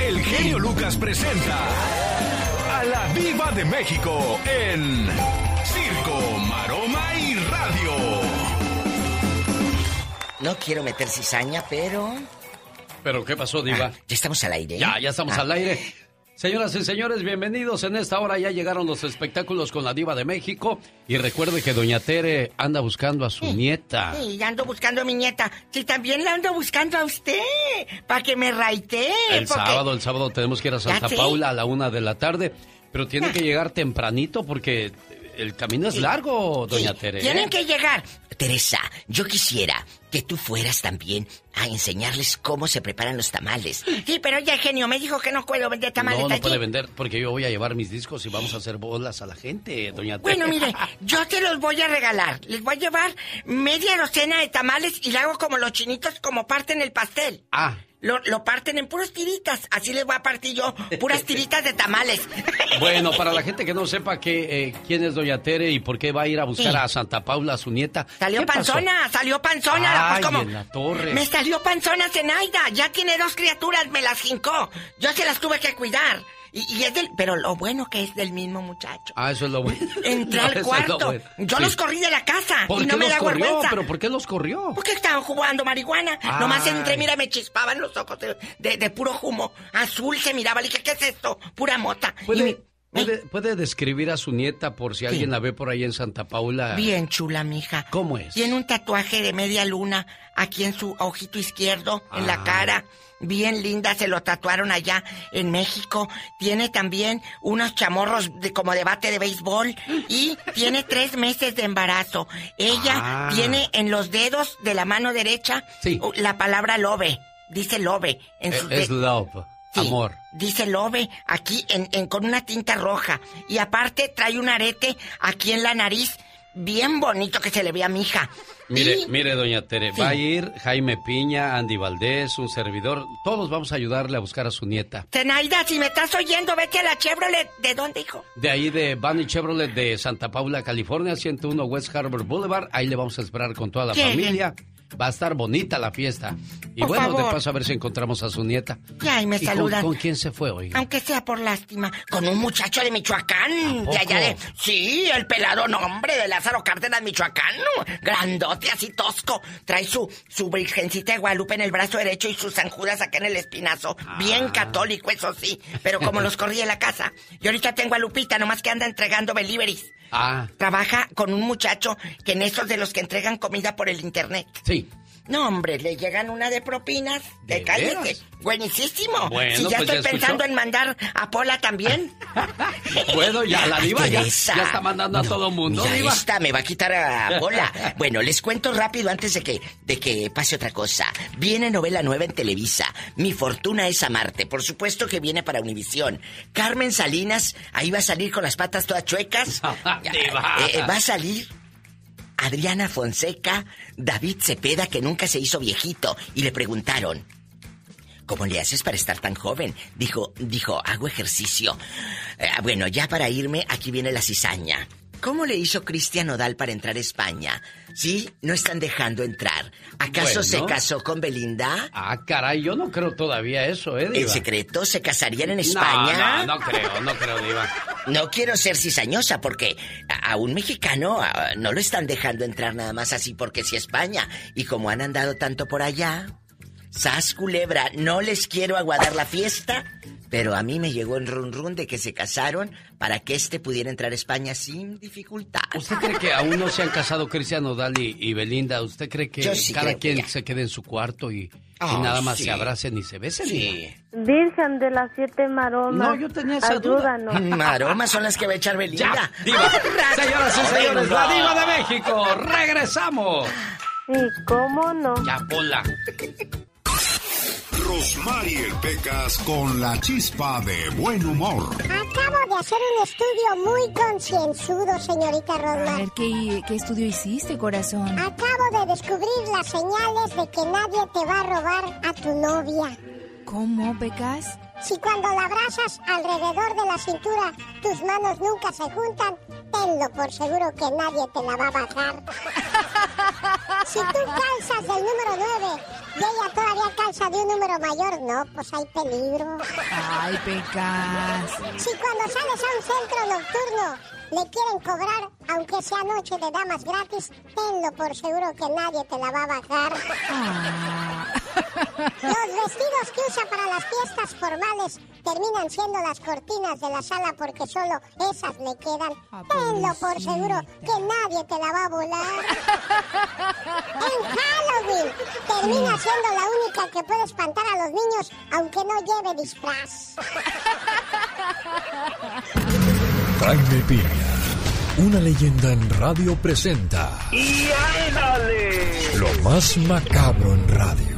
el genio Lucas presenta a la Viva de México en Circo, Maroma y Radio. No quiero meter cizaña, pero. ¿Pero qué pasó, Diva? Ah, ya estamos al aire. Ya, ya estamos Ah. al aire. Señoras y señores, bienvenidos. En esta hora ya llegaron los espectáculos con la Diva de México. Y recuerde que Doña Tere anda buscando a su nieta. Sí, ando buscando a mi nieta. Sí, también la ando buscando a usted. Para que me raitee. El porque- sábado, el sábado tenemos que ir a Santa. Paula a la una de la tarde. Pero tiene Ah. que llegar tempranito porque el camino es largo, Doña Tere. ¿eh? Tienen que llegar. Teresa, yo quisiera que tú fueras también a enseñarles cómo se preparan los tamales. Sí, pero ya genio me dijo que no puedo vender tamales No, no allí. puede vender porque yo voy a llevar mis discos y vamos a hacer bolas a la gente, Doña Tere. Bueno, mire, yo te los voy a regalar. Les voy a llevar media docena de tamales y le hago como los chinitos, como parten el pastel. Ah, Lo, lo parten en puras tiritas. Así les voy a partir yo, puras tiritas de tamales. Bueno, para la gente que no sepa que, eh, quién es Doña Tere y por qué va a ir a buscar Sí. a Santa Paula, a su nieta. Salió panzona, salió panzona. Ay, pues como. en la torre. Me salió panzona Zenaida. Ya tiene dos criaturas, me las jincó. Yo se las tuve que cuidar. Y, y es del. Pero lo bueno que es del mismo muchacho. Ah, eso es lo bueno. Entré No, al lo cuarto. bueno. Yo Sí. los corrí de la casa. ¿Por y no qué me los da corrió? vergüenza. ¿Pero por qué los corrió? Porque estaban jugando marihuana. Ay. Nomás entré, mira, me chispaban los ojos de, de- de puro humo. Azul se miraba. Le dije, ¿qué es esto? Pura mota. Y ¿Puede, puede, puede describir a su nieta por si alguien la ve por ahí en Santa Paula? Bien chula, mija. ¿Cómo es? Tiene un tatuaje de media luna aquí en su ojito izquierdo, en la Ah. cara. Bien linda, se lo tatuaron allá en México. Tiene también unos chamorros de, como de bate de béisbol. Y tiene tres meses de embarazo. Ella Ah. tiene en los dedos de la mano derecha Sí. la palabra lobe. Dice lobe. En su Eh, Es love, Sí, amor. Dice Lobe aquí en, en- con una tinta roja. Y aparte trae un arete aquí en la nariz. Bien bonito que se le ve a mi hija. Mire, Y- mire, doña Tere, Sí. va a ir Jaime Piña, Andy Valdés, un servidor. Todos vamos a ayudarle a buscar a su nieta. Zenaida, si me estás oyendo, vete a la Chevrolet. ¿De dónde, hijo? De ahí de Bunny Chevrolet de Santa Paula, California, 101 West Harbor Boulevard. Ahí le vamos a esperar con toda la Qué familia. Va a estar bonita la fiesta. Y Por bueno, de favor. paso a ver si encontramos a su nieta. Ya, y me ¿Y con- saludan. Con, quién se fue hoy? Aunque sea por lástima, con un muchacho de Michoacán. ¿A De allá de. Sí, el pelado nombre de Lázaro Cárdenas, Michoacán. Grandote, así tosco. Trae su, su virgencita de Guadalupe en el brazo derecho y sus San Judas acá en el espinazo. Bien Ah. católico, eso sí. Pero como los corrí de la casa. Y ahorita tengo a Lupita, nomás que anda entregando deliveries. Ah, Trabaja con un muchacho que en esos de los que entregan comida por el internet. sí. No, hombre, le llegan una de propinas. De ¿De cállate. veras? Buenísimo. Bueno, si ya pues ya estoy pensando en mandar a Pola también. Bueno, ya la diva ya, ya está mandando a todo mundo, mira, diva. esta me va a quitar a Pola. Bueno, les cuento rápido antes de que, de que pase otra cosa. Viene novela nueva en Televisa. Mi fortuna es amarte. Por supuesto que viene para Univisión. Carmen Salinas, ahí va a salir con las patas todas chuecas. Diva. Eh, eh, va a salir Adriana Fonseca, David Cepeda, que nunca se hizo viejito, y le preguntaron, ¿cómo le haces para estar tan joven? Dijo, dijo, hago ejercicio. Eh, bueno, ya para irme, aquí viene la cizaña. ¿Cómo le hizo Cristian Nodal para entrar a España? ¿Sí? No están dejando entrar. ¿Acaso Bueno. se casó con Belinda? Ah, caray, yo no creo todavía eso, ¿eh, ¿En secreto se casarían en España? No, no creo, no creo, diva. No quiero ser cizañosa porque a, un mexicano a- no lo están dejando entrar nada más así porque si España. Y como han andado tanto por allá, sas culebra, no les quiero aguadar la fiesta, pero a mí me llegó el run run de que se casaron para que este pudiera entrar a España sin dificultad. ¿Usted cree que aún no se han casado Cristian Nodal y, y Belinda? ¿Usted cree que sí cada creo quien ya. se quede en su cuarto y, y Ah, nada más sí. se abracen y se besen? Sí. Virgen de las siete maromas. No, yo tenía esa duda. Ayúdanos. Maromas son las que va a echar Belinda. ¡Ya! ¡Diva! Señoras y señores, la diva de México. ¡Regresamos! Sí, ¿cómo no? Ya, Pola. Rosmarie Pecas con la chispa de buen humor. Acabo de hacer un estudio muy concienzudo, señorita A Rosmar. ver, ¿qué, qué estudio hiciste, corazón? Acabo de descubrir las señales de que nadie te va a robar a tu novia. ¿Cómo, Pecas? Si cuando la abrazas alrededor de la cintura tus manos nunca se juntan, tenlo por seguro que nadie te la va a bajar. Si tú calzas del número 9 y ella todavía calza de un número mayor, no, pues hay peligro. Ay, Pecas. Si cuando sales a un centro nocturno le quieren cobrar, aunque sea noche de damas gratis, tenlo por seguro que nadie te la va a bajar. Ah. Los vestidos que usa para las fiestas formales terminan siendo las cortinas de la sala porque solo esas le quedan. Ah, Tenlo por seguro que nadie te la va a volar. En Halloween termina siendo la única que puede espantar a los niños aunque no lleve disfraz. Jaime Piña, una leyenda en radio presenta. ¡Y ándale! Lo más macabro en radio.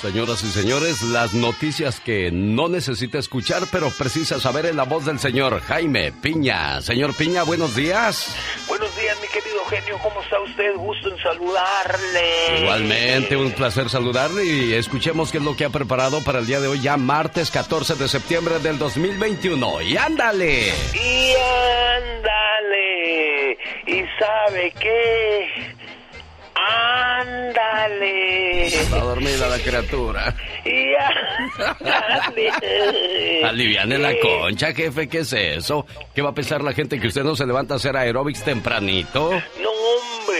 Señoras y señores, las noticias que no necesita escuchar, pero precisa saber en la voz del señor Jaime Piña. Señor Piña, buenos días. Buenos días, mi querido genio. ¿Cómo está usted? Gusto en saludarle. Igualmente, un placer saludarle y escuchemos qué es lo que ha preparado para el día de hoy, ya martes 14 de septiembre del 2021. ¡Y ándale! Y ándale. ¿Y sabe qué? Ándale. Está dormida la criatura. Aliviane la concha, jefe, ¿qué es eso? ¿Qué va a pensar la gente que usted no se levanta a hacer aeróbics tempranito? No,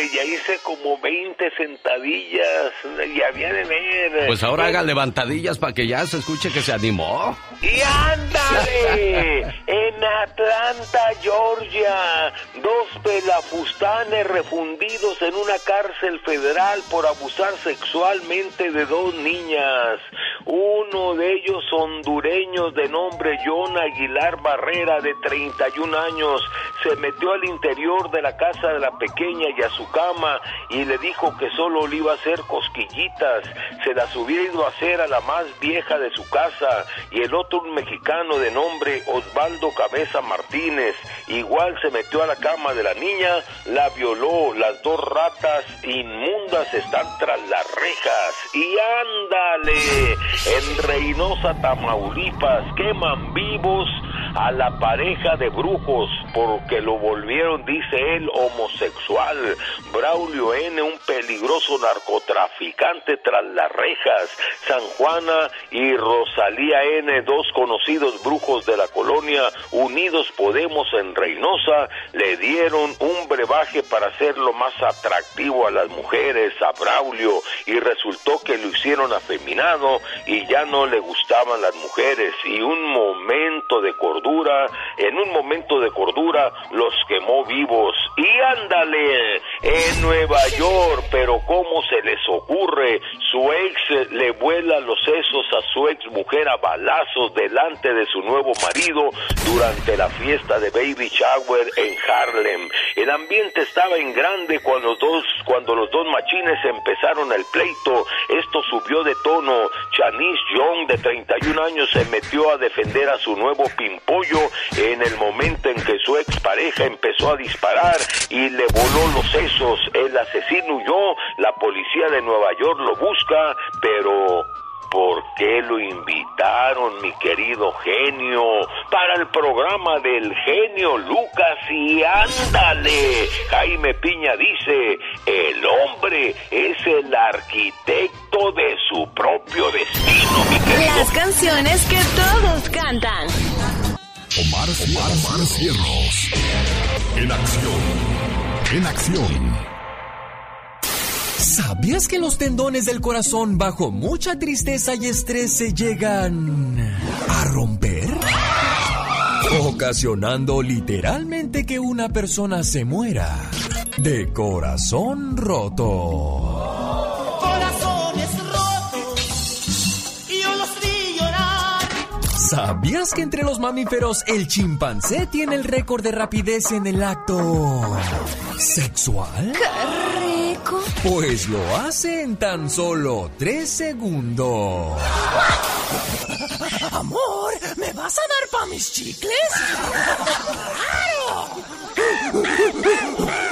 ya hice como 20 sentadillas. Ya viene ver. Pues ahora haga levantadillas para que ya se escuche que se animó. ¡Y ándale! En Atlanta, Georgia, dos pelafustanes refundidos en una cárcel federal por abusar sexualmente de dos niñas. Uno de ellos hondureño de nombre John Aguilar Barrera, de 31 años, se metió al interior de la casa de la pequeña y a su cama y le dijo que solo le iba a hacer cosquillitas. Se las hubiera ido a hacer a la más vieja de su casa y el otro un mexicano de nombre Osvaldo Cabeza Martínez. Igual se metió a la cama de la niña, la violó. Las dos ratas inmundas están tras las rejas. Y ándale, en Reynosa, Tamaulipas, queman vivos a la pareja de brujos porque lo volvieron, dice él, homosexual. Braulio N., un peligroso narcotraficante tras las rejas. San Juana y Rosalía N., dos conocidos brujos de la colonia Unidos Podemos en Reynosa, le dieron un brebaje para hacerlo más atractivo a las mujeres, a Braulio, y resultó que lo hicieron afeminado y ya no le gustaban las mujeres. Y un momento de en un momento de cordura, los quemó vivos. Y ándale, en Nueva York, pero ¿cómo se les ocurre? Su ex le vuela los sesos a su ex mujer a balazos delante de su nuevo marido durante la fiesta de Baby Shower en Harlem. El ambiente estaba en grande cuando los dos, cuando los dos machines empezaron el pleito. Esto subió de tono. Chanice Young, de 31 años, se metió a defender a su nuevo en el momento en que su expareja empezó a disparar y le voló los sesos. El asesino huyó, la policía de Nueva York lo busca, pero ¿Por qué lo invitaron, mi querido genio? Para el programa del genio Lucas y ándale. Jaime Piña dice, el hombre es el arquitecto de su propio destino, mi querido. Las canciones que todos cantan. Omar, Omar. En acción. En acción. ¿Sabías que los tendones del corazón bajo mucha tristeza y estrés se llegan a romper? Ocasionando literalmente que una persona se muera de corazón roto. ¿Sabías que entre los mamíferos el chimpancé tiene el récord de rapidez en el acto sexual? ¡Qué rico! Pues lo hace en tan solo tres segundos. Amor, ¿me vas a dar pa' mis chicles? ¿Ya?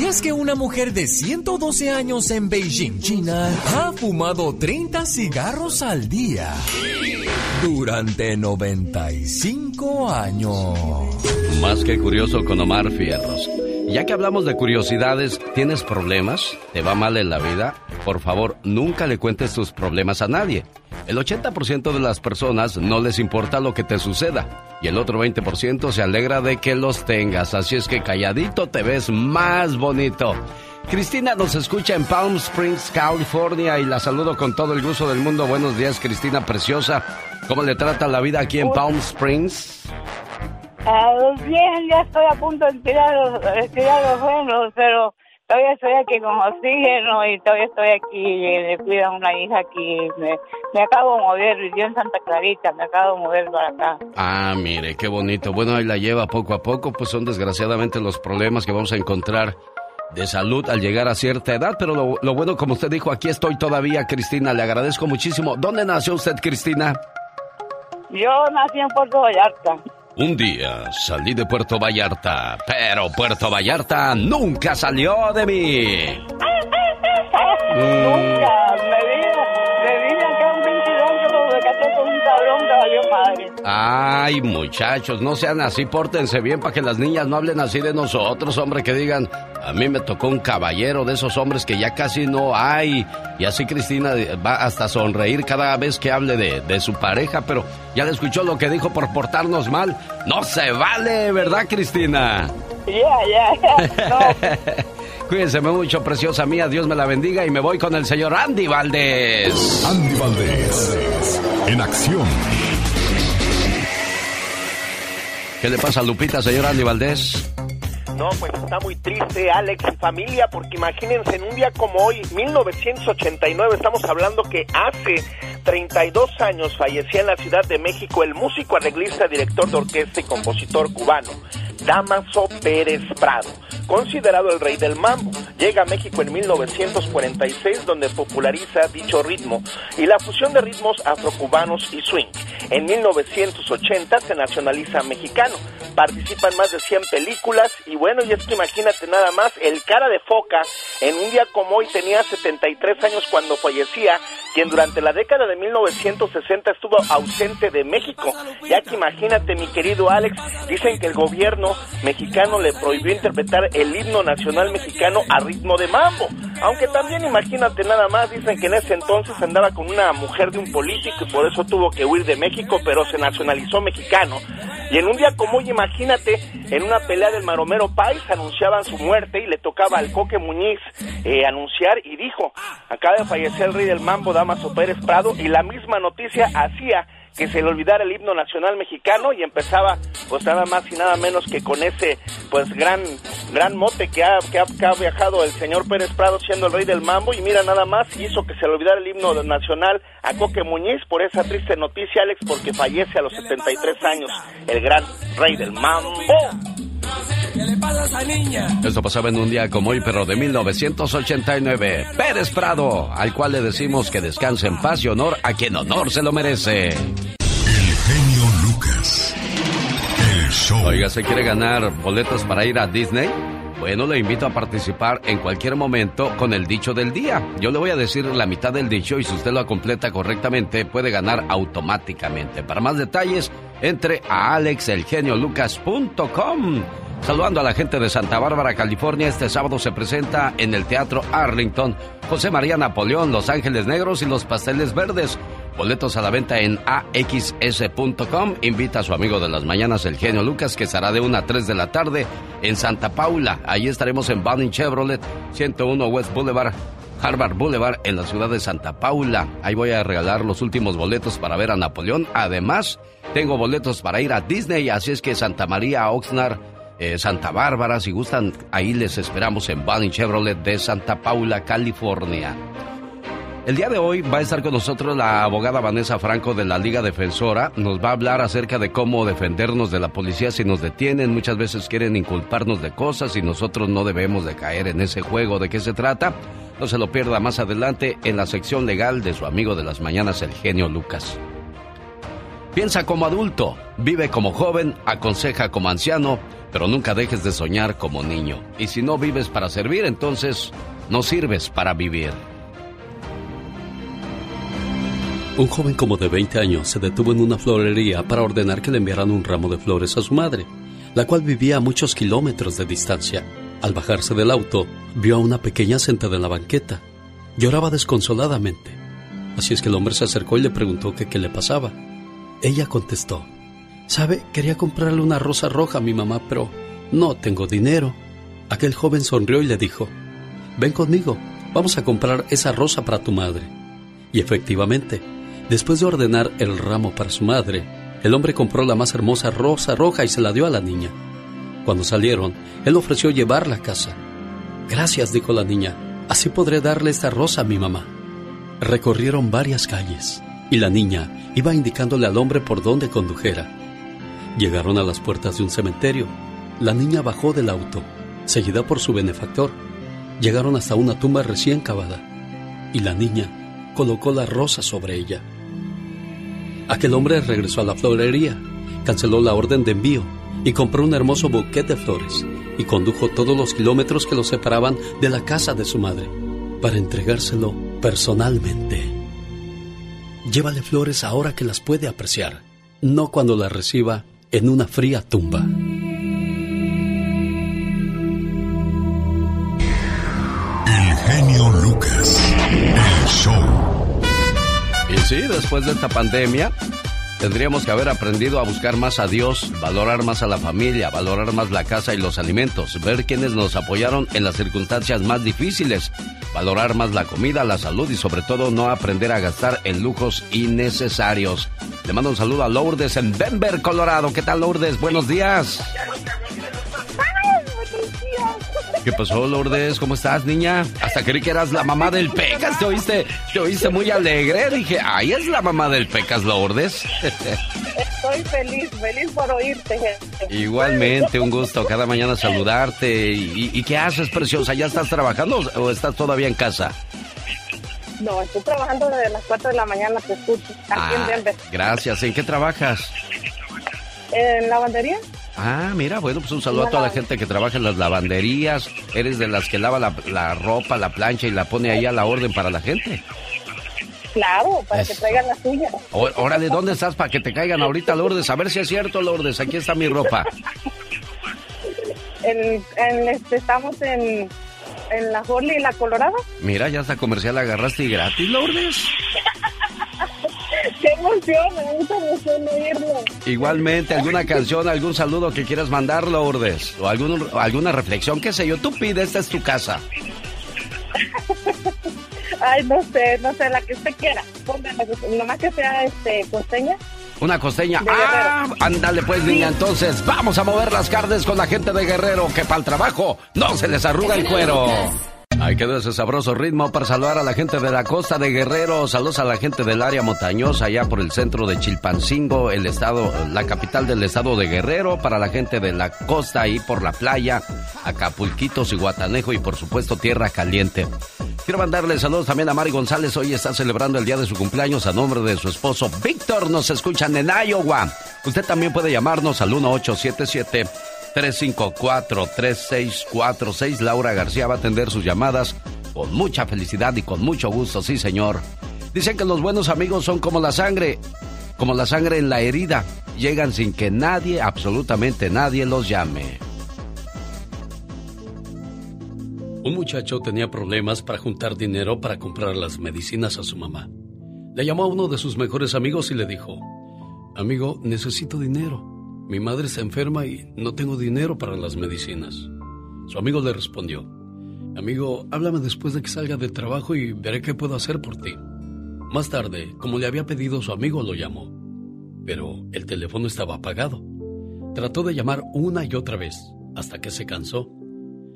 ¿Sabías ¿Sabías que una mujer de 112 años en Beijing, China, ha fumado 30 cigarros al día durante 95 años? Más que curioso con Omar Fierros. Ya que hablamos de curiosidades, ¿tienes problemas? ¿Te va mal en la vida? Por favor, nunca le cuentes tus problemas a nadie. El 80% de las personas no les importa lo que te suceda y el otro 20% se alegra de que los tengas. Así es que calladito te ves más bonito. Cristina nos escucha en Palm Springs, California y la saludo con todo el gusto del mundo. Buenos días, Cristina Preciosa. ¿Cómo le trata la vida aquí en Palm Springs? Ah, bien, ya estoy a punto de tirar los, de tirar los buenos, pero todavía estoy aquí con oxígeno y todavía estoy aquí, le cuida a una hija aquí. Me, me acabo de mover, vivió en Santa Clarita, me acabo de mover para acá. Ah, mire, qué bonito. Bueno, ahí la lleva poco a poco, pues son desgraciadamente los problemas que vamos a encontrar de salud al llegar a cierta edad, pero lo, lo bueno, como usted dijo, aquí estoy todavía, Cristina, le agradezco muchísimo. ¿Dónde nació usted, Cristina? Yo nací en Puerto Vallarta. Un día salí de Puerto Vallarta, pero Puerto Vallarta nunca salió de mí. Nunca, me vine, me vine acá un 22 pero me casé con un cabrón que valió madre. Ay, muchachos, no sean así, pórtense bien para que las niñas no hablen así de nosotros, hombre, que digan, a mí me tocó un caballero de esos hombres que ya casi no hay. Y así Cristina va hasta sonreír cada vez que hable de, de su pareja, pero ya le escuchó lo que dijo por portarnos mal. No se vale, ¿verdad, Cristina? Ya, ya, ya. No. Cuídense mucho, preciosa mía. Dios me la bendiga y me voy con el señor Andy Valdés. Andy Valdés, en acción. ¿Qué le pasa a Lupita, señor Andy Valdés? No, pues está muy triste, Alex y familia, porque imagínense, en un día como hoy, 1989, estamos hablando que hace 32 años fallecía en la Ciudad de México el músico, arreglista, director de orquesta y compositor cubano, Damaso Pérez Prado, considerado el rey del mambo. Llega a México en 1946, donde populariza dicho ritmo y la fusión de ritmos afrocubanos y swing. En 1980 se nacionaliza mexicano, participa en más de 100 películas y bueno, y es que imagínate nada más, el cara de foca, en un día como hoy tenía 73 años cuando fallecía, quien durante la década de 1960 estuvo ausente de México. Ya que imagínate, mi querido Alex, dicen que el gobierno mexicano le prohibió interpretar el himno nacional mexicano a ritmo de mambo. Aunque también imagínate nada más, dicen que en ese entonces andaba con una mujer de un político y por eso tuvo que huir de México, pero se nacionalizó mexicano. Y en un día como hoy, imagínate, en una pelea del Maromero Pais anunciaban su muerte y le tocaba al Coque Muñiz eh, anunciar y dijo, acaba de fallecer el rey del mambo, Damaso Pérez Prado, y la misma noticia hacía que se le olvidara el himno nacional mexicano y empezaba pues nada más y nada menos que con ese pues gran gran mote que ha, que ha, que ha viajado el señor Pérez Prado siendo el rey del mambo y mira nada más hizo que se le olvidara el himno nacional a Coque Muñiz por esa triste noticia Alex porque fallece a los 73 años el gran rey del mambo. ¿Qué le pasa a esa niña? Esto pasaba en un día como hoy, pero de 1989. Pérez Prado, al cual le decimos que descanse en paz y honor a quien honor se lo merece. El genio Lucas. El show. Oiga, ¿se quiere ganar boletos para ir a Disney? Bueno, le invito a participar en cualquier momento con el dicho del día. Yo le voy a decir la mitad del dicho y si usted lo completa correctamente puede ganar automáticamente. Para más detalles, entre a alexelgeniolucas.com. Saludando a la gente de Santa Bárbara, California, este sábado se presenta en el Teatro Arlington José María Napoleón, Los Ángeles Negros y Los Pasteles Verdes. Boletos a la venta en axs.com. Invita a su amigo de las mañanas, el genio Lucas, que estará de 1 a 3 de la tarde en Santa Paula. Allí estaremos en Bounding Chevrolet, 101 West Boulevard, Harvard Boulevard, en la ciudad de Santa Paula. Ahí voy a regalar los últimos boletos para ver a Napoleón. Además, tengo boletos para ir a Disney, así es que Santa María, Oxnard, eh, Santa Bárbara, si gustan, ahí les esperamos en Bounding Chevrolet de Santa Paula, California. El día de hoy va a estar con nosotros la abogada Vanessa Franco de la Liga Defensora. Nos va a hablar acerca de cómo defendernos de la policía si nos detienen. Muchas veces quieren inculparnos de cosas y nosotros no debemos de caer en ese juego. ¿De qué se trata? No se lo pierda más adelante en la sección legal de su amigo de las mañanas, el genio Lucas. Piensa como adulto, vive como joven, aconseja como anciano, Pero nunca dejes de soñar como niño. Y si no vives para servir, entonces no sirves para vivir. Un joven como de 20 años se detuvo en una florería para ordenar que le enviaran un ramo de flores a su madre, la cual vivía a muchos kilómetros de distancia. Al bajarse del auto, vio a una pequeña sentada en la banqueta. Lloraba desconsoladamente. Así es que el hombre se acercó y le preguntó qué le pasaba. Ella contestó, ¿sabe? Quería comprarle una rosa roja a mi mamá, pero no tengo dinero. Aquel joven sonrió y le dijo, ven conmigo, vamos a comprar esa rosa para tu madre. Y efectivamente, después de ordenar el ramo para su madre, el hombre compró la más hermosa rosa roja y se la dio a la niña. Cuando salieron, él ofreció llevarla a casa. Gracias, dijo la niña, así podré darle esta rosa a mi mamá. Recorrieron varias calles y la niña iba indicándole al hombre por dónde condujera. Llegaron a las puertas de un cementerio. La niña bajó del auto, seguida por su benefactor. Llegaron hasta una tumba recién cavada y la niña colocó la rosa sobre ella. Aquel hombre regresó a la florería, canceló la orden de envío y compró un hermoso buquete de flores y condujo todos los kilómetros que lo separaban de la casa de su madre para entregárselo personalmente. Llévale flores ahora que las puede apreciar, no cuando las reciba en una fría tumba. El genio Lucas, el show. Y sí, después de esta pandemia, tendríamos que haber aprendido a buscar más a Dios, valorar más a la familia, valorar más la casa y los alimentos, ver quiénes nos apoyaron en las circunstancias más difíciles, valorar más la comida, la salud y sobre todo no aprender a gastar en lujos innecesarios. Le mando un saludo a Lourdes en Denver, Colorado. ¿Qué tal, Lourdes? Buenos días. ¿Qué pasó, Lourdes? ¿Cómo estás, niña? Hasta creí que eras la mamá del Pecas. Te oíste, te oíste muy alegre. Dije, ay, es la mamá del Pecas, Lourdes. Estoy feliz, feliz por oírte, gente. Igualmente, un gusto cada mañana saludarte. ¿Y, y qué haces, preciosa? ¿Ya estás trabajando o estás todavía en casa? No, estoy trabajando desde las 4 de la mañana, te escucho, aquí en Ah, Denver. gracias. ¿En qué trabajas? ¿En lavandería? Ah, mira, bueno, pues un saludo a toda la gente que trabaja en las lavanderías. Eres de las que lava la, la ropa, la plancha y la pone ahí a la orden para la gente. Claro, para que traigan la suya. Ó- Órale, ¿dónde estás para que te caigan ahorita, Lourdes? A ver si es cierto, Lourdes. Aquí está mi ropa. En, en este, estamos en, en la Horley y la Colorado. Mira, ya hasta comercial agarraste y gratis, Lourdes. ¡Qué emoción! Me da mucha emoción oírlo. Igualmente, alguna canción, algún saludo que quieras mandar, Lourdes. O algún, o alguna reflexión, qué sé yo. Tú pide, esta es tu casa. Ay, no sé, no sé, la que usted quiera. Póngala, nomás que sea este, costeña. Una costeña. Ah, ándale pues, niña. Entonces, vamos a mover las carnes con la gente de Guerrero, que para el trabajo no se les arruga el cuero. Ahí quedó ese sabroso ritmo para saludar a la gente de la costa de Guerrero. Saludos a la gente del área montañosa, allá por el centro de Chilpancingo, el estado, la capital del estado de Guerrero. Para la gente de la costa, ahí por la playa, Acapulquitos y Guatanejo y por supuesto Tierra Caliente. Quiero mandarle saludos también a Mari González. Hoy está celebrando el día de su cumpleaños a nombre de su esposo Víctor. Nos escuchan en Iowa. Usted también puede llamarnos al 1877 354-3646. Laura García va a atender sus llamadas con mucha felicidad y con mucho gusto, sí señor. Dicen que los buenos amigos son como la sangre, como la sangre en la herida. Llegan sin que nadie, absolutamente nadie, los llame. Un muchacho tenía problemas para juntar dinero para comprar las medicinas a su mamá. Le llamó a uno de sus mejores amigos y le dijo, Amigo, necesito dinero. Mi madre está enferma y no tengo dinero para las medicinas. Su amigo le respondió, Amigo, háblame después de que salga del trabajo y veré qué puedo hacer por ti. Más tarde, como le había pedido su amigo, lo llamó. Pero el teléfono estaba apagado. Trató de llamar una y otra vez, hasta que se cansó.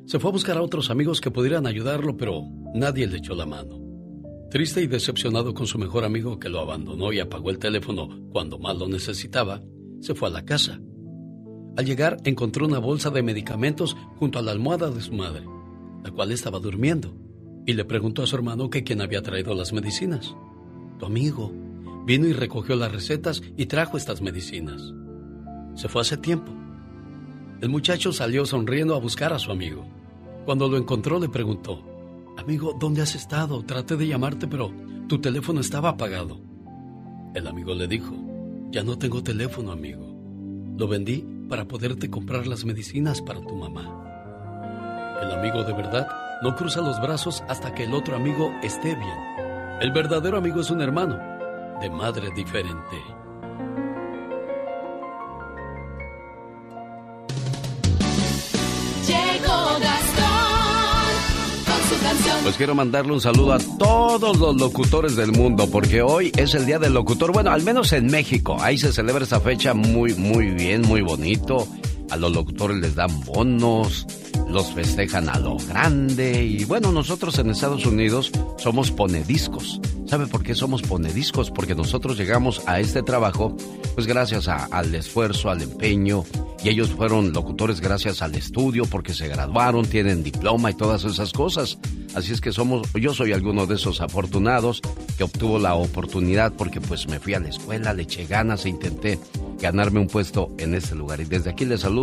Se fue a buscar a otros amigos que pudieran ayudarlo, pero nadie le echó la mano. Triste y decepcionado con su mejor amigo que lo abandonó y apagó el teléfono cuando más lo necesitaba, se fue a la casa. Al llegar encontró una bolsa de medicamentos junto a la almohada de su madre, la cual estaba durmiendo, y le preguntó a su hermano que quién había traído las medicinas. Tu amigo vino y recogió las recetas y trajo estas medicinas. Se fue hace tiempo. El muchacho salió sonriendo a buscar a su amigo. Cuando lo encontró le preguntó, Amigo, ¿dónde has estado? Traté de llamarte, pero tu teléfono estaba apagado. El amigo le dijo, Ya no tengo teléfono, amigo. Lo vendí para poderte comprar las medicinas para tu mamá. El amigo de verdad no cruza los brazos hasta que el otro amigo esté bien. El verdadero amigo es un hermano, de madre diferente. Pues quiero mandarle un saludo a todos los locutores del mundo, porque hoy es el Día del Locutor. Bueno, al menos en México. Ahí se celebra esa fecha muy, muy bien, muy bonito. A los locutores les dan bonos, los festejan a lo grande. Y bueno, nosotros en Estados Unidos somos ponediscos. ¿Sabe por qué somos ponediscos? Porque nosotros llegamos a este trabajo, pues gracias al esfuerzo, al empeño. Y ellos fueron locutores gracias al estudio, porque se graduaron, tienen diploma y todas esas cosas. Así es que somos, yo soy alguno de esos afortunados que obtuvo la oportunidad porque pues me fui a la escuela, le eché ganas e intenté ganarme un puesto en este lugar. Y desde aquí les saludo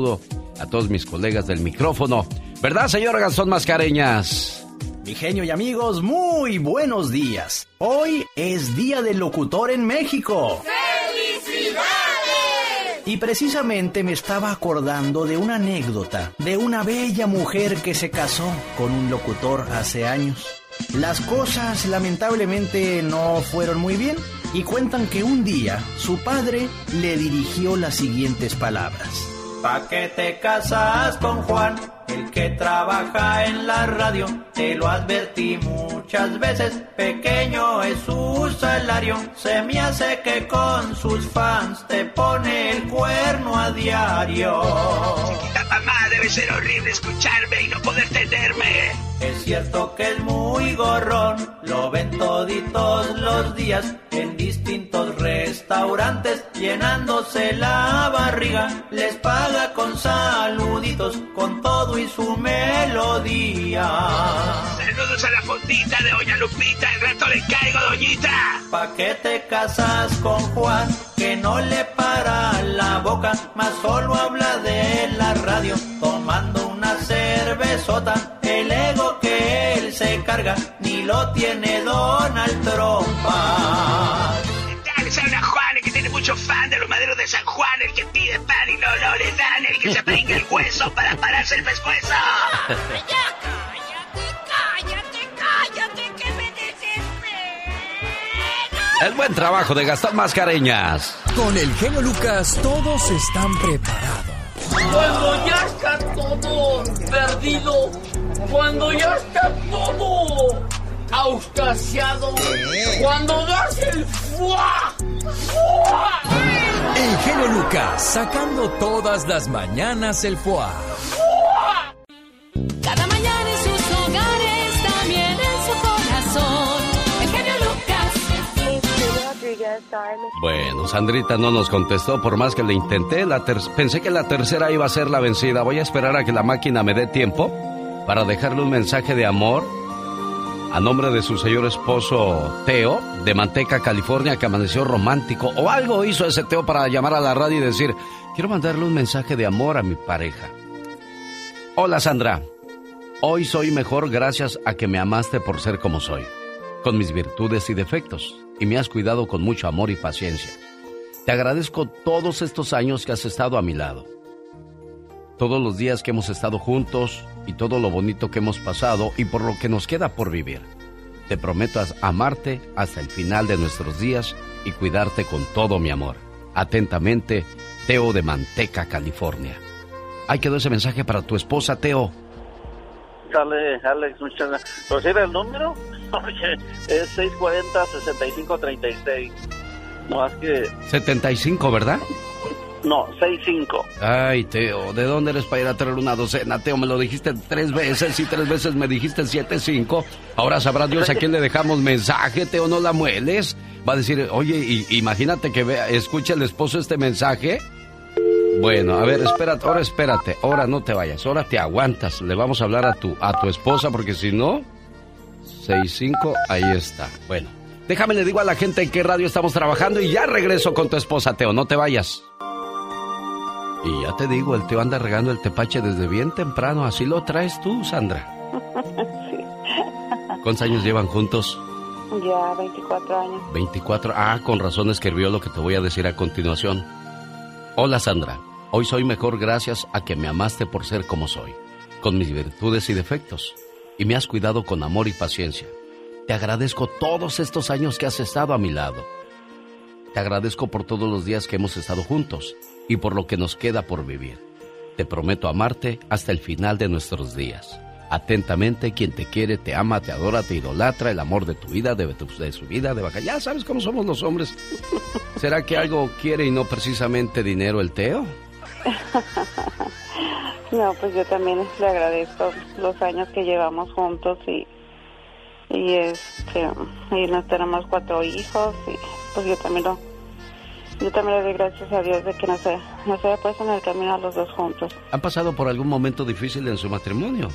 a todos mis colegas del micrófono. ¿Verdad, señor Gastón Mascareñas? Mi genio y amigos, muy buenos días. Hoy es Día del Locutor en México. ¡Felicidades! Y precisamente me estaba acordando de una anécdota de una bella mujer que se casó con un locutor hace años. Las cosas lamentablemente no fueron muy bien y cuentan que un día su padre le dirigió las siguientes palabras. ¿Pa' qué te casas con Juan? El que trabaja en la radio, te lo advertí muchas veces, pequeño es su salario, se me hace que con sus fans te pone el cuerno a diario. Mamá, debe ser horrible escucharme y no poder tenerme. Es cierto que es muy gorrón, lo ven toditos los días en distintos restaurantes, llenándose la barriga, les paga con saluditos, con todo y su melodía. Saludos a la fondita de Doña Lupita, el rato le caigo, doñita. ¿Pa' qué te casas con Juan? Que no le para la boca, más solo habla de la radio, tomando una cervezota. El ego que él se carga, ni lo tiene Donald Trumpa. Fan de los maderos de San Juan, el que pide pan y no, no le dan, el que se pringa el hueso para pararse el pescuezo. Cállate, cállate, que me desespero. El buen trabajo de Gastón Mascareñas. Con el genio Lucas todos están preparados. Cuando ya está todo perdido, cuando ya está todo auscasiado, cuando das el fuá, fuá, El genio Lucas sacando todas las mañanas el foie. Cada mañana en sus hogares, también en su corazón. El genio Lucas. Bueno, Sandrita no nos contestó por más que le intenté. La ter- pensé que la tercera iba a ser la vencida. Voy a esperar a que la máquina me dé tiempo para dejarle un mensaje de amor a nombre de su señor esposo Teo de Manteca, California, que amaneció romántico. O algo hizo ese Teo para llamar a la radio y decir, quiero mandarle un mensaje de amor a mi pareja. Hola Sandra, hoy soy mejor gracias a que me amaste por ser como soy, con mis virtudes y defectos, y me has cuidado con mucho amor y paciencia. Te agradezco todos estos años que has estado a mi lado, todos los días que hemos estado juntos y todo lo bonito que hemos pasado y por lo que nos queda por vivir. Te prometo amarte hasta el final de nuestros días y cuidarte con todo mi amor. Atentamente, Teo de Manteca, California. Ahí quedó ese mensaje para tu esposa, Teo. Sale, Alex, muchas gracias. ¿Recibe el número? Oye, es 640-6536. No, más que... 75, ¿verdad? No, 65. Ay, Teo, ¿de dónde eres para ir a traer una docena? Teo, me lo dijiste tres veces y tres veces me dijiste siete, cinco. Ahora sabrá Dios a quién le dejamos mensaje, Teo, no la mueles. Va a decir, oye, y- imagínate que vea, escuche el esposo este mensaje. Bueno, a ver, espérate, ahora espérate, ahora no te vayas, ahora te aguantas. Le vamos a hablar a tu, a tu esposa porque si no, 65, ahí está. Bueno, déjame le digo a la gente en qué radio estamos trabajando y ya regreso con tu esposa, Teo, no te vayas. Y ya te digo, el tío anda regando el tepache desde bien temprano. Así lo traes tú, Sandra. sí. ¿Cuántos años llevan juntos? Ya 24 años. 24. Ah, con razón escribió lo que te voy a decir a continuación. Hola, Sandra. Hoy soy mejor gracias a que me amaste por ser como soy, con mis virtudes y defectos, y me has cuidado con amor y paciencia. Te agradezco todos estos años que has estado a mi lado. Te agradezco por todos los días que hemos estado juntos y por lo que nos queda por vivir. Te prometo amarte hasta el final de nuestros días. Atentamente, quien te quiere, te ama, te adora, te idolatra, el amor de tu vida, de, tu- de su vida, de vaca. Ya sabes cómo somos los hombres. ¿Será que algo quiere y no precisamente dinero el Teo? No, pues yo también le agradezco los años que llevamos juntos y y este y nos tenemos cuatro hijos y pues yo también lo yo también le doy gracias a Dios de que nos, haya- nos haya puesto en el camino a los dos juntos. ¿Han pasado por algún momento difícil en su matrimonio?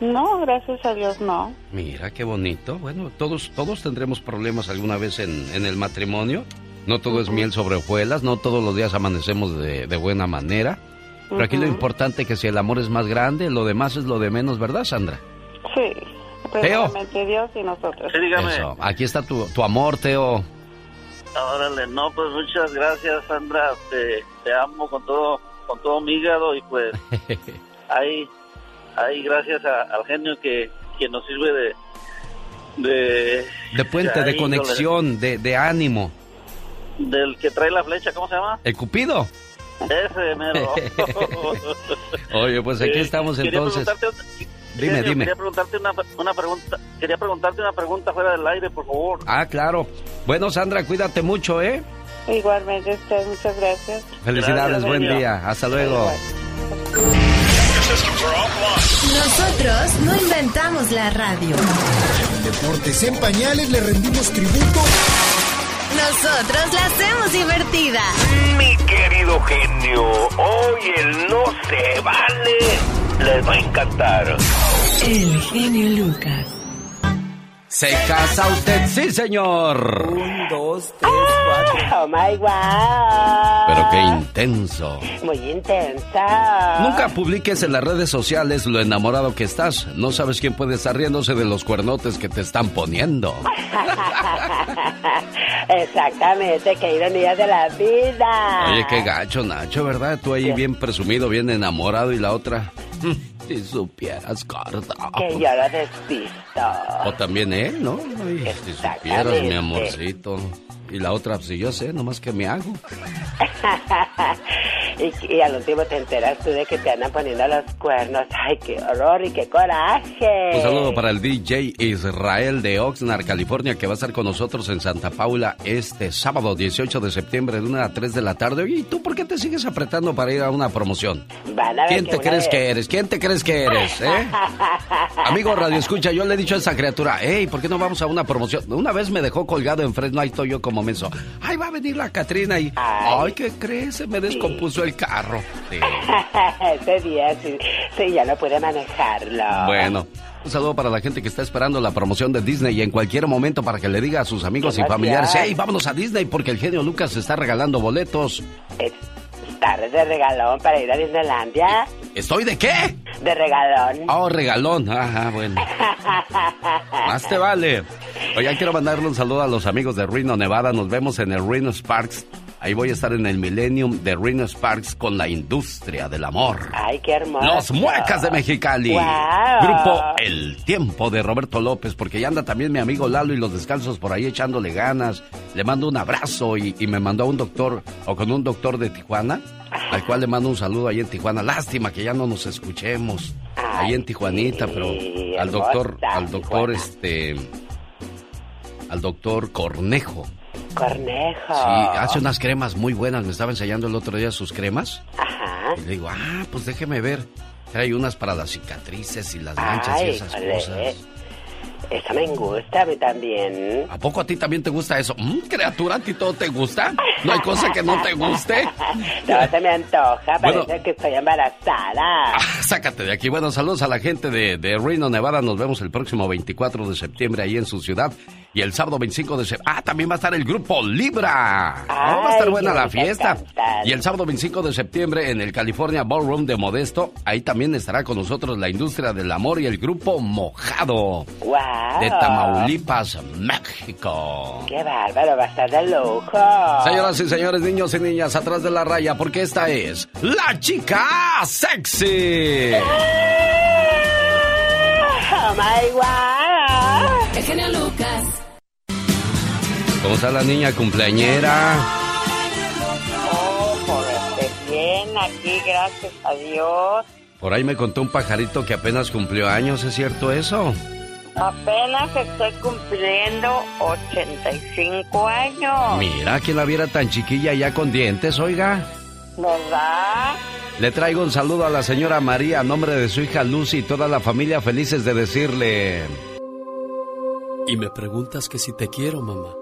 No, gracias a Dios no. Mira qué bonito. Bueno, todos, todos tendremos problemas alguna vez en, en el matrimonio. No todo es miel sobre hojuelas, no todos los días amanecemos de, de buena manera. Pero aquí lo importante es que si el amor es más grande, lo demás es lo de menos, ¿verdad, Sandra? Sí, primeramente Dios y nosotros. Eso. Aquí está tu, tu amor, Teo. Órale, no, pues muchas gracias, Sandra. Te, te amo con todo, con todo mi hígado y pues ahí, ahí gracias a- al genio que, que nos sirve de, de, De puente, de conexión, de, de ánimo. del que trae la flecha, ¿cómo se llama? El Cupido. Ese mero. Oye, pues aquí Eh, estamos entonces. preguntarte- Dime, dime. Quería preguntarte una, una pregunta, quería preguntarte una pregunta fuera del aire, por favor. Ah, claro. Bueno, Sandra, cuídate mucho, ¿eh? Igualmente usted, muchas gracias. Felicidades, Gracias, buen día. Hasta luego. Nosotros no inventamos la radio. Deportes en pañales le rendimos tributo. Nosotros la hacemos divertida. Mi querido genio, hoy el no se vale les va a encantar. El genio Lucas. ¿Se casa usted? Sí, señor. Un, dos, tres, cuatro. Oh my wow. Pero qué intenso. Muy intensa. Nunca publiques en las redes sociales lo enamorado que estás. No sabes quién puede estar riéndose de los cuernotes que te están poniendo. Exactamente, qué ironía de la vida. Oye, qué gacho, Nacho, ¿verdad? Tú ahí bien presumido, bien enamorado y la otra... Si supieras, gordo. Que yo lo despisto. O también él, ¿no? Ay, si supieras, mi amorcito. Y la otra, pues yo sé, nomás que me hago. y, y al último te enteras tú de que te andan poniendo los cuernos. Ay, qué horror y qué coraje. Un saludo para el DJ Israel de Oxnard, California, que va a estar con nosotros en Santa Paula este sábado 18 de septiembre de 1 a 3 de la tarde. Oye, ¿y tú por qué te sigues apretando para ir a una promoción? Van a ver ¿Quién te crees vez- que eres? ¿Quién te crees que eres? eh? Amigo Radio Escucha, yo le he dicho a esa criatura, hey, ¿por qué no vamos a una promoción? Una vez me dejó colgado en Fresno, ahí estoy yo como menso. Ay, va a venir la Catrina y... Ay, ¿qué crees? Se me descompuso el carro. Sí. Ese día sí, sí, ya no pude manejarlo. Bueno, un saludo para la gente que está esperando la promoción de Disney y en cualquier momento para que le diga a sus amigos y familiares, hey, vámonos a Disney porque el genio Lucas está regalando boletos. Tarde de regalón para ir a Disneylandia. ¿Estoy de qué? De regalón. Oh, regalón. Ajá, bueno. Más te vale. Oye, quiero mandarle un saludo a los amigos de Reno, Nevada. Nos vemos en el Reno Sparks. Ahí voy a estar en el Millennium de Reno Sparks con la industria del amor. Ay, qué hermoso. Los Muecas de Mexicali. Guau. Grupo El Tiempo de Roberto López, porque ya anda también mi amigo Lalo y los descalzos por ahí echándole ganas. Le mando un abrazo y, y me mandó a un doctor, o con un doctor de Tijuana, al cual le mando un saludo ahí en Tijuana. Lástima que ya no nos escuchemos ahí en Tijuanita, pero al doctor, al doctor, este, al doctor Cornejo. Cornejo. Sí, hace unas cremas muy buenas. Me estaba enseñando el otro día sus cremas. Ajá. Y le digo, ah, pues déjeme ver. Trae unas para las cicatrices y las manchas y esas cosas. Eso me gusta a mí también. ¿A poco a ti también te gusta eso? Mm, criatura, ¿a ti todo te gusta? ¿No hay cosa que no te guste? No se me antoja, Bueno. parece que estoy embarazada. Sácate de aquí. Bueno, saludos a la gente de, de Reno, Nevada. Nos vemos el próximo 24 de septiembre ahí en su ciudad. Y el sábado 25 de septiembre. Ah, también va a estar el grupo Libra. Oh, va a estar buena la fiesta. Y el sábado 25 de septiembre en el California Ballroom de Modesto. Ahí también estará con nosotros la industria del amor y el grupo Mojado. ¡Wow! De Tamaulipas, México. ¡Qué bárbaro! Va a estar de lujo. Señoras y señores, niños y niñas, atrás de la raya, porque esta es la chica sexy. ¡Oh, my God! El genio Lucas. ¿Cómo está la niña cumpleañera? Oh, por bien aquí, gracias a Dios. Por ahí me contó un pajarito que apenas cumplió años, ¿es cierto eso? Apenas estoy cumpliendo 85 años. Mira, que la viera tan chiquilla ya con dientes, oiga. ¿Verdad? Le traigo un saludo a la señora María a nombre de su hija Lucy y toda la familia felices de decirle... Y me preguntas que si te quiero, mamá.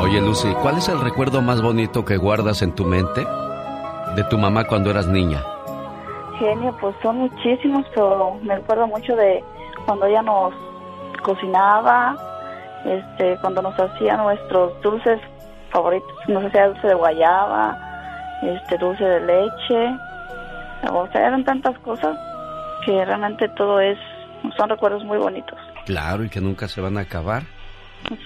Oye Lucy, ¿cuál es el recuerdo más bonito que guardas en tu mente de tu mamá cuando eras niña? Genio, pues son muchísimos, pero me acuerdo mucho de cuando ella nos cocinaba, este, cuando nos hacía nuestros dulces favoritos, nos hacía dulce de guayaba, este, dulce de leche, o sea, eran tantas cosas que realmente todo es, son recuerdos muy bonitos. Claro, y que nunca se van a acabar.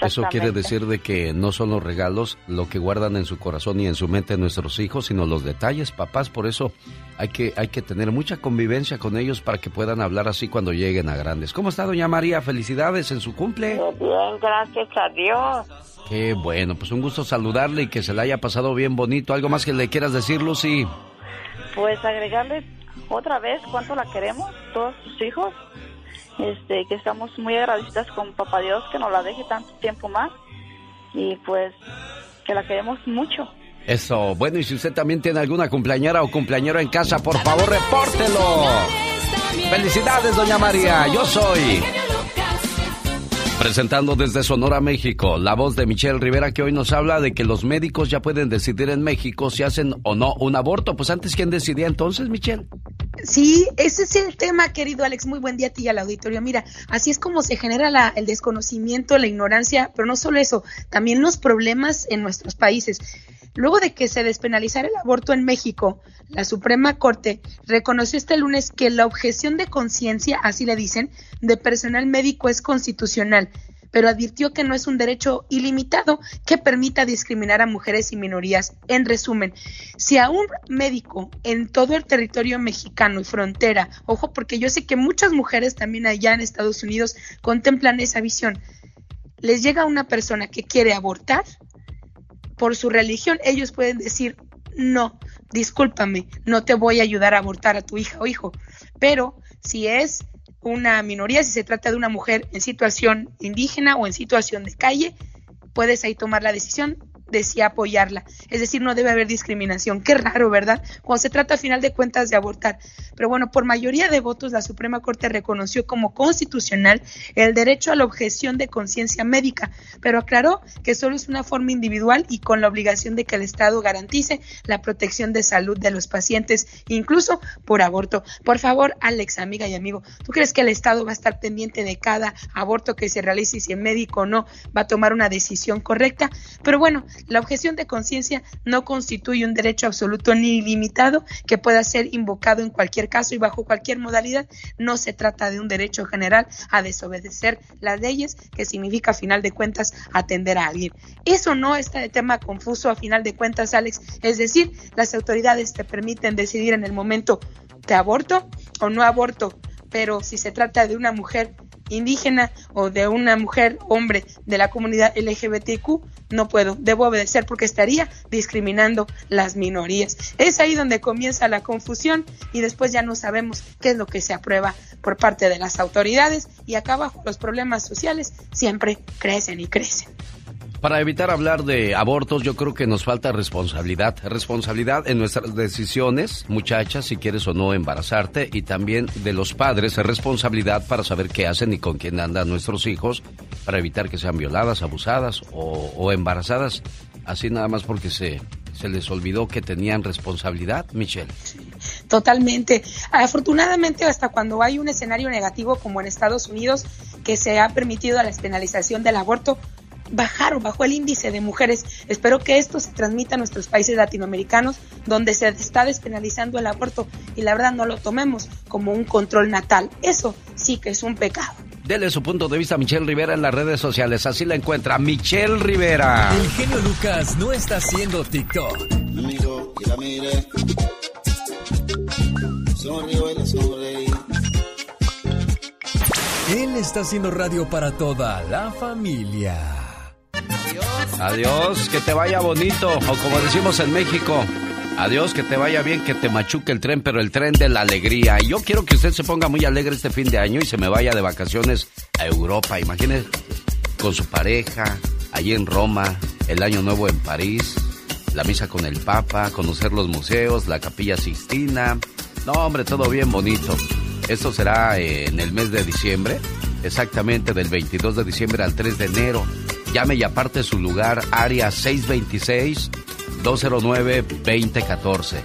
Eso quiere decir de que no son los regalos lo que guardan en su corazón y en su mente nuestros hijos, sino los detalles, papás. Por eso hay que, hay que tener mucha convivencia con ellos para que puedan hablar así cuando lleguen a grandes. ¿Cómo está doña María? Felicidades en su cumple. Bien, gracias a Dios. Qué bueno, pues un gusto saludarle y que se le haya pasado bien bonito. ¿Algo más que le quieras decir, Lucy? Pues agregarle otra vez cuánto la queremos, todos sus hijos, este, que estamos muy agradecidas con Papá Dios que nos la deje tanto tiempo más y pues que la queremos mucho. Eso, bueno, y si usted también tiene alguna cumpleañera o cumpleañero en casa, por favor, repórtelo. Felicidades, doña María, yo soy. Presentando desde Sonora, México, la voz de Michelle Rivera que hoy nos habla de que los médicos ya pueden decidir en México si hacen o no un aborto. Pues antes, ¿quién decidía entonces, Michelle? Sí, ese es el tema, querido Alex. Muy buen día a ti y al auditorio. Mira, así es como se genera la- el desconocimiento, la ignorancia, pero no solo eso, también los problemas en nuestros países. Luego de que se despenalizara el aborto en México, la Suprema Corte reconoció este lunes que la objeción de conciencia, así le dicen, de personal médico es constitucional, pero advirtió que no es un derecho ilimitado que permita discriminar a mujeres y minorías. En resumen, si a un médico en todo el territorio mexicano y frontera, ojo, porque yo sé que muchas mujeres también allá en Estados Unidos contemplan esa visión, les llega una persona que quiere abortar, por su religión, ellos pueden decir, no, discúlpame, no te voy a ayudar a abortar a tu hija o hijo. Pero si es una minoría, si se trata de una mujer en situación indígena o en situación de calle, puedes ahí tomar la decisión de si apoyarla. Es decir, no debe haber discriminación. Qué raro, ¿verdad? Cuando se trata a final de cuentas de abortar. Pero bueno, por mayoría de votos, la Suprema Corte reconoció como constitucional el derecho a la objeción de conciencia médica, pero aclaró que solo es una forma individual y con la obligación de que el Estado garantice la protección de salud de los pacientes, incluso por aborto. Por favor, Alex, amiga y amigo, ¿tú crees que el Estado va a estar pendiente de cada aborto que se realice y si el médico o no va a tomar una decisión correcta? Pero bueno, la objeción de conciencia no constituye un derecho absoluto ni ilimitado que pueda ser invocado en cualquier caso y bajo cualquier modalidad. No se trata de un derecho general a desobedecer las leyes, que significa a final de cuentas atender a alguien. Eso no está de tema confuso a final de cuentas, Alex. Es decir, las autoridades te permiten decidir en el momento, ¿te aborto o no aborto? Pero si se trata de una mujer indígena o de una mujer, hombre de la comunidad LGBTQ, no puedo, debo obedecer porque estaría discriminando las minorías. Es ahí donde comienza la confusión y después ya no sabemos qué es lo que se aprueba por parte de las autoridades y acá abajo los problemas sociales siempre crecen y crecen. Para evitar hablar de abortos, yo creo que nos falta responsabilidad. Responsabilidad en nuestras decisiones, muchachas, si quieres o no embarazarte, y también de los padres, responsabilidad para saber qué hacen y con quién andan nuestros hijos, para evitar que sean violadas, abusadas o, embarazadas, así nada más porque se, se les olvidó que tenían responsabilidad, Michelle. Totalmente. Afortunadamente, hasta cuando hay un escenario negativo como en Estados Unidos, que se ha permitido la despenalización del aborto, bajaron, bajó el índice de mujeres. Espero que esto se transmita a nuestros países latinoamericanos, donde se está despenalizando el aborto y la verdad no lo tomemos como un control natal. Eso sí que es un pecado. Dele su punto de vista a Michelle Rivera en las redes sociales. Así la encuentra Michelle Rivera. El genio Lucas no está haciendo TikTok. Amigo, que la mire. Él está haciendo radio para toda la familia. Adiós, que te vaya bonito, o como decimos en México, adiós, que te vaya bien, que te machuque el tren, pero el tren de la alegría. Y yo quiero que usted se ponga muy alegre este fin de año y se me vaya de vacaciones a Europa. Imagínese con su pareja, allí en Roma, el año nuevo en París, la misa con el Papa, conocer los museos, la capilla Sistina. No, hombre, todo bien bonito. Esto será en el mes de diciembre, exactamente del 22 de diciembre al 3 de enero. Llame y aparte su lugar, área 626-209-2014.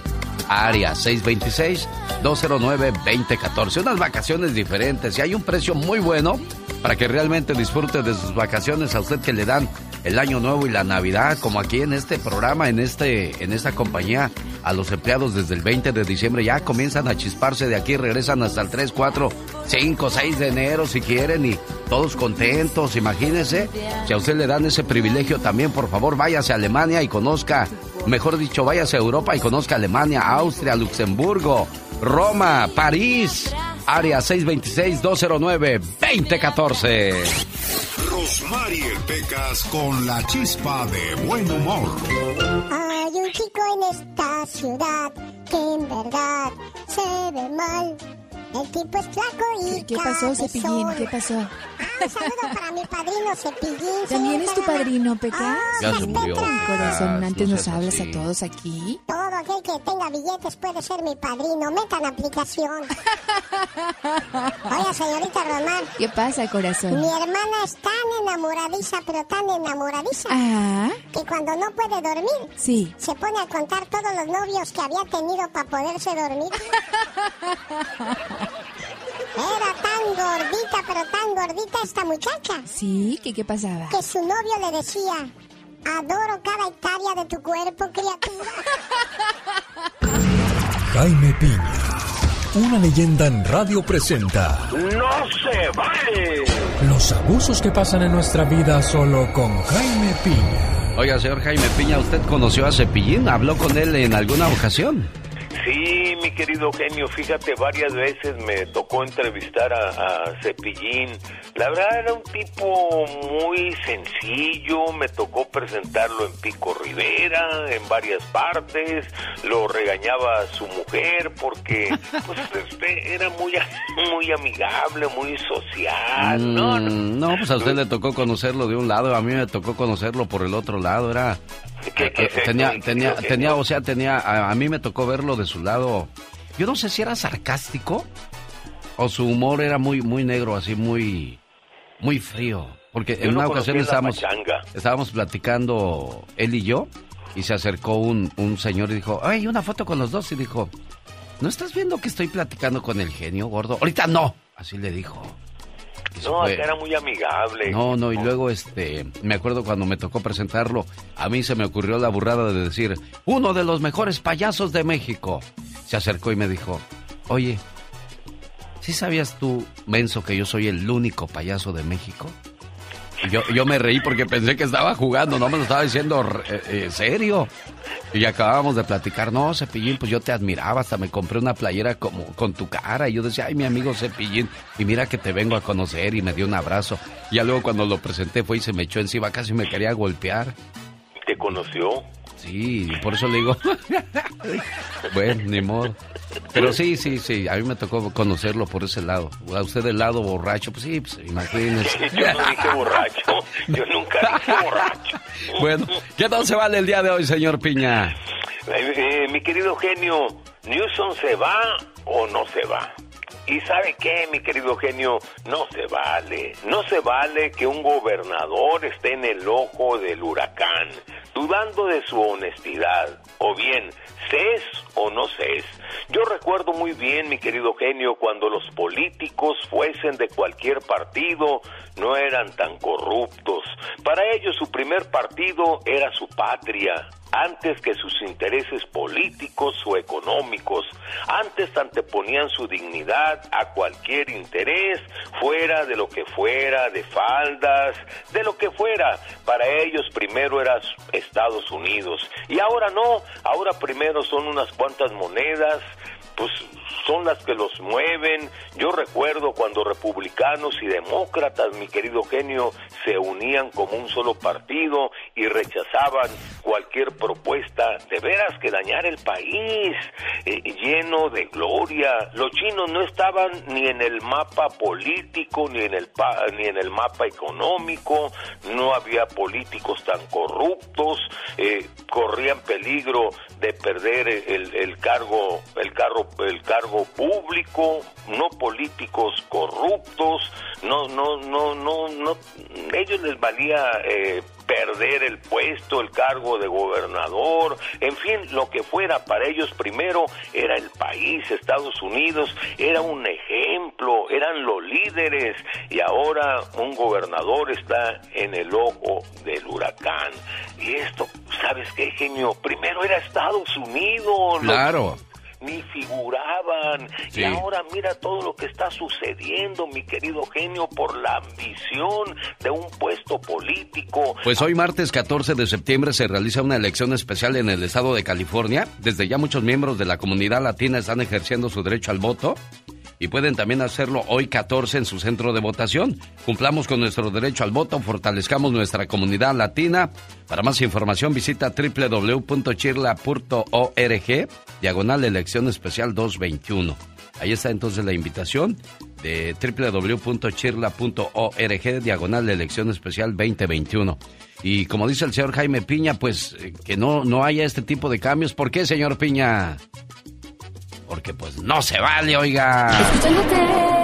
Área 626-209-2014. Unas vacaciones diferentes y hay un precio muy bueno para que realmente disfrute de sus vacaciones a usted que le dan el año nuevo y la navidad, como aquí en este programa, en este, en esta compañía, a los empleados desde el 20 de diciembre ya comienzan a chisparse de aquí, regresan hasta el 3, 4, 5, 6 de enero si quieren y todos contentos, imagínense. Si a usted le dan ese privilegio también, por favor, váyase a Alemania y conozca, mejor dicho, váyase a Europa y conozca Alemania, Austria, Luxemburgo, Roma, París. Área 626-209-2014. Rosmarie Pecas con la chispa de buen humor. Hay un chico en esta ciudad que en verdad se ve mal. El tipo es flaco y ¿Qué pasó, Cepillín? ¿Qué pasó? Ah, un saludo para mi padrino Cepillín. ¿También es tu padrino, Peca? Ya se murió. Corazón, antes no nos hablas así. a todos aquí. Todo aquel que tenga billetes puede ser mi padrino. Metan aplicación. Oye, señorita Román. ¿Qué pasa, corazón? Mi hermana es tan enamoradiza, pero tan enamoradiza, Ah, que cuando no puede dormir, sí. se pone a contar todos los novios que había tenido para poderse dormir. Era tan gordita, pero tan gordita esta muchacha, Sí, ¿qué, qué pasaba? que su novio le decía, adoro cada hectárea de tu cuerpo, criatura. Jaime Piña, una leyenda en radio presenta ¡No se vale! los abusos que pasan en nuestra vida solo con Jaime Piña. Oiga, señor Jaime Piña, ¿usted conoció a Cepillín? ¿Habló con él en alguna ocasión? Sí, mi querido genio, fíjate, varias veces me tocó entrevistar a, a Cepillín. La verdad era un tipo muy sencillo, me tocó presentarlo en Pico Rivera, en varias partes, lo regañaba a su mujer porque pues, este, era muy, muy amigable, muy social. No, no, Mm, no, pues a usted le tocó conocerlo de un lado, a mí me tocó conocerlo por el otro lado, era... ¿Qué- qué eh, es eso, tenía, tenía, tenía, o sea, tenía, a, a mí me tocó verlo de su lado. Yo no sé si era sarcástico o su humor era muy, muy negro, así muy, muy frío. Porque Yo en no una ocasión estábamos, estábamos platicando él y yo y se acercó un, un señor y dijo, ay, una foto con los dos y dijo, ¿no estás viendo que estoy platicando con el genio gordo? Ahorita no, así le dijo. No, fue. acá era muy amigable. No, no, y luego este, me acuerdo cuando me tocó presentarlo, a mí se me ocurrió la burrada de decir, uno de los mejores payasos de México. Se acercó y me dijo, oye, ¿sí sabías tú, menso, que yo soy el único payaso de México? Yo, yo me reí porque pensé que estaba jugando, no me lo estaba diciendo eh, eh, serio. Y acabábamos de platicar, no, Cepillín, pues yo te admiraba, hasta me compré una playera como con tu cara. Y yo decía, ay, mi amigo Cepillín, y mira que te vengo a conocer y me dio un abrazo. Y ya luego cuando lo presenté fue y se me echó encima, casi me quería golpear. ¿Te conoció? Sí, por eso le digo, bueno, ni modo. Pero sí, sí, sí, a mí me tocó conocerlo por ese lado. A usted del lado borracho, pues sí, pues imagínese. Yo no dije borracho, yo nunca dije borracho. Bueno, ¿qué tal se vale el día de hoy, señor Piña? Eh, eh, mi querido genio, ¿Newsom se va o no se va? Y sabe qué, mi querido genio, no se vale, no se vale que un gobernador esté en el ojo del huracán, dudando de su honestidad, o bien, ¿ses o no ses? Yo recuerdo muy bien, mi querido genio, cuando los políticos fuesen de cualquier partido, no eran tan corruptos. Para ellos su primer partido era su patria, antes que sus intereses políticos o económicos. Antes anteponían su dignidad a cualquier interés, fuera de lo que fuera, de faldas, de lo que fuera. Para ellos primero era Estados Unidos. Y ahora no, ahora primero son unas cuantas monedas, pues son las que los mueven. Yo recuerdo cuando republicanos y demócratas, mi querido genio, se unían como un solo partido y rechazaban cualquier propuesta de veras que dañar el país, eh, lleno de gloria. Los chinos no estaban ni en el mapa político, ni en el, pa- ni en el mapa económico, no había políticos tan corruptos, eh, corrían peligro de perder el, cargo, el cargo, el cargo público, no políticos corruptos, no, no, no, no, no, ellos les valía eh, perder el puesto, el cargo de gobernador, en fin, lo que fuera para ellos primero era el país, Estados Unidos, era un ejemplo, eran los líderes y ahora un gobernador está en el ojo del huracán. Y esto, ¿sabes qué, genio? Primero era Estados Unidos. Claro. Ni figuraban. Sí. Y ahora mira todo lo que está sucediendo, mi querido genio, por la ambición de un puesto político. Pues hoy martes 14 de septiembre se realiza una elección especial en el estado de California. Desde ya muchos miembros de la comunidad latina están ejerciendo su derecho al voto y pueden también hacerlo hoy 14 en su centro de votación. Cumplamos con nuestro derecho al voto, fortalezcamos nuestra comunidad latina. Para más información visita www.chirla.org, diagonal elección especial 221. Ahí está entonces la invitación de www.chirla.org, diagonal elección especial 2021. Y como dice el señor Jaime Piña, pues eh, que no, no haya este tipo de cambios. ¿Por qué, señor Piña? Porque pues no se vale, oiga. Pero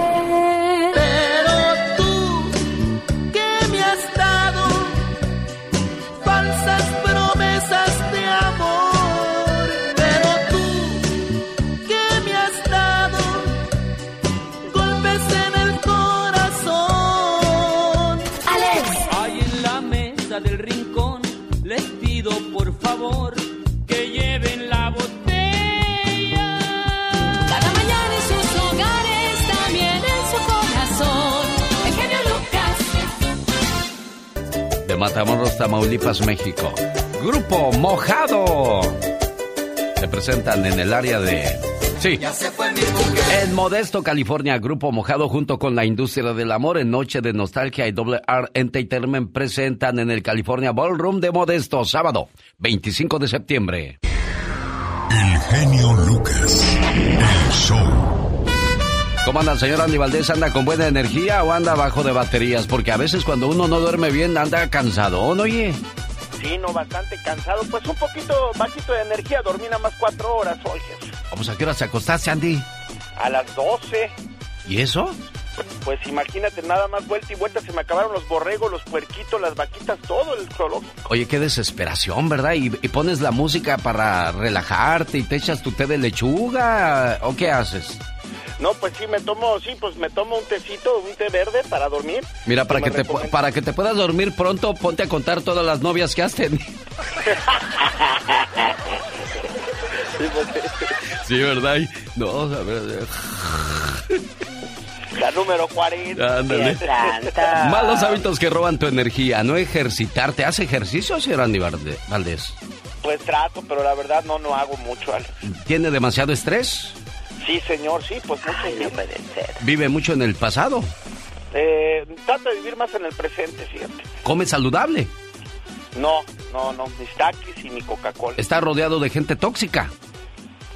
Matamoros, Tamaulipas, México. Grupo Mojado. Se presentan en el área de... Sí. En Modesto, California, Grupo Mojado junto con la industria del amor en Noche de Nostalgia y Doble R Entertainment presentan en el California Ballroom de Modesto, sábado 25 de septiembre. El genio Lucas. El show. ¿Cómo anda el señor Andy Valdés? ¿Anda con buena energía o anda bajo de baterías? Porque a veces cuando uno no duerme bien anda cansado, ¿no, oye? Sí, no, bastante cansado. Pues un poquito bajito de energía. Dormí nada más cuatro horas hoy. Vamos, ¿a qué hora se acostaste, Andy? A las 12. ¿Y eso? Pues imagínate, nada más vuelta y vuelta. Se me acabaron los borregos, los puerquitos, las vaquitas, todo el zoológico. Oye, qué desesperación, ¿verdad? Y, y pones la música para relajarte y te echas tu té de lechuga, ¿o qué haces? No, pues sí, me tomo, sí, pues me tomo un tecito, un té verde para dormir. Mira, para que, te, para que te puedas dormir pronto, ponte a contar todas las novias que has tenido. Sí, ¿verdad? No, a ver, a ver. La número 40. Ándale. Malos hábitos que roban tu energía. No ejercitarte. ¿Hace ejercicio, señor Andy Valdés? Pues trato, pero la verdad no, no hago mucho. Alex. ¿Tiene demasiado estrés? Sí, señor, sí, pues mucho. no puede ser. ¿Vive mucho en el pasado? Eh, trato de vivir más en el presente, fíjate. ¿Come saludable? No, no, no, mis taquis y mi Coca-Cola. ¿Está rodeado de gente tóxica?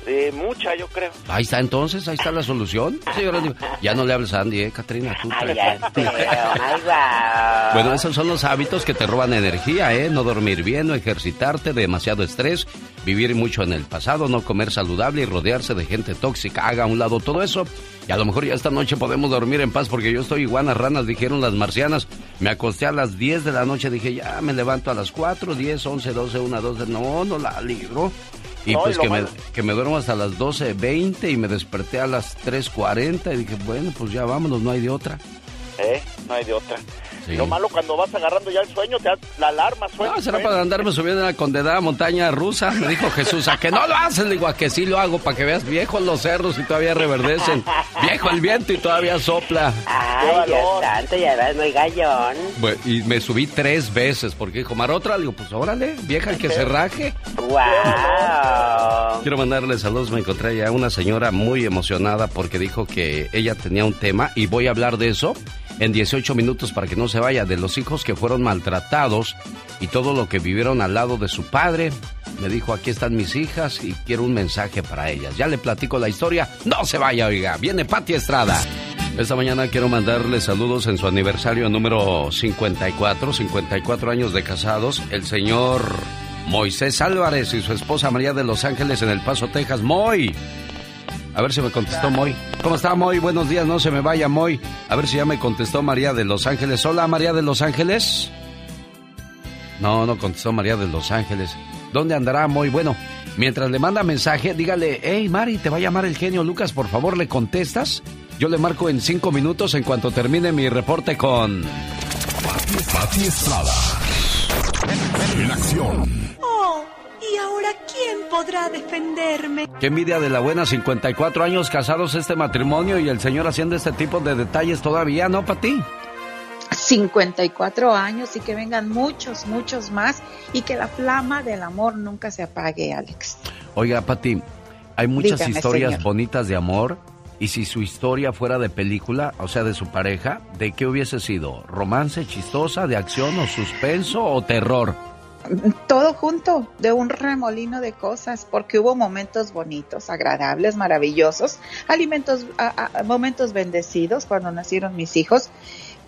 Eh, mucha, yo creo. Ahí está entonces, ahí está la solución. Ya no le hables a Andy, ¿eh, Katrina? Tú, tranquila. Bueno, esos son los hábitos que te roban energía, ¿eh? No dormir bien, no ejercitarte, demasiado estrés, vivir mucho en el pasado, no comer saludable y rodearse de gente tóxica. Haga a un lado todo eso y a lo mejor ya esta noche podemos dormir en paz porque yo estoy iguanas ranas, dijeron las marcianas. Me acosté a las 10 de la noche, dije, ya me levanto a las 4, 10, 11, 12, 1, 12. No, no la libro. Y No, pues que me, que me duermo hasta las 12.20 y me desperté a las 3.40 y dije, bueno, pues ya vámonos, no hay de otra. ¿Eh? No hay de otra. Sí. Lo malo cuando vas agarrando ya el sueño, te la alarma suena. No, será para andarme subiendo en la condenada montaña rusa. Me dijo Jesús, a que no lo haces. Le digo, a que sí lo hago, para que veas viejos los cerros y todavía reverdecen. Viejo el viento y todavía sopla. Ay, Dios santo, ya ves, muy gallón. Bueno, y me subí tres veces porque dijo, Mar, otra. Le digo, pues órale, vieja, el que se raje. Wow. Quiero mandarle saludos. Me encontré ya una señora muy emocionada porque dijo que ella tenía un tema y voy a hablar de eso en 18 minutos para que no se vaya, de los hijos que fueron maltratados y todo lo que vivieron al lado de su padre. Me dijo, aquí están mis hijas y quiero un mensaje para ellas. Ya le platico la historia. No se vaya, oiga. Viene Pati Estrada. Esta mañana quiero mandarle saludos en su aniversario número 54, 54 años de casados. El señor Moisés Álvarez y su esposa María de Los Ángeles en El Paso, Texas. Moy. A ver si me contestó Moy. ¿Cómo está Moy? Buenos días, no se me vaya Moy. A ver si ya me contestó María de Los Ángeles. Hola María de Los Ángeles. No, no contestó María de Los Ángeles. ¿Dónde andará Moy? Bueno, mientras le manda mensaje, dígale, hey Mari, te va a llamar el genio Lucas, por favor, ¿le contestas? Yo le marco en cinco minutos en cuanto termine mi reporte con... Pati Estrada. En acción. Podrá defenderme? Qué envidia de la buena, 54 años casados este matrimonio y el señor haciendo este tipo de detalles todavía, ¿no, Pati? 54 años y que vengan muchos, muchos más y que la flama del amor nunca se apague, Alex. Oiga, Pati, hay muchas Dígame, historias señor. bonitas de amor y si su historia fuera de película, o sea, de su pareja, ¿de qué hubiese sido? ¿Romance, chistosa, de acción o suspenso o terror? Todo junto, de un remolino de cosas, porque hubo momentos bonitos, agradables, maravillosos, alimentos, a- momentos bendecidos cuando nacieron mis hijos,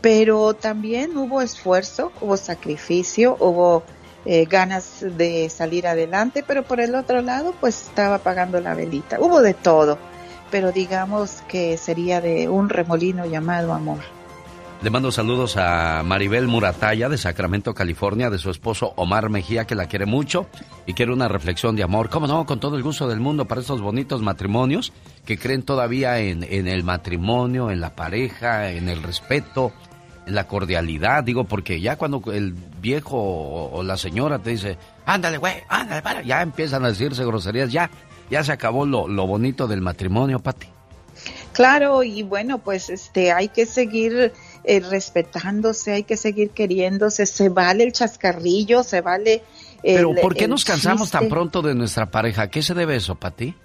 pero también hubo esfuerzo, hubo sacrificio, hubo eh, ganas de salir adelante, pero por el otro lado, pues estaba apagando la velita. Hubo de todo, pero digamos que sería de un remolino llamado amor. Le mando saludos a Maribel Murataya de Sacramento, California, de su esposo Omar Mejía, que la quiere mucho y quiere una reflexión de amor. ¿Cómo no? Con todo el gusto del mundo para estos bonitos matrimonios que creen todavía en, en el matrimonio, en la pareja, en el respeto, en la cordialidad. Digo, porque ya cuando el viejo o, o la señora te dice, ándale, güey, ándale, para, ya empiezan a decirse groserías, ya, ya se acabó lo, lo bonito del matrimonio, Pati. Claro, y bueno, pues este hay que seguir eh, respetándose, hay que seguir queriéndose, se vale el chascarrillo, se vale el, Pero ¿por qué nos cansamos tan pronto de nuestra pareja? ¿A qué se debe eso, Pati?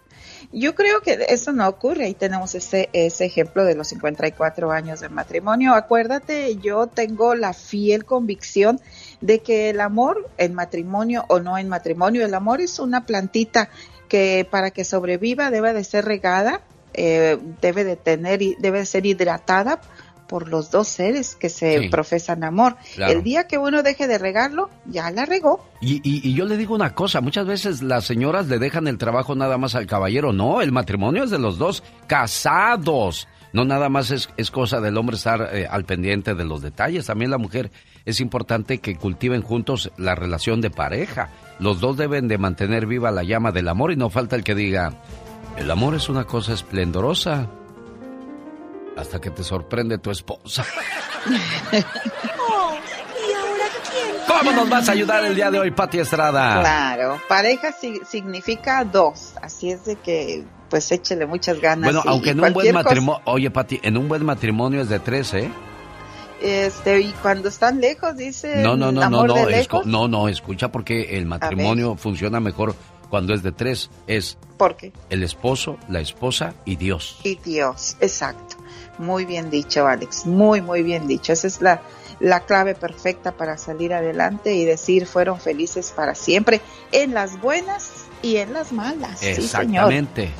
Yo creo que eso no ocurre. Ahí tenemos ese, ese ejemplo de los 54 años de matrimonio. Acuérdate, yo tengo la fiel convicción de que el amor, en matrimonio o no en matrimonio, el amor es una plantita que para que sobreviva debe de ser regada, eh, debe de tener, y debe de ser hidratada por los dos seres que se Sí. profesan amor. Claro. El día que uno deje de regarlo, ya la regó. Y, y- y yo le digo una cosa, muchas veces las señoras le dejan el trabajo nada más al caballero. No, el matrimonio es de los dos casados. No nada más es, es cosa del hombre estar eh, al pendiente de los detalles. También la mujer es importante que cultiven juntos la relación de pareja. Los dos deben de mantener viva la llama del amor y no falta el que diga, el amor es una cosa esplendorosa. Hasta que te sorprende tu esposa. Oh, ¿y ahora quién? ¿Cómo nos vas a ayudar el día de hoy, Pati Estrada? Claro, pareja si- significa dos, así es de que pues échele muchas ganas. Bueno, y- aunque en un buen matrimonio, oye Pati, en un buen matrimonio es de tres, ¿eh? Este, y cuando están lejos, dice. No, no, no, no, amor no, lejos. no, no, escucha porque el matrimonio funciona mejor cuando es de tres. Es ¿Por qué? el esposo, la esposa y Dios. Y Dios, exacto. Muy bien dicho, Alex. Muy, muy bien dicho. Esa es la, la clave perfecta para salir adelante y decir fueron felices para siempre, en las buenas y en las malas. Sí, señor. Exactamente.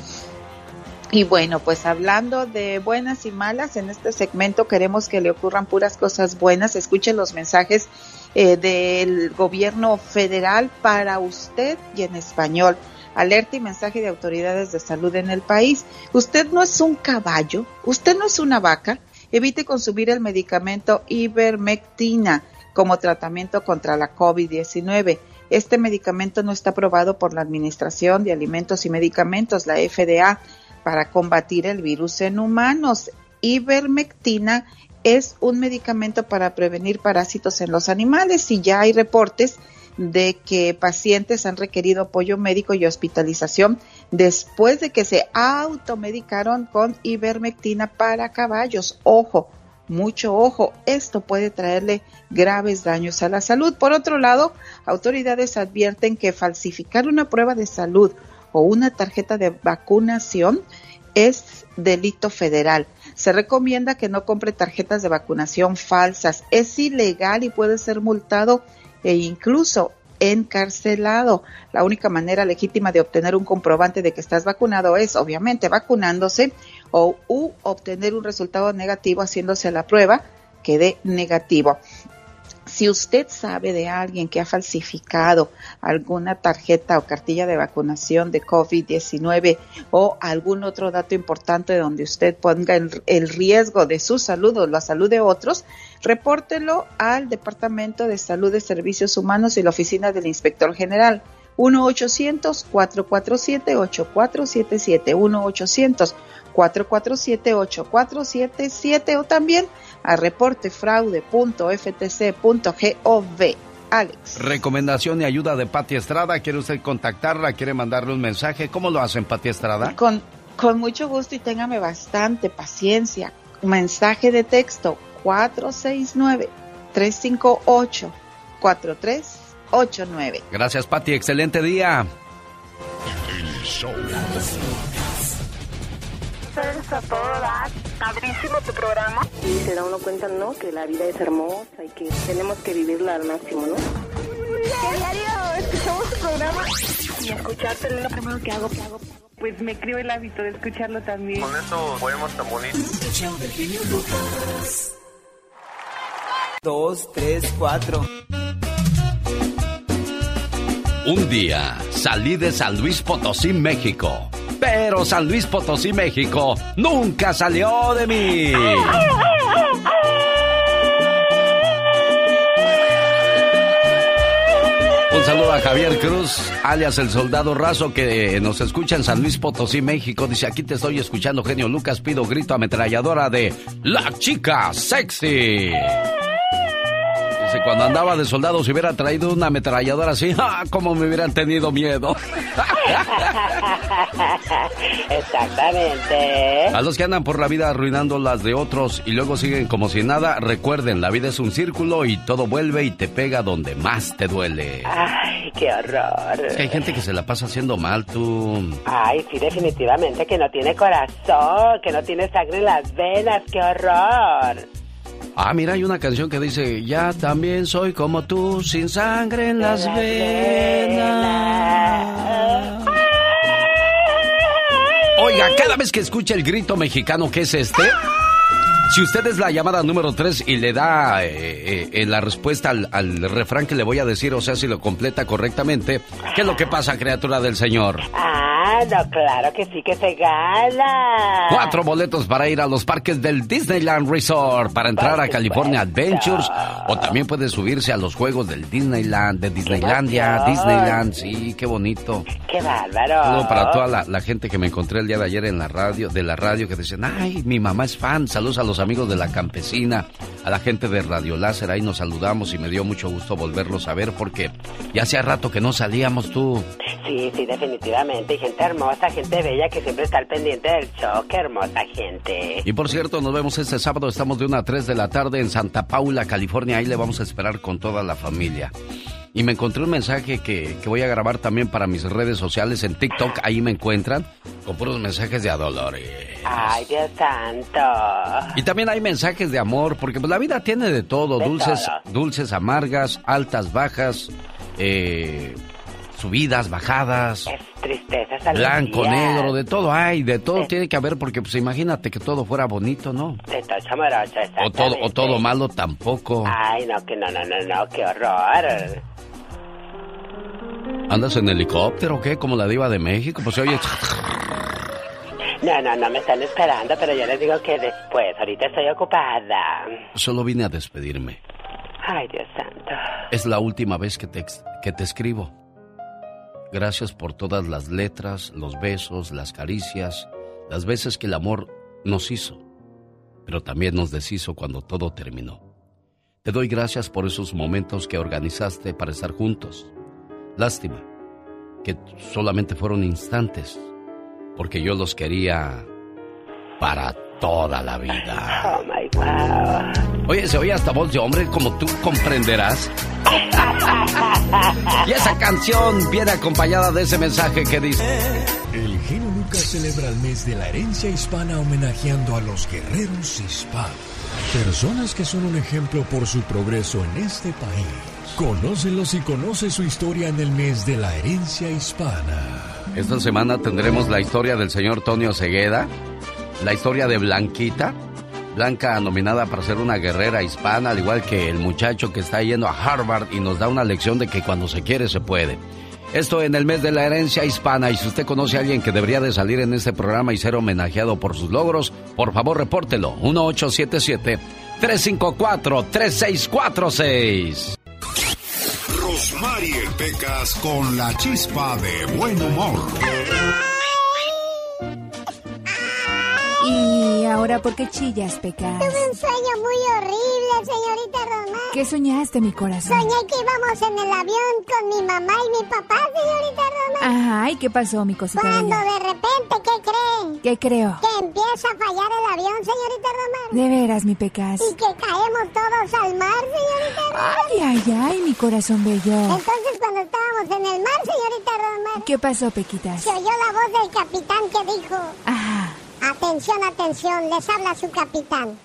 Y bueno, pues hablando de buenas y malas, en este segmento queremos que le ocurran puras cosas buenas. Escuchen los mensajes eh, del gobierno federal para usted y en español. Alerta y mensaje de autoridades de salud en el país. Usted no es un caballo, usted no es una vaca. Evite consumir el medicamento ivermectina como tratamiento contra la COVID-19. Este medicamento no está aprobado por la Administración de Alimentos y Medicamentos, la FDA, para combatir el virus en humanos. Ivermectina es un medicamento para prevenir parásitos en los animales y ya hay reportes de que pacientes han requerido apoyo médico y hospitalización después de que se automedicaron con ivermectina para caballos. Ojo, mucho ojo, esto puede traerle graves daños a la salud. Por otro lado, autoridades advierten que falsificar una prueba de salud o una tarjeta de vacunación es delito federal. Se recomienda que no compre tarjetas de vacunación falsas. Es ilegal y puede ser multado e incluso encarcelado. La única manera legítima de obtener un comprobante de que estás vacunado es obviamente vacunándose o u obtener un resultado negativo haciéndose la prueba que dé negativo. Si usted sabe de alguien que ha falsificado alguna tarjeta o cartilla de vacunación de COVID-19 o algún otro dato importante donde usted ponga el, el riesgo de su salud o la salud de otros, repórtelo al Departamento de Salud de Servicios Humanos y la Oficina del Inspector General. 1-800-447-8477. 1-800-447-8477 o también a reportefraude.ftc.gov. Alex. Recomendación y ayuda de Pati Estrada. ¿Quiere usted contactarla? ¿Quiere mandarle un mensaje? ¿Cómo lo hacen, Pati Estrada? Con, con mucho gusto y téngame bastante paciencia. Mensaje de texto 469-358-4389. Gracias, Pati. Excelente día. Ustedes a todo dar, padrísimo tu programa. Y se da uno cuenta, ¿no? Que la vida es hermosa y que tenemos que vivirla al máximo, ¿no? ¿Qué diario escuchamos tu programa? Y escucharte es lo primero que hago, que hago. Pues me creo el hábito de escucharlo también. Con esos poemas tan bonitos. Dos, tres, cuatro. Un día salí de San Luis Potosí, México. Pero San Luis Potosí, México nunca salió de mí. Un saludo a Javier Cruz, alias el soldado raso que nos escucha en San Luis Potosí, México. Dice, aquí te estoy escuchando, genio Lucas, pido grito ametralladora de La Chica Sexy. Cuando andaba de soldado si hubiera traído una ametralladora así, ¡ah! Como me hubieran tenido miedo. Exactamente. A los que andan por la vida arruinando las de otros y luego siguen como si nada, recuerden, la vida es un círculo y todo vuelve y te pega donde más te duele. Ay, qué horror. Es que hay gente que se la pasa haciendo mal, tú. Ay, sí, definitivamente, que no tiene corazón, que no tiene sangre en las venas, qué horror. Ah, mira, hay una canción que dice, ya también soy como tú, sin sangre en las venas. Oiga, cada vez que escucha el grito mexicano que es este, si usted es la llamada número 3 y le da eh, eh, la respuesta al, al refrán que le voy a decir, o sea, si lo completa correctamente, ¿qué es lo que pasa, criatura del Señor? Ah, no, claro que sí que se gana. Cuatro boletos para ir a los parques del Disneyland Resort para entrar a California Adventures o también puede subirse a los juegos del Disneyland, de Disneylandia! Disneyland, sí, qué bonito. Qué bárbaro. Saludo para toda la, la gente que me encontré el día de ayer en la radio, de la radio, que decían, ay, mi mamá es fan. Saludos a los amigos de la campesina, a la gente de Radio Láser, ahí nos saludamos y me dio mucho gusto volverlos a ver porque ya hacía rato que no salíamos tú. Sí, sí, definitivamente. Y gente hermosa, gente bella que siempre está al pendiente del show. Qué hermosa gente. Y por cierto, nos vemos este sábado. Estamos de 1 a 3 de la tarde en Santa Paula, California. Ahí le vamos a esperar con toda la familia. Y me encontré un mensaje que, que voy a grabar también para mis redes sociales en TikTok. Ahí me encuentran con puros mensajes de Adolores. Ay, Dios santo. Y también hay mensajes de amor, porque pues, la vida tiene de todo, De dulces, todo. dulces amargas, altas, bajas, eh, subidas, bajadas, Tristezas, blanco, alegrías. negro, de todo hay, de todo tiene que haber, porque pues imagínate que todo fuera bonito, ¿no? De tocho morocho, O todo, o todo malo tampoco. Ay, no, que no, no, no, no, qué horror. ¿Andas en helicóptero o qué? Como la diva de México, pues se oye... No, no, no me están esperando, pero yo les digo que después, ahorita estoy ocupada. Solo vine a despedirme. Ay, Dios santo. Es la última vez que te, que te escribo. Gracias por todas las letras, los besos, las caricias, las veces que el amor nos hizo, pero también nos deshizo cuando todo terminó. Te doy gracias por esos momentos que organizaste para estar juntos. Lástima que solamente fueron instantes, porque yo los quería para toda la vida. Oh my wow. Oye, se oye hasta voz de hombre, como tú comprenderás. Y esa canción viene acompañada de ese mensaje que dice... El genio Lucas celebra el mes de la herencia hispana homenajeando a los guerreros hispanos. Personas que son un ejemplo por su progreso en este país. Conócelos y conoce su historia en el mes de la herencia hispana. Esta semana tendremos la historia del señor Tonio Cegueda, la historia de Blanquita, Blanca nominada para ser una guerrera hispana, al igual que el muchacho que está yendo a Harvard y nos da una lección de que cuando se quiere se puede. Esto en el mes de la herencia hispana y si usted conoce a alguien que debería de salir en este programa y ser homenajeado por sus logros, por favor repórtelo. 1877-354-3646. Rosmarie Pecas con la chispa de buen humor. ¿Y ahora por qué chillas, Pecas? Tuve un sueño muy horrible, señorita Román. ¿Qué soñaste, mi corazón? Soñé que íbamos en el avión con mi mamá y mi papá, señorita Román. Ajá, ¿y qué pasó, mi cosita Cuando bella? de repente, ¿qué creen? ¿Qué creo? Que empieza a fallar el avión, señorita Román. De veras, mi Pecas. Y que caemos todos al mar, señorita Román. Ay, ay, ay, mi corazón bello. Entonces, cuando estábamos en el mar, señorita Román, ¿Qué pasó, Pequitas? se oyó la voz del capitán que dijo... Ajá. Atención, atención, les habla su capitán.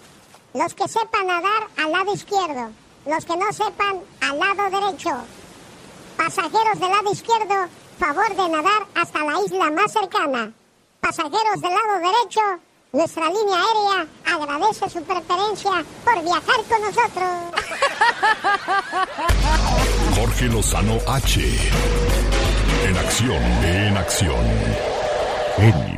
Los que sepan nadar al lado izquierdo, los que no sepan al lado derecho. Pasajeros del lado izquierdo, favor de nadar hasta la isla más cercana. Pasajeros del lado derecho, nuestra línea aérea agradece su preferencia por viajar con nosotros. Jorge Lozano H. En acción, en acción. Genio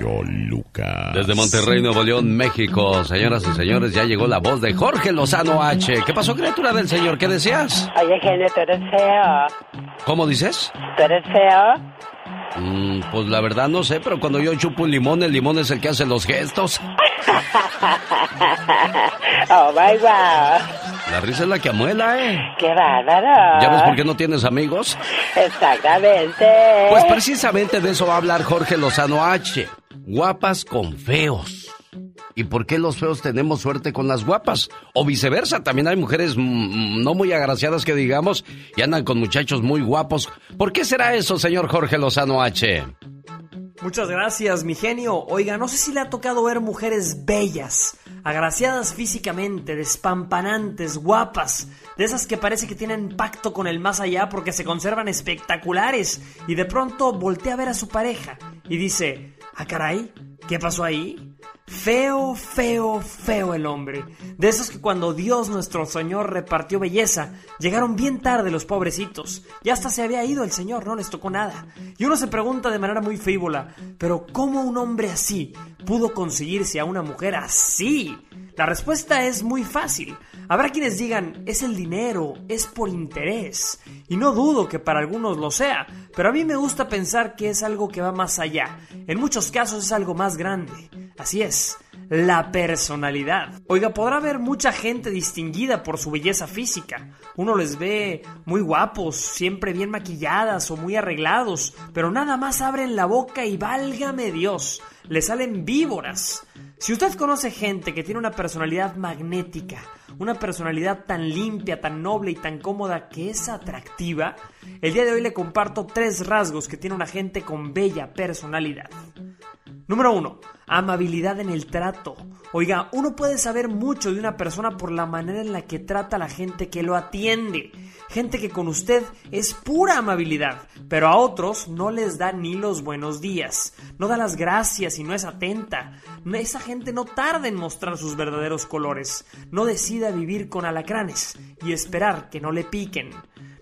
Lucas. Desde Monterrey, Nuevo León, México, señoras y señores, ya llegó la voz de Jorge Lozano H. ¿Qué pasó, criatura del Señor? ¿Qué decías? Oye, genio, tú eres feo. ¿Cómo dices? ¿Tú eres feo? Mm, pues la verdad no sé, pero cuando yo chupo un limón, el limón es el que hace los gestos. Oh my wow. La risa es la que amuela, ¿eh? ¡Qué bárbaro! ¿Ya ves por qué no tienes amigos? Exactamente. Pues precisamente de eso va a hablar Jorge Lozano H. Guapas con feos. ¿Y por qué los feos tenemos suerte con las guapas? O viceversa, también hay mujeres mm, no muy agraciadas que digamos y andan con muchachos muy guapos. ¿Por qué será eso, señor Jorge Lozano H? Muchas gracias, mi genio. Oiga, no sé si le ha tocado ver mujeres bellas, agraciadas físicamente, despampanantes, guapas, de esas que parece que tienen pacto con el más allá porque se conservan espectaculares y de pronto voltea a ver a su pareja y dice, ah caray, ¿qué pasó ahí? Feo, feo, feo el hombre. De esos que cuando Dios nuestro Señor repartió belleza, llegaron bien tarde los pobrecitos. Y hasta se había ido el Señor, no les tocó nada. Y uno se pregunta de manera muy frívola, pero ¿cómo un hombre así pudo conseguirse a una mujer así? La respuesta es muy fácil. Habrá quienes digan, es el dinero, es por interés. Y no dudo que para algunos lo sea, pero a mí me gusta pensar que es algo que va más allá. En muchos casos es algo más grande. Así es, la personalidad. Oiga, podrá haber mucha gente distinguida por su belleza física. Uno les ve muy guapos, siempre bien maquilladas o muy arreglados, pero nada más abren la boca y válgame Dios, le salen víboras. Si usted conoce gente que tiene una personalidad magnética, una personalidad tan limpia, tan noble y tan cómoda que es atractiva, el día de hoy le comparto tres rasgos que tiene una gente con bella personalidad. Número uno, amabilidad en el trato. Oiga, uno puede saber mucho de una persona por la manera en la que trata a la gente que lo atiende. Gente que con usted es pura amabilidad, pero a otros no les da ni los buenos días. No da las gracias y no es atenta. Esa gente no tarda en mostrar sus verdaderos colores. No decida vivir con alacranes y esperar que no le piquen.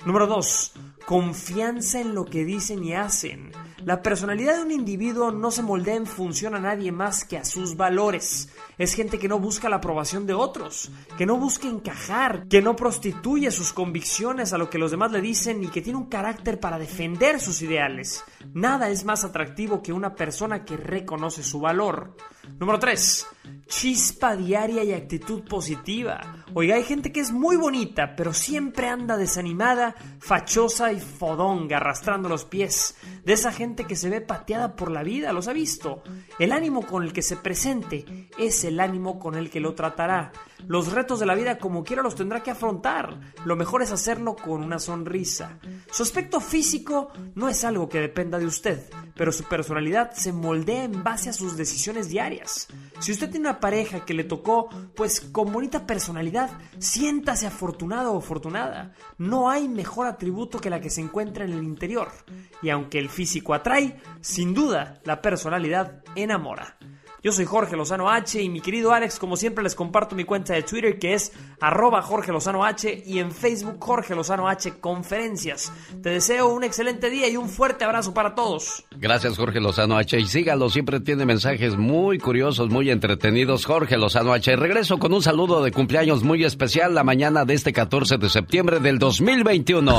Número 2. Confianza en lo que dicen y hacen. La personalidad de un individuo no se moldea en función a nadie más que a sus valores. Es gente que no busca la aprobación de otros, que no busca encajar, que no prostituye sus convicciones a lo que los demás le dicen y que tiene un carácter para defender sus ideales. Nada es más atractivo que una persona que reconoce su valor. Número 3. Chispa diaria y actitud positiva. Oiga, hay gente que es muy bonita, pero siempre anda desanimada, fachosa y fodonga, arrastrando los pies. De esa gente que se ve pateada por la vida, ¿los ha visto? El ánimo con el que se presente es el ánimo con el que lo tratará. Los retos de la vida como quiera los tendrá que afrontar. Lo mejor es hacerlo con una sonrisa. Su aspecto físico no es algo que dependa de usted, pero su personalidad se moldea en base a sus decisiones diarias. Si usted tiene una pareja que le tocó, pues con bonita personalidad, siéntase afortunado o afortunada. No hay mejor atributo que la que se encuentra en el interior. Y aunque el físico atrae, sin duda la personalidad enamora. Yo soy Jorge Lozano H y mi querido Alex, como siempre les comparto mi cuenta de Twitter que es arroba Jorge Lozano H y en Facebook Jorge Lozano H Conferencias. Te deseo un excelente día y un fuerte abrazo para todos. Gracias Jorge Lozano H y sígalo, siempre tiene mensajes muy curiosos, muy entretenidos. Jorge Lozano H. Regreso con un saludo de cumpleaños muy especial la mañana de este 14 de septiembre del 2021.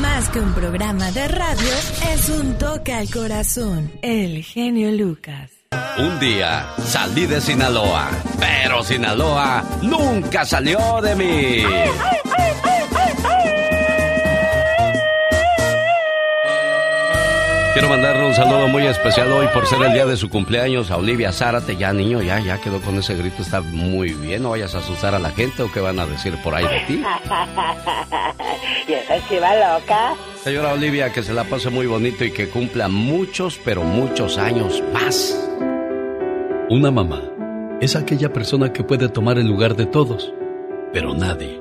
Más que un programa de radio, es un toque al corazón. El genio Lucas. Un día salí de Sinaloa, pero Sinaloa nunca salió de mí. Quiero mandarle un saludo muy especial hoy por ser el día de su cumpleaños a Olivia Zárate. Ya, niño, ya, ya quedó con ese grito. Está muy bien. No vayas a asustar a la gente o qué van a decir por ahí de ti. ¿Y esa chiva loca? Señora Olivia, que se la pase muy bonito y que cumpla muchos, pero muchos años más. Una mamá es aquella persona que puede tomar el lugar de todos, pero nadie,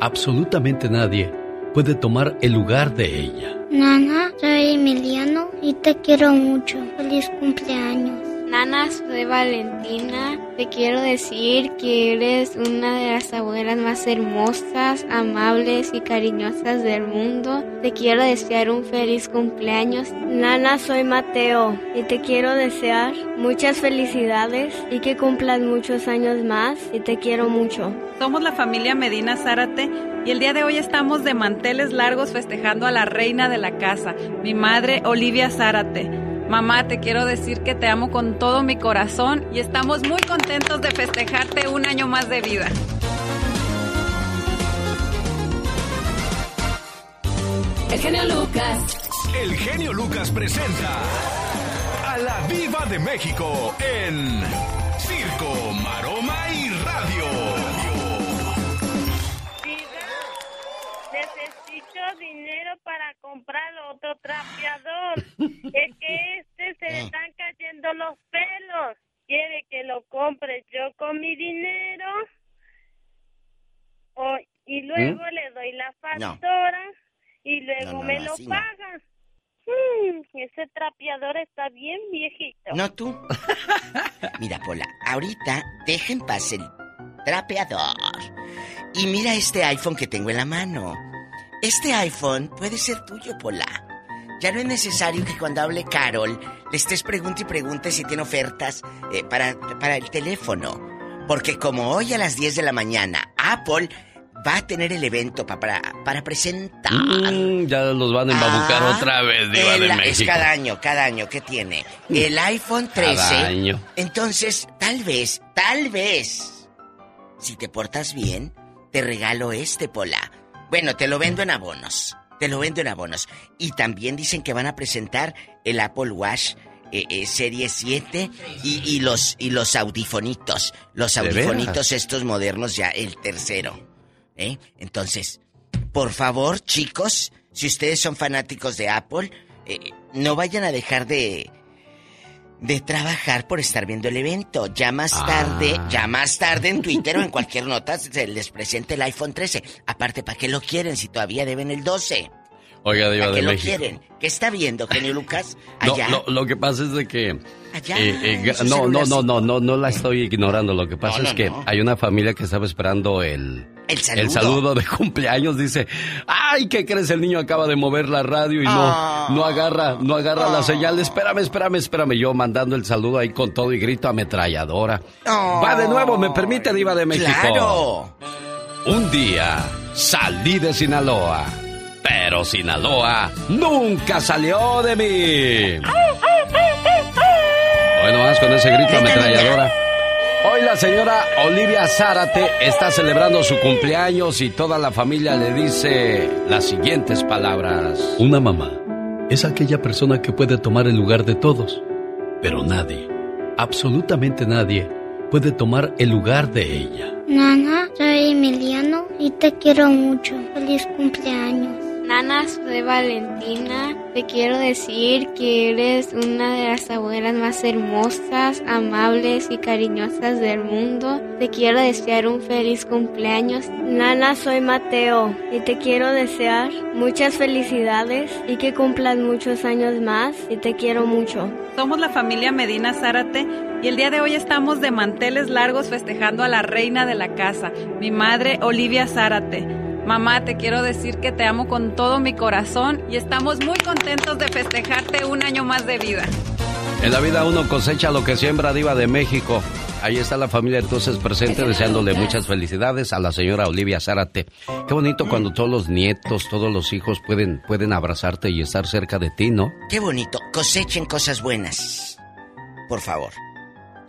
absolutamente nadie, puede tomar el lugar de ella. Nana, soy Emiliano y te quiero mucho. Feliz cumpleaños. Nana, soy Valentina. Te quiero decir que eres una de las abuelas más hermosas, amables y cariñosas del mundo. Te quiero desear un feliz cumpleaños. Nana, soy Mateo y te quiero desear muchas felicidades y que cumplas muchos años más y te quiero mucho. Somos la familia Medina Zárate y el día de hoy estamos de manteles largos festejando a la reina de la casa, mi madre Olivia Zárate. Mamá, te quiero decir que te amo con todo mi corazón y estamos muy contentos de festejarte un año más de vida. El genio Lucas. El genio Lucas presenta a la Viva de México en Circo, dinero para comprar otro trapeador. es que este se le están cayendo los pelos. Quiere que lo compre yo con mi dinero. O- y luego le doy la factura y luego No, no, me no, lo así no. paga. Mm, ese trapeador está bien viejito. No tú. Mira, Pola, ahorita deja en paz el trapeador. Y mira este iPhone que tengo en la mano. Este iPhone puede ser tuyo, Pola. Ya no es necesario que cuando hable Carol le estés pregunte y pregunte si tiene ofertas eh, para, para el teléfono. Porque como hoy a las 10 de la mañana Apple va a tener el evento pa- para, para presentar. Mm, ya los van a embabucar Ah, otra vez, Diva el- de Es México. cada año, cada año que tiene. El iPhone 13. Cada año. Entonces, tal vez, tal vez, si te portas bien, te regalo este, Pola. Bueno, te lo vendo en abonos. Te lo vendo en abonos. Y también dicen que van a presentar el Apple Watch eh, eh, Serie 7 y, y los, y los audifonitos. Los ¿De audifonitos estos modernos ya, el tercero. ¿eh? Entonces, por favor, chicos, si ustedes son fanáticos de Apple, eh, no vayan a dejar de de trabajar por estar viendo el evento. Ya más Ah. tarde, ya más tarde en Twitter o en cualquier nota se les presenta el iPhone 13. Aparte, ¿para qué lo quieren si todavía deben el 12? Oiga, Diva ¿Para de qué lo México. quieren? ¿Qué está viendo, genio Lucas? No, Allá. lo, lo que pasa es de que... Allá, eh, eh, no, no, no, no, no, no la estoy ignorando. Lo que pasa No, es no, que no. hay una familia que estaba esperando el... El saludo. de cumpleaños. Dice, ay, ¿qué crees? El niño acaba de mover la radio y no, Ah. no agarra, no agarra la señal. Espérame, espérame, espérame. Yo mandando el saludo ahí con todo y grito ametralladora. Va de nuevo, ¿me permite, Diva de México? ¡Claro! Un día salí de Sinaloa, pero Sinaloa nunca salió de mí. Bueno, más con ese grito ametralladora. Hoy la señora Olivia Zárate está celebrando su cumpleaños y toda la familia le dice las siguientes palabras. Una mamá es aquella persona que puede tomar el lugar de todos, pero nadie, absolutamente nadie, puede tomar el lugar de ella. Nana, soy Emiliano y te quiero mucho. Feliz cumpleaños. Nana, soy Valentina. Te quiero decir que eres una de las abuelas más hermosas, amables y cariñosas del mundo. Te quiero desear un feliz cumpleaños. Nana, soy Mateo y te quiero desear muchas felicidades y que cumplas muchos años más y te quiero mucho. Somos la familia Medina Zárate y el día de hoy estamos de manteles largos festejando a la reina de la casa, mi madre Olivia Zárate. Mamá, te quiero decir que te amo con todo mi corazón y estamos muy contentos de festejarte un año más de vida. En la vida uno cosecha lo que siembra Diva de México. Ahí está la familia entonces presente deseándole muchas felicidades a la señora Olivia Zárate. Qué bonito cuando todos los nietos, todos los hijos pueden, pueden abrazarte y estar cerca de ti, ¿no? Qué bonito. Cosechen cosas buenas. Por favor.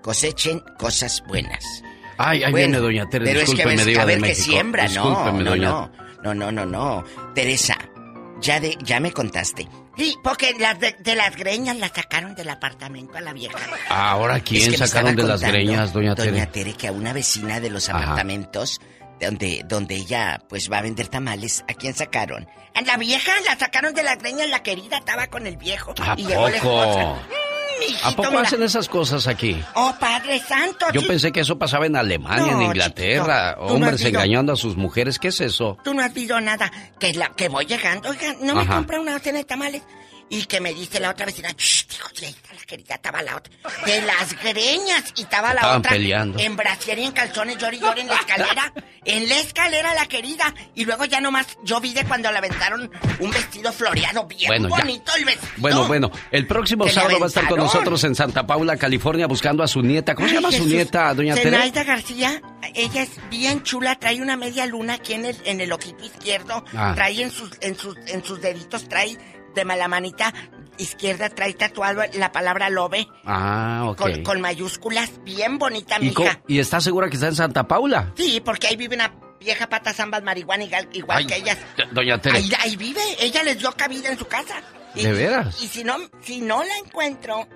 Cosechen cosas buenas. Ay, ahí Bueno, viene Doña Tere, Pero es que a ver, Diva a ver de que siembra, no, no, doña- no, no, no, no, no. Teresa, ya de, ya me contaste. Sí, porque las de, de las greñas la sacaron del apartamento a la vieja. Ahora, Es ¿quién que sacaron de las greñas, Doña Tere? Doña Tere, que a una vecina de los Ajá. apartamentos donde, donde ella pues va a vender tamales, ¿a quién sacaron? A la vieja la sacaron de las greñas, la querida estaba con el viejo. ¿A y llegó la poco? esposa. Mijito, ¿A poco mira. hacen esas cosas aquí? Oh, Padre Santo. Yo pensé que eso pasaba en Alemania, No, en Inglaterra. chiquito, tú no Hombres engañando a sus mujeres. ¿Qué es eso? Tú no has visto nada. Que, la, que voy llegando, oiga, no me compra una docena de tamales. Y que me dice la otra vecina, "Shh, está la querida, estaba la otra. De las greñas. Y estaba la Estaban otra. peleando. En brasier y en calzones, llori, llori en la escalera. en la escalera la querida. Y luego ya nomás, yo vi de cuando le aventaron un vestido floreado bien Bueno, ya. bonito el vestido. Bueno, bueno, el próximo ¿Que le sábado va a estar con nosotros en Santa Paula, California, buscando a su nieta. ¿Cómo se llama su nieta, doña Tere? Zenaida García, ella es bien chula, trae una media luna aquí en el, en el ojito izquierdo, Ah. trae en sus, en sus, en sus deditos, trae de la manita izquierda, trae tatuado la palabra lobe Ah, ok. con, con mayúsculas, bien bonita, ¿Y, mija. ¿Y está segura que está en Santa Paula? Sí, porque ahí vive una vieja pata zambas marihuana igual, igual Ay, que ellas. Doña Tere. Ahí, ahí vive, ella les dio cabida en su casa. Y- ¿De veras? Y si no, si no la encuentro,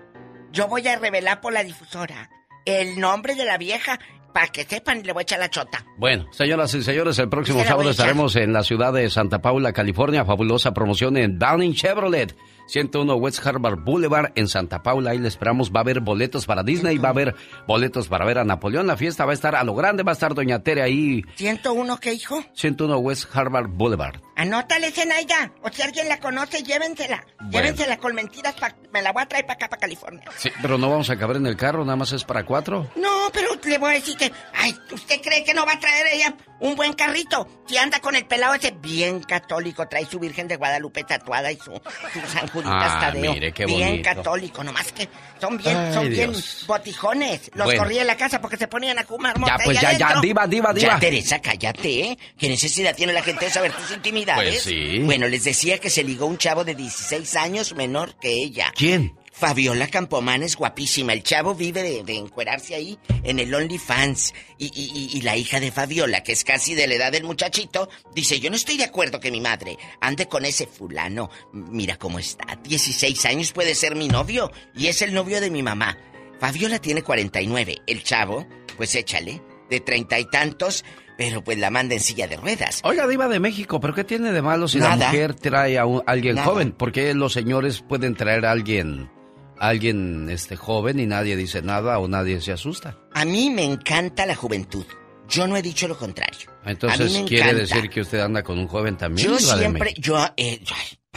yo voy a revelar por la difusora el nombre de la vieja para que sepan le voy a echar la chota. Bueno, señoras y señores, el próximo sábado estaremos en la ciudad de Santa Paula, California. Fabulosa promoción en Downing Chevrolet. 101 West Harvard Boulevard en Santa Paula. Ahí le esperamos. Va a haber boletos para Disney, va a haber boletos para ver a Napoleón. La fiesta va a estar a lo grande. Va a estar Doña Tere ahí. 101, ¿qué hijo? 101 West Harvard Boulevard. Anótale, Zenaida. O si alguien la conoce, llévensela. Llévensela con mentiras. pa- me la voy a traer para acá, para California. Sí, pero no vamos a caber en el carro, nada más es para cuatro. No, pero le voy a decir que... Ay, ¿usted cree que no va a traer ella un buen carrito. Si anda con el pelado ese bien católico, trae su Virgen de Guadalupe tatuada y su, su San Juditas Ah, Tadeo. mire, qué bien bonito. católico, nomás que son bien, Ay, son bien Dios. botijones. Los Bueno. corría en la casa porque se ponían a fumar Ya, pues, ya, ya, adentro. diva, diva, diva. Ya, Teresa, cállate, ¿eh? ¿Qué necesidad tiene la gente de saber tus intimidades? Pues sí. Bueno, les decía que se ligó un chavo de 16 años menor que ella. ¿Quién? Fabiola Campoman es guapísima. El chavo vive de, de encuerarse ahí en el OnlyFans. Y, y, y- y la hija de Fabiola, que es casi de la edad del muchachito, dice: Yo no estoy de acuerdo que mi madre ande con ese fulano. Mira cómo está. 16 años puede ser mi novio. Y es el novio de mi mamá. Fabiola tiene 49. El chavo, pues échale, de treinta y tantos, pero pues la manda en silla de ruedas. Oiga, Diva de México, ¿pero qué tiene de malo si la mujer trae a, un- alguien Nada. joven? ¿Por qué los señores pueden traer a alguien, alguien este, joven y nadie dice nada o nadie se asusta? A mí me encanta la juventud. Yo no he dicho lo contrario. Entonces, ¿quiere encanta. decir que usted anda con un joven también? Yo siempre, yo, eh,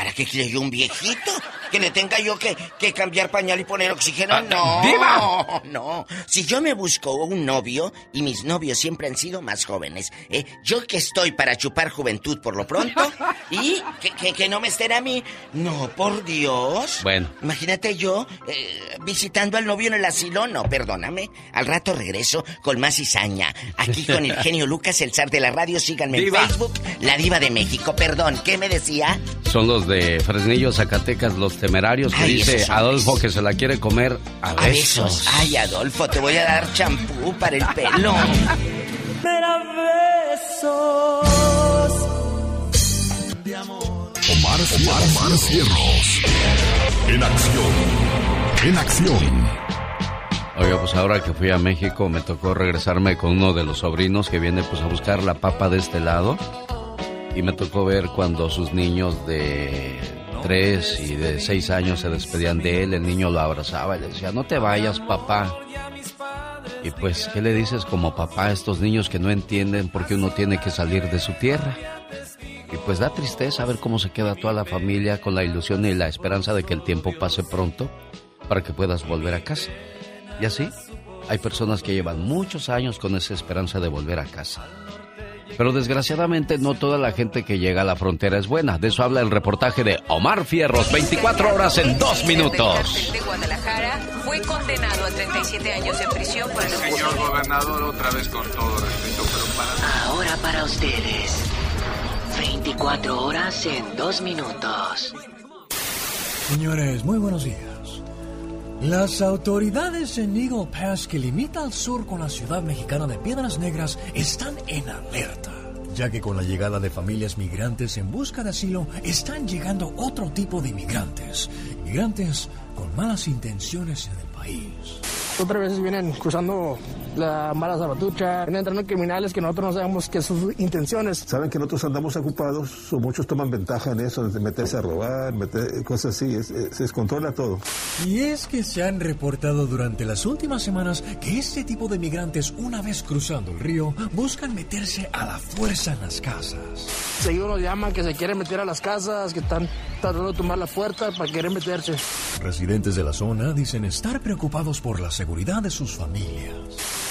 ¿para qué quiere yo un viejito? Que le tenga yo que, que cambiar pañal y poner oxígeno. Ah, no, ¡Diva! no. Si yo me busco un novio, y mis novios siempre han sido más jóvenes, eh, yo que estoy para chupar juventud por lo pronto, y que, que- que no me estén a mí, no, por Dios. Bueno. Imagínate yo eh, visitando al novio en el asilo. No, perdóname. Al rato regreso con más cizaña. Aquí con el genio Lucas, el zar de la radio. Síganme en Facebook, La Diva de México. Perdón, ¿qué me decía? Son los de Fresnillo, Zacatecas, los temerarios, que Ay, dice Adolfo que se la quiere comer a A besos. besos. Ay, Adolfo, te voy a dar champú para el pelo. Omar, Omar, Omar Cierros. En acción. En acción. Oiga, pues ahora que fui a México me tocó regresarme con uno de los sobrinos que viene pues a buscar la papa de este lado. Y me tocó ver cuando sus niños de tres y de seis años se despedían de él, el niño lo abrazaba y le decía, no te vayas papá. Y pues, ¿qué le dices como papá a estos niños que no entienden por qué uno tiene que salir de su tierra? Y pues da tristeza ver cómo se queda toda la familia con la ilusión y la esperanza de que el tiempo pase pronto para que puedas volver a casa. Y así, hay personas que llevan muchos años con esa esperanza de volver a casa. Pero desgraciadamente no toda la gente que llega a la frontera es buena. De eso habla el reportaje de Omar Fierros, 24 horas en 2 minutos. de Guadalajara fue condenado a 37 años de prisión por el Señor gobernador, otra vez con todo respeto, pero para... Ahora para ustedes. 24 horas en 2 minutos. Señores, muy buenos días. Las autoridades en Eagle Pass, que limita al sur con la ciudad mexicana de Piedras Negras, están en alerta, ya que con la llegada de familias migrantes en busca de asilo, están llegando otro tipo de inmigrantes, migrantes con malas intenciones en el país. Otras veces vienen cruzando la mala zapatucha, entrando criminales que nosotros no sabemos qué son sus intenciones. Saben que nosotros andamos ocupados, o muchos toman ventaja en eso, de meterse a robar, meter, cosas así, es- es- se descontrola todo. Y es que se han reportado durante las últimas semanas que este tipo de migrantes, una vez cruzando el río, buscan meterse a la fuerza en las casas. Seguido nos llaman que se quieren meter a las casas, que están tratando de tomar la puerta para querer meterse. Residentes de la zona dicen estar preocupados por la seguridad de sus familias.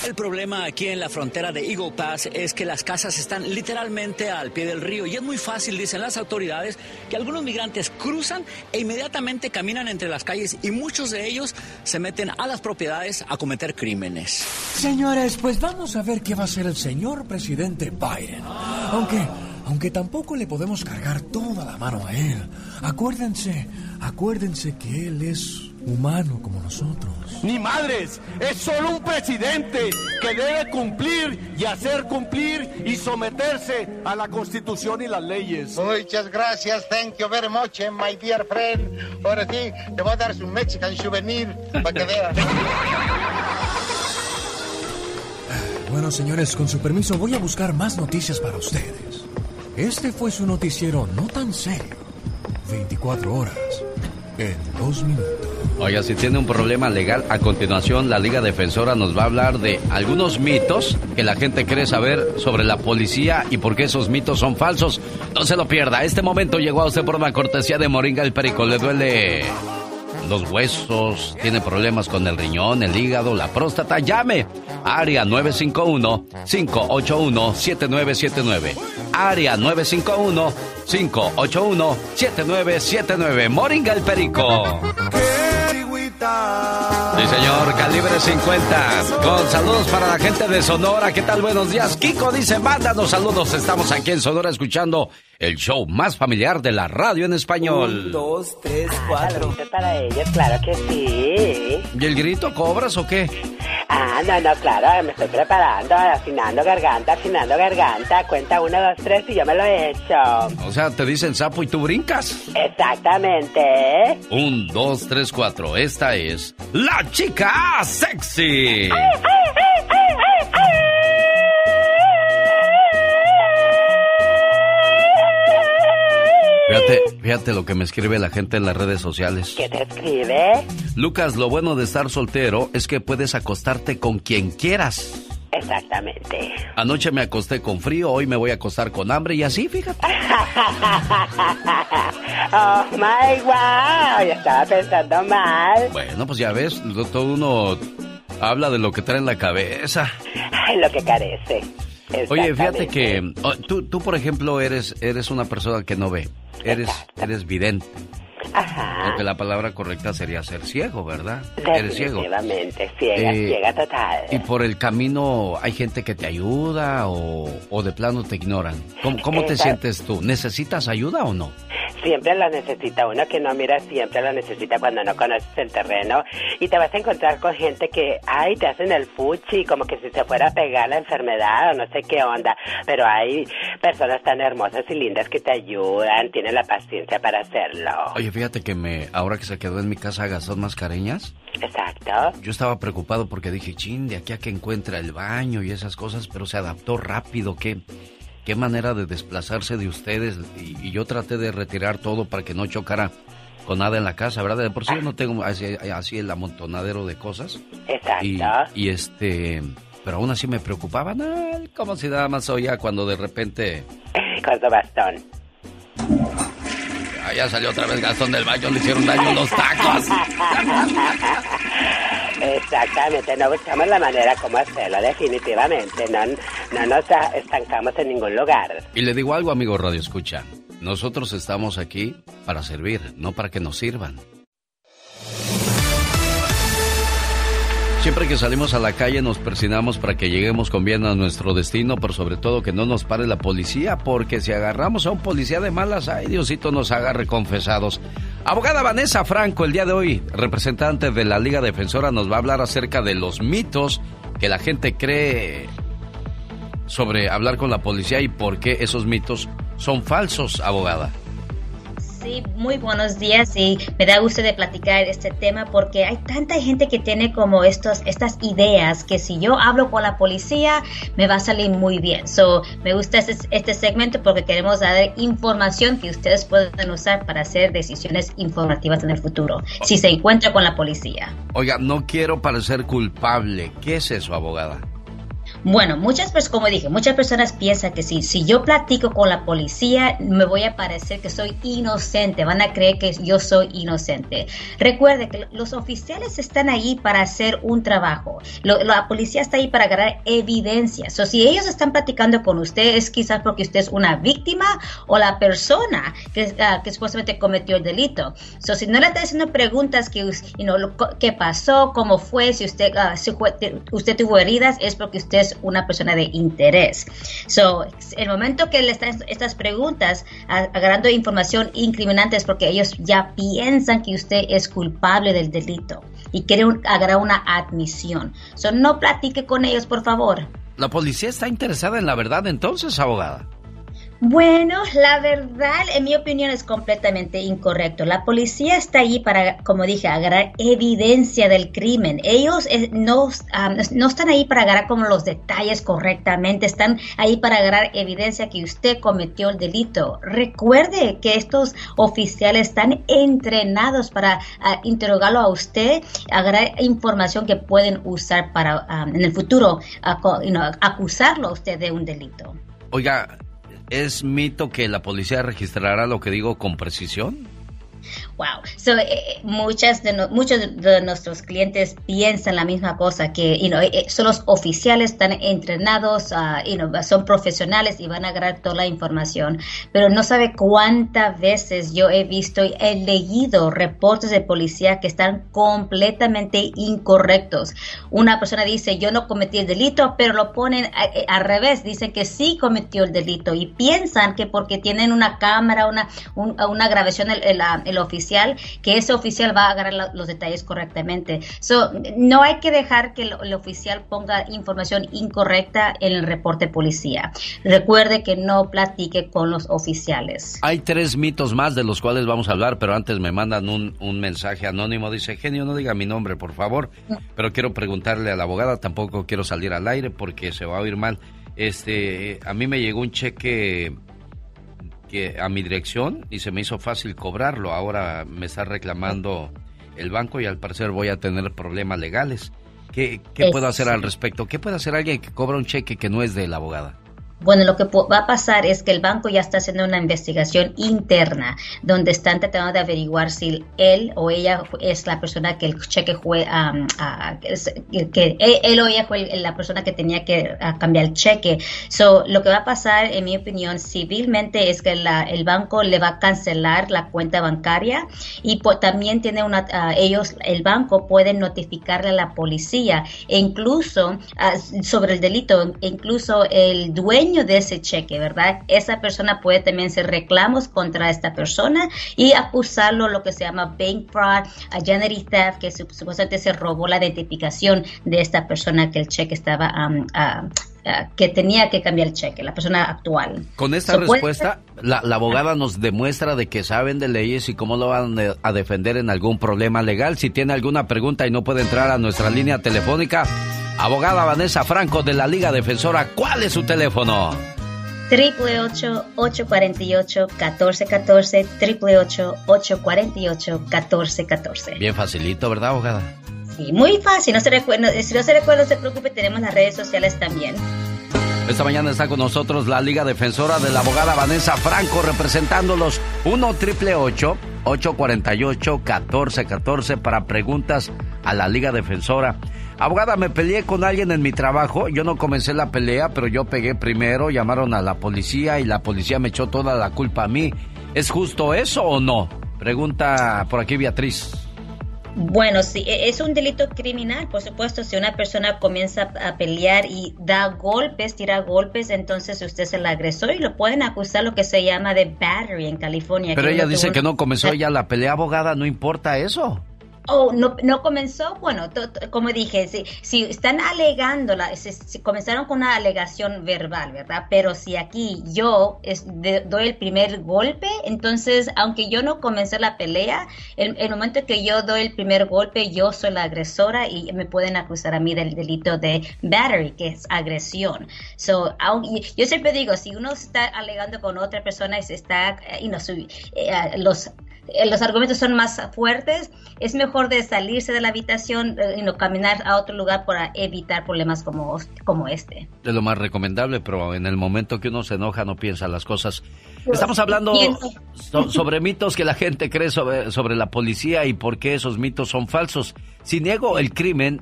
El problema aquí en la frontera de Eagle Pass es que las casas están literalmente al pie del río y es muy fácil, dicen las autoridades, que algunos migrantes cruzan e inmediatamente caminan entre las calles y muchos de ellos se meten a las propiedades a cometer crímenes. Señores, pues vamos a ver qué va a hacer el señor presidente Biden. Aunque, aunque tampoco le podemos cargar toda la mano a él. Acuérdense, acuérdense que él es humano como nosotros. Ni madres, es solo un presidente que debe cumplir y hacer cumplir y someterse a la constitución y las leyes. Muchas gracias, thank you very much, eh, my dear friend. Ahora sí, te voy a dar su Mexican souvenir para que veas. Bueno, señores, con su permiso voy a buscar más noticias para ustedes. Este fue su noticiero no tan serio. 24 horas en 2 minutos. Oiga, si tiene un problema legal, a continuación la Liga Defensora nos va a hablar de algunos mitos que la gente cree saber sobre la policía y por qué esos mitos son falsos. No se lo pierda. Este momento llegó a usted por una cortesía de Moringa el Perico. ¿Le duele los huesos, tiene problemas con el riñón, el hígado, la próstata, llame. Área 951-581-7979. Área 951-581-7979. Moringa el Perico. Sí, señor, calibre 50. Con saludos para la gente de Sonora. ¿Qué tal? Buenos días. Kiko dice, mándanos saludos. Estamos aquí en Sonora escuchando el show más familiar de la radio en español. Un, dos, tres, cuatro. Ah, para ellos, claro que sí. ¿Y el grito cobras o qué? Ah, no, no, claro, me estoy preparando, afinando garganta, afinando garganta. Cuenta uno, dos, tres y yo me lo he hecho. O sea, te dicen sapo y tú brincas. Exactamente. Un, dos, tres, cuatro. Esta es la chica sexy. Fíjate, fíjate lo que me escribe la gente en las redes sociales. ¿Qué te escribe? Lucas, lo bueno de estar soltero es que puedes acostarte con quien quieras. Exactamente. Anoche me acosté con frío, hoy me voy a acostar con hambre y así, fíjate. oh my wow, ya estaba pensando mal. Bueno, pues ya ves, todo uno habla de lo que trae en la cabeza. Ay, lo que carece. Oye, fíjate que oh, tú, tú, por ejemplo, eres, eres una persona que no ve. Eres, eres vidente. Ajá. Aunque la palabra correcta sería ser ciego, ¿verdad? Eres ciego. ciega, eh, ciega total. Y por el camino hay gente que te ayuda o, o de plano te ignoran. ¿Cómo, cómo te sientes tú? ¿Necesitas ayuda o no? Siempre la necesita uno que no mira, siempre la necesita cuando no conoces el terreno y te vas a encontrar con gente que, ay, te hacen el fuchi, como que si se fuera a pegar la enfermedad o no sé qué onda, pero hay personas tan hermosas y lindas que te ayudan, tienen la paciencia para hacerlo. Oye, fíjate que me, ahora que se quedó en mi casa Gastón Mascareñas. Exacto. Yo estaba preocupado porque dije, chin, de aquí a que encuentra el baño y esas cosas, pero se adaptó rápido, que qué manera de desplazarse de ustedes y, yo traté de retirar todo para que no chocara con nada en la casa, ¿verdad? De por sí yo no tengo así, así el amontonadero de cosas. Exacto. Y, este, pero aún así me preocupaba, ¿no? como si nada más oía cuando de repente... Con bastón. Ah, ya salió otra vez Gastón del baño, le hicieron daño los tacos. Exactamente, no buscamos la manera como hacerlo, definitivamente. No, no nos estancamos en ningún lugar. Y le digo algo, amigo Radio Escucha. Nosotros estamos aquí para servir, no para que nos sirvan. Siempre que salimos a la calle nos persinamos para que lleguemos con bien a nuestro destino, pero sobre todo que no nos pare la policía, porque si agarramos a un policía de malas, ay Diosito nos agarre confesados. Abogada Vanessa Franco, el día de hoy, representante de la Liga Defensora, nos va a hablar acerca de los mitos que la gente cree sobre hablar con la policía y por qué esos mitos son falsos, abogada. Sí, muy buenos días y me da gusto de platicar este tema porque hay tanta gente que tiene como estos, estas ideas que si yo hablo con la policía me va a salir muy bien. So, me gusta este, este segmento porque queremos dar información que ustedes pueden usar para hacer decisiones informativas en el futuro si se encuentra con la policía. Oiga, no quiero parecer culpable. ¿Qué es eso, abogada? Bueno, muchas personas, como dije, muchas personas piensan que si, si yo platico con la policía, me voy a parecer que soy inocente, van a creer que yo soy inocente. Recuerde que los oficiales están ahí para hacer un trabajo. la policía está ahí para agarrar evidencia. O si ellos están platicando con usted, es quizás porque usted es una víctima o la persona que, uh, que supuestamente cometió el delito. So, si no le está haciendo preguntas que, you qué pasó, cómo fue, si usted, si usted tuvo heridas, es porque usted una persona de interés. So, el momento que le están estas preguntas, agarrando información incriminante es porque ellos ya piensan que usted es culpable del delito y quieren agarrar una admisión. So, no platique con ellos, por favor. La policía está interesada en la verdad entonces, abogada. Bueno, la verdad, en mi opinión, es completamente incorrecto. La policía está ahí para, como dije, agarrar evidencia del crimen. Ellos eh, no, no están ahí para agarrar como los detalles correctamente, están ahí para agarrar evidencia que usted cometió el delito. Recuerde que estos oficiales están entrenados para interrogarlo a usted, agarrar información que pueden usar para en el futuro acusarlo a usted de un delito. Oiga, ¿Es mito que la policía registrará lo que digo con precisión? Wow. So, eh, muchas de muchos de nuestros clientes piensan la misma cosa, que you know, eh, son los oficiales, están entrenados, uh, you know, son profesionales y van a agarrar toda la información, pero no sabe cuántas veces yo he visto y he leído reportes de policía que están completamente incorrectos. Una persona dice, yo no cometí el delito, pero lo ponen eh, al revés, dicen que sí cometió el delito y piensan que porque tienen una cámara, una, una grabación, el, el, el oficial, que ese oficial va a agarrar los detalles correctamente. So, no hay que dejar que el, oficial ponga información incorrecta en el reporte policía. Recuerde que no platique con los oficiales. Hay tres mitos más de los cuales vamos a hablar, pero antes me mandan un, mensaje anónimo. Dice, genio, no diga mi nombre, por favor, pero quiero preguntarle a la abogada, tampoco quiero salir al aire porque se va a oír mal. Este, a mí me llegó un cheque que a mi dirección y se me hizo fácil cobrarlo. Ahora me está reclamando el banco y al parecer voy a tener problemas legales. ¿Qué, qué puedo hacer al respecto? ¿Qué puede hacer alguien que cobra un cheque que no es de la abogada? Bueno, lo que va a pasar es que el banco ya está haciendo una investigación interna donde están tratando de averiguar si él o ella es la persona que el cheque fue, que él o ella fue la persona que tenía que cambiar el cheque. So, lo que va a pasar, en mi opinión, civilmente es que el banco le va a cancelar la cuenta bancaria y también tiene una, ellos, el banco puede notificarle a la policía e incluso sobre el delito, e incluso el dueño de ese cheque, ¿verdad? Esa persona puede también hacer reclamos contra esta persona y acusarlo lo que se llama bank fraud, identity theft, que supuestamente se robó la identificación de esta persona que el cheque estaba que tenía que cambiar el cheque, la persona actual. Con esta respuesta, la, la, abogada nos demuestra de que saben de leyes y cómo lo van a defender en algún problema legal. Si tiene alguna pregunta y no puede entrar a nuestra línea telefónica, Abogada Vanessa Franco de la Liga Defensora, ¿cuál es su teléfono? 888-848-1414, 888-848-1414. Bien facilito, ¿verdad, abogada? Sí, muy fácil. No se recuerda, si no se recuerda, no se preocupe, tenemos las redes sociales también. Esta mañana está con nosotros la Liga Defensora de la abogada Vanessa Franco, representándolos 1 triple 848 1414 para preguntas a la Liga Defensora. Abogada, me peleé con alguien en mi trabajo. Yo no comencé la pelea, pero yo pegué primero. Llamaron a la policía y la policía me echó toda la culpa a mí. ¿Es justo eso o no? Pregunta por aquí Beatriz. Bueno, sí, e, es un delito criminal, por supuesto. Si una persona comienza a pelear y da golpes, tira golpes, entonces usted es el agresor y lo pueden acusar lo que se llama de battery en California. Pero ella dice que no comenzó ella la pelea abogada, ¿no importa eso? Oh, no, no comenzó, bueno, como dije, si, si están alegando, la, si, comenzaron con una alegación verbal, ¿verdad? Pero si aquí yo doy el primer golpe, entonces, aunque yo no comencé la pelea, el, el, momento que yo doy el primer golpe, yo soy la agresora y me pueden acusar a mí del delito de battery, que es agresión. So, yo siempre digo, si uno está alegando con otra persona y se está, y no, eh, los eh, los argumentos son más fuertes, es mejor de salirse de la habitación y eh, no caminar a otro lugar para evitar problemas como, como este. Es lo más recomendable, pero en el momento que uno se enoja no piensa las cosas. Pues, Estamos hablando sobre mitos que la gente cree sobre, sobre la policía y por qué esos mitos son falsos. Si niego el crimen,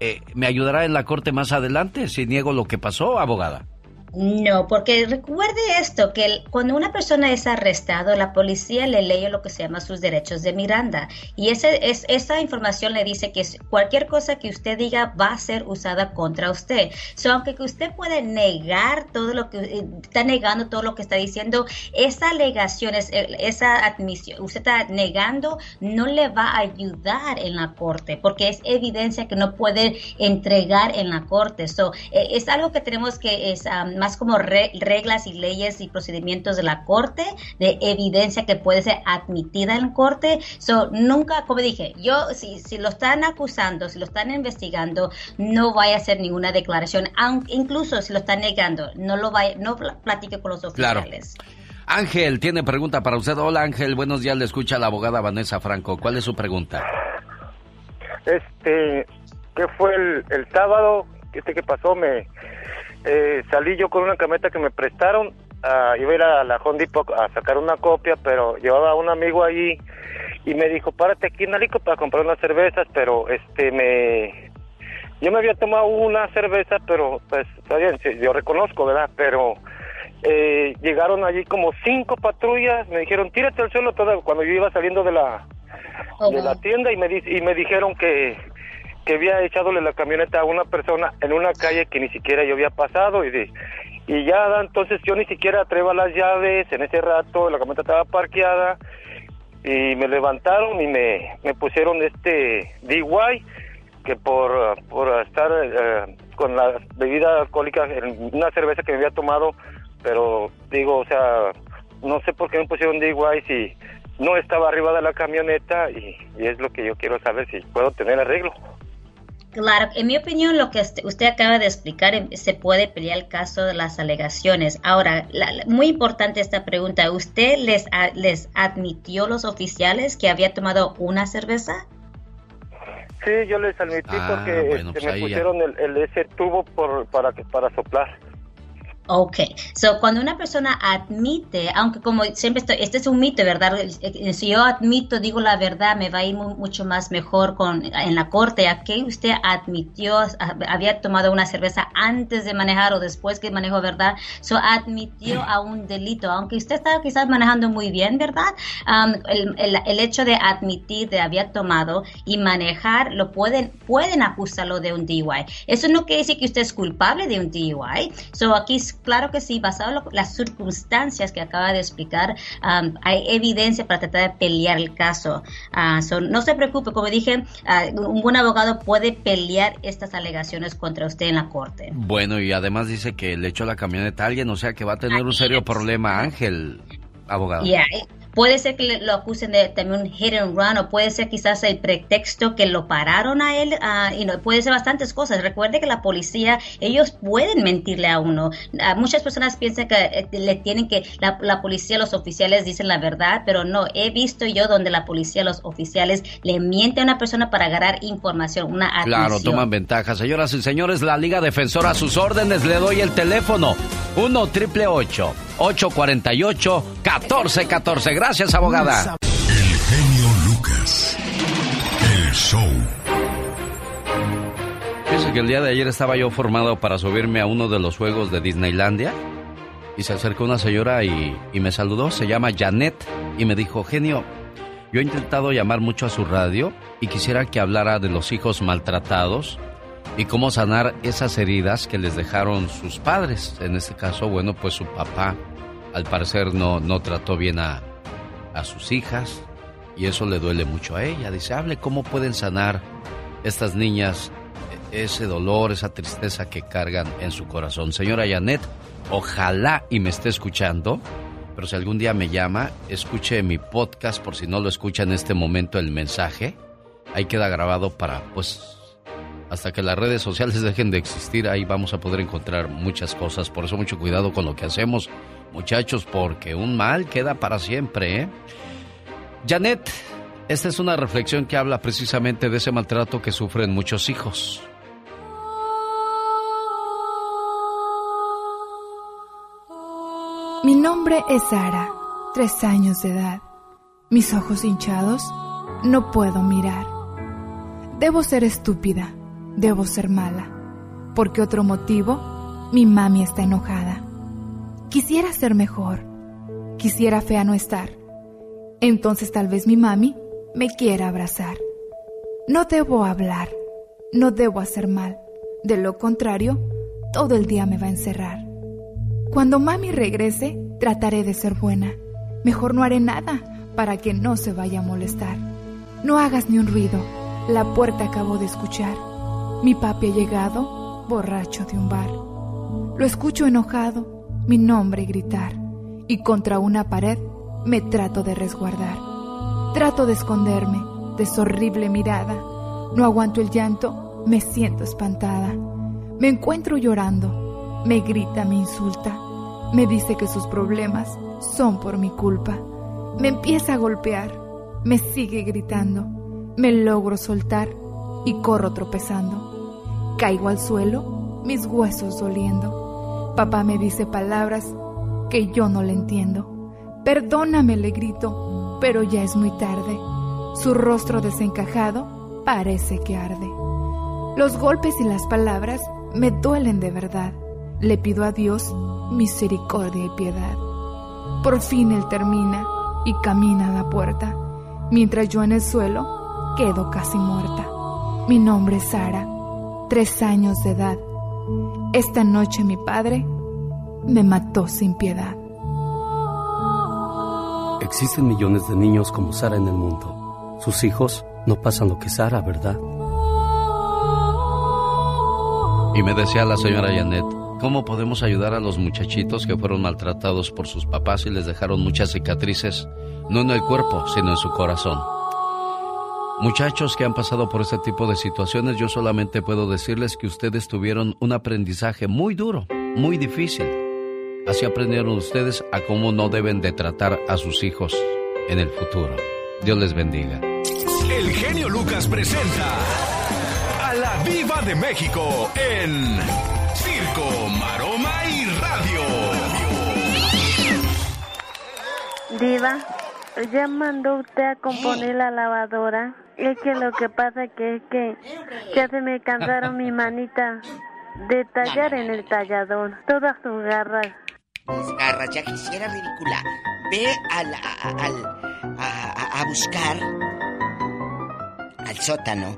eh, ¿me ayudará en la corte más adelante? Si niego lo que pasó, abogada. No, porque recuerde esto, que cuando una persona es arrestado, la policía le lee lo que se llama sus derechos de Miranda y ese, es, esa información le dice que cualquier cosa que usted diga va a ser usada contra usted. So, aunque que usted puede negar todo lo que eh, está negando, todo lo que está diciendo, esa alegación, esa admisión, usted está negando, no le va a ayudar en la corte porque es evidencia que no puede entregar en la corte. So, eh, es algo que tenemos que es, más como reglas y leyes y procedimientos de la corte, de evidencia que puede ser admitida en corte. So, nunca, como dije, yo, si, si lo están acusando, si lo están investigando, no vaya a hacer ninguna declaración, aunque, incluso si lo están negando, no lo vaya, no platique con los oficiales. Ángel tiene pregunta para usted. Hola Ángel, buenos días, le escucha la abogada Vanessa Franco. ¿Cuál es su pregunta? Este, ¿qué fue el, el sábado? Este que pasó, me, eh, salí yo con una cameta que me prestaron, iba a ir a la Honda a sacar una copia, pero llevaba a un amigo allí y me dijo, párate aquí en Alico para comprar unas cervezas, pero este me... Yo me había tomado una cerveza, pero pues está bien, yo reconozco, ¿verdad? Pero eh, llegaron allí como cinco patrullas, me dijeron, tírate al suelo todo, cuando yo iba saliendo de la, de la tienda y me, di- y me dijeron que, que había echadole la camioneta a una persona en una calle que ni siquiera yo había pasado y de, y ya entonces yo ni siquiera atrevo las llaves, en ese rato la camioneta estaba parqueada y me levantaron y me, me pusieron este DUI que por, por estar eh, con la bebida alcohólica una cerveza que me había tomado, pero digo, o sea, no sé por qué me pusieron DUI si no estaba arriba de la camioneta y es lo que yo quiero saber si puedo tener arreglo. Claro, en mi opinión, lo que usted, usted acaba de explicar, em, se puede pelear el caso de las alegaciones. Ahora, la- muy importante esta pregunta. ¿Usted les, a- les admitió los oficiales que había tomado una cerveza? Sí, yo les admití Ah, porque bueno, este, pues me pusieron el, el- ese tubo por, para, que- para soplar. Ok, so cuando una persona admite, aunque como siempre estoy, este es un mito, ¿verdad? Eh, Si yo admito, digo la verdad, me va a ir mu- mucho más mejor con en la corte. Aquí usted admitió, ah, había tomado una cerveza antes de manejar o después que manejó, ¿verdad? So admitió a un delito, aunque usted estaba quizás manejando muy bien, ¿verdad? Um, el, el- el hecho de admitir de había tomado y manejar, lo pueden, pueden acusarlo de un DUI. Eso no quiere decir que usted es culpable de un DUI. So aquí es claro que sí, basado en lo- las circunstancias que acaba de explicar, um, hay evidencia para tratar de pelear el caso. Ah, so, no se preocupe, como dije, ah, un buen abogado puede pelear estas alegaciones contra usted en la corte. Bueno, y además dice que le echó la camioneta a alguien, o sea que va a tener un serio problema, Ángel, abogado. Yeah, Puede ser que lo acusen de también un hit and run o puede ser quizás el pretexto que lo pararon a él ah, y no puede ser bastantes cosas. Recuerde que la policía, ellos pueden mentirle a uno. Ah, muchas personas piensan que eh, le tienen que, la, la policía, los oficiales dicen la verdad, pero no. He visto yo donde la policía, los oficiales le mienten a una persona para agarrar información, una Claro, admisión. toman ventaja. Señoras y señores, la Liga Defensora a sus órdenes. Le doy el teléfono. 1 triple 848 1414 Gracias, abogada. El genio Lucas. El show. Fíjese que el día de ayer estaba yo formado para subirme a uno de los juegos de Disneylandia y se acercó una señora y, y me saludó, se llama Janet y me dijo, genio, yo he intentado llamar mucho a su radio y quisiera que hablara de los hijos maltratados y cómo sanar esas heridas que les dejaron sus padres. En este caso, bueno, pues su papá al parecer no, no trató bien a, a sus hijas y eso le duele mucho a ella. Dice, hable cómo pueden sanar estas niñas e- ese dolor, esa tristeza que cargan en su corazón. Señora Janet, ojalá y me esté escuchando, pero si algún día me llama, escuche mi podcast por si no lo escucha en este momento el mensaje. Ahí queda grabado para, pues, hasta que las redes sociales dejen de existir, ahí vamos a poder encontrar muchas cosas. Por eso mucho cuidado con lo que hacemos, muchachos, porque un mal queda para siempre, ¿eh? Janet, esta es una reflexión que habla precisamente de ese maltrato que sufren muchos hijos. Mi nombre es Sara, tres años de edad. Mis ojos hinchados, no puedo mirar. Debo ser estúpida, debo ser mala. ¿Por qué otro motivo? Mi mami está enojada. Quisiera ser mejor, quisiera fea no estar. Entonces tal vez mi mami me quiera abrazar. No debo hablar, no debo hacer mal. De lo contrario, todo el día me va a encerrar. Cuando mami regrese, trataré de ser buena. Mejor no haré nada para que no se vaya a molestar. No hagas ni un ruido. La puerta acabo de escuchar. Mi papi ha llegado, borracho de un bar. Lo escucho enojado, mi nombre gritar. Y contra una pared me trato de resguardar. Trato de esconderme de su horrible mirada. No aguanto el llanto, me siento espantada. Me encuentro llorando, me grita, me insulta, me dice que sus problemas son por mi culpa. Me empieza a golpear, me sigue gritando, me logro soltar y corro tropezando. Caigo al suelo, mis huesos doliendo. Papá me dice palabras que yo no le entiendo. Perdóname, le grito, pero ya es muy tarde. Su rostro desencajado parece que arde. Los golpes y las palabras me duelen de verdad. Le pido a Dios misericordia y piedad. Por fin él termina y camina a la puerta, mientras yo en el suelo quedo casi muerta. Mi nombre es Sara, tres años de edad. Esta noche mi padre me mató sin piedad. Existen millones de niños como Sara en el mundo. Sus hijos no pasan lo que Sara, ¿verdad? Y me decía la señora Janet, ¿cómo podemos ayudar a los muchachitos que fueron maltratados por sus papás y les dejaron muchas cicatrices, no en el cuerpo, sino en su corazón? Muchachos que han pasado por este tipo de situaciones, yo solamente puedo decirles que ustedes tuvieron un aprendizaje muy duro, muy difícil. Así aprendieron ustedes a cómo no deben de tratar a sus hijos en el futuro. Dios les bendiga. El genio Lucas presenta a la Viva de México en Circo, Maroma y Radio. Diva, ya mandó usted a componer la lavadora. Es que lo que pasa que es que ya se me cansaron mi manita de tallar en el tallador. Todas sus garras. Las garras, ya quisiera ridícula. Ve al, a, al- a- a- a buscar al sótano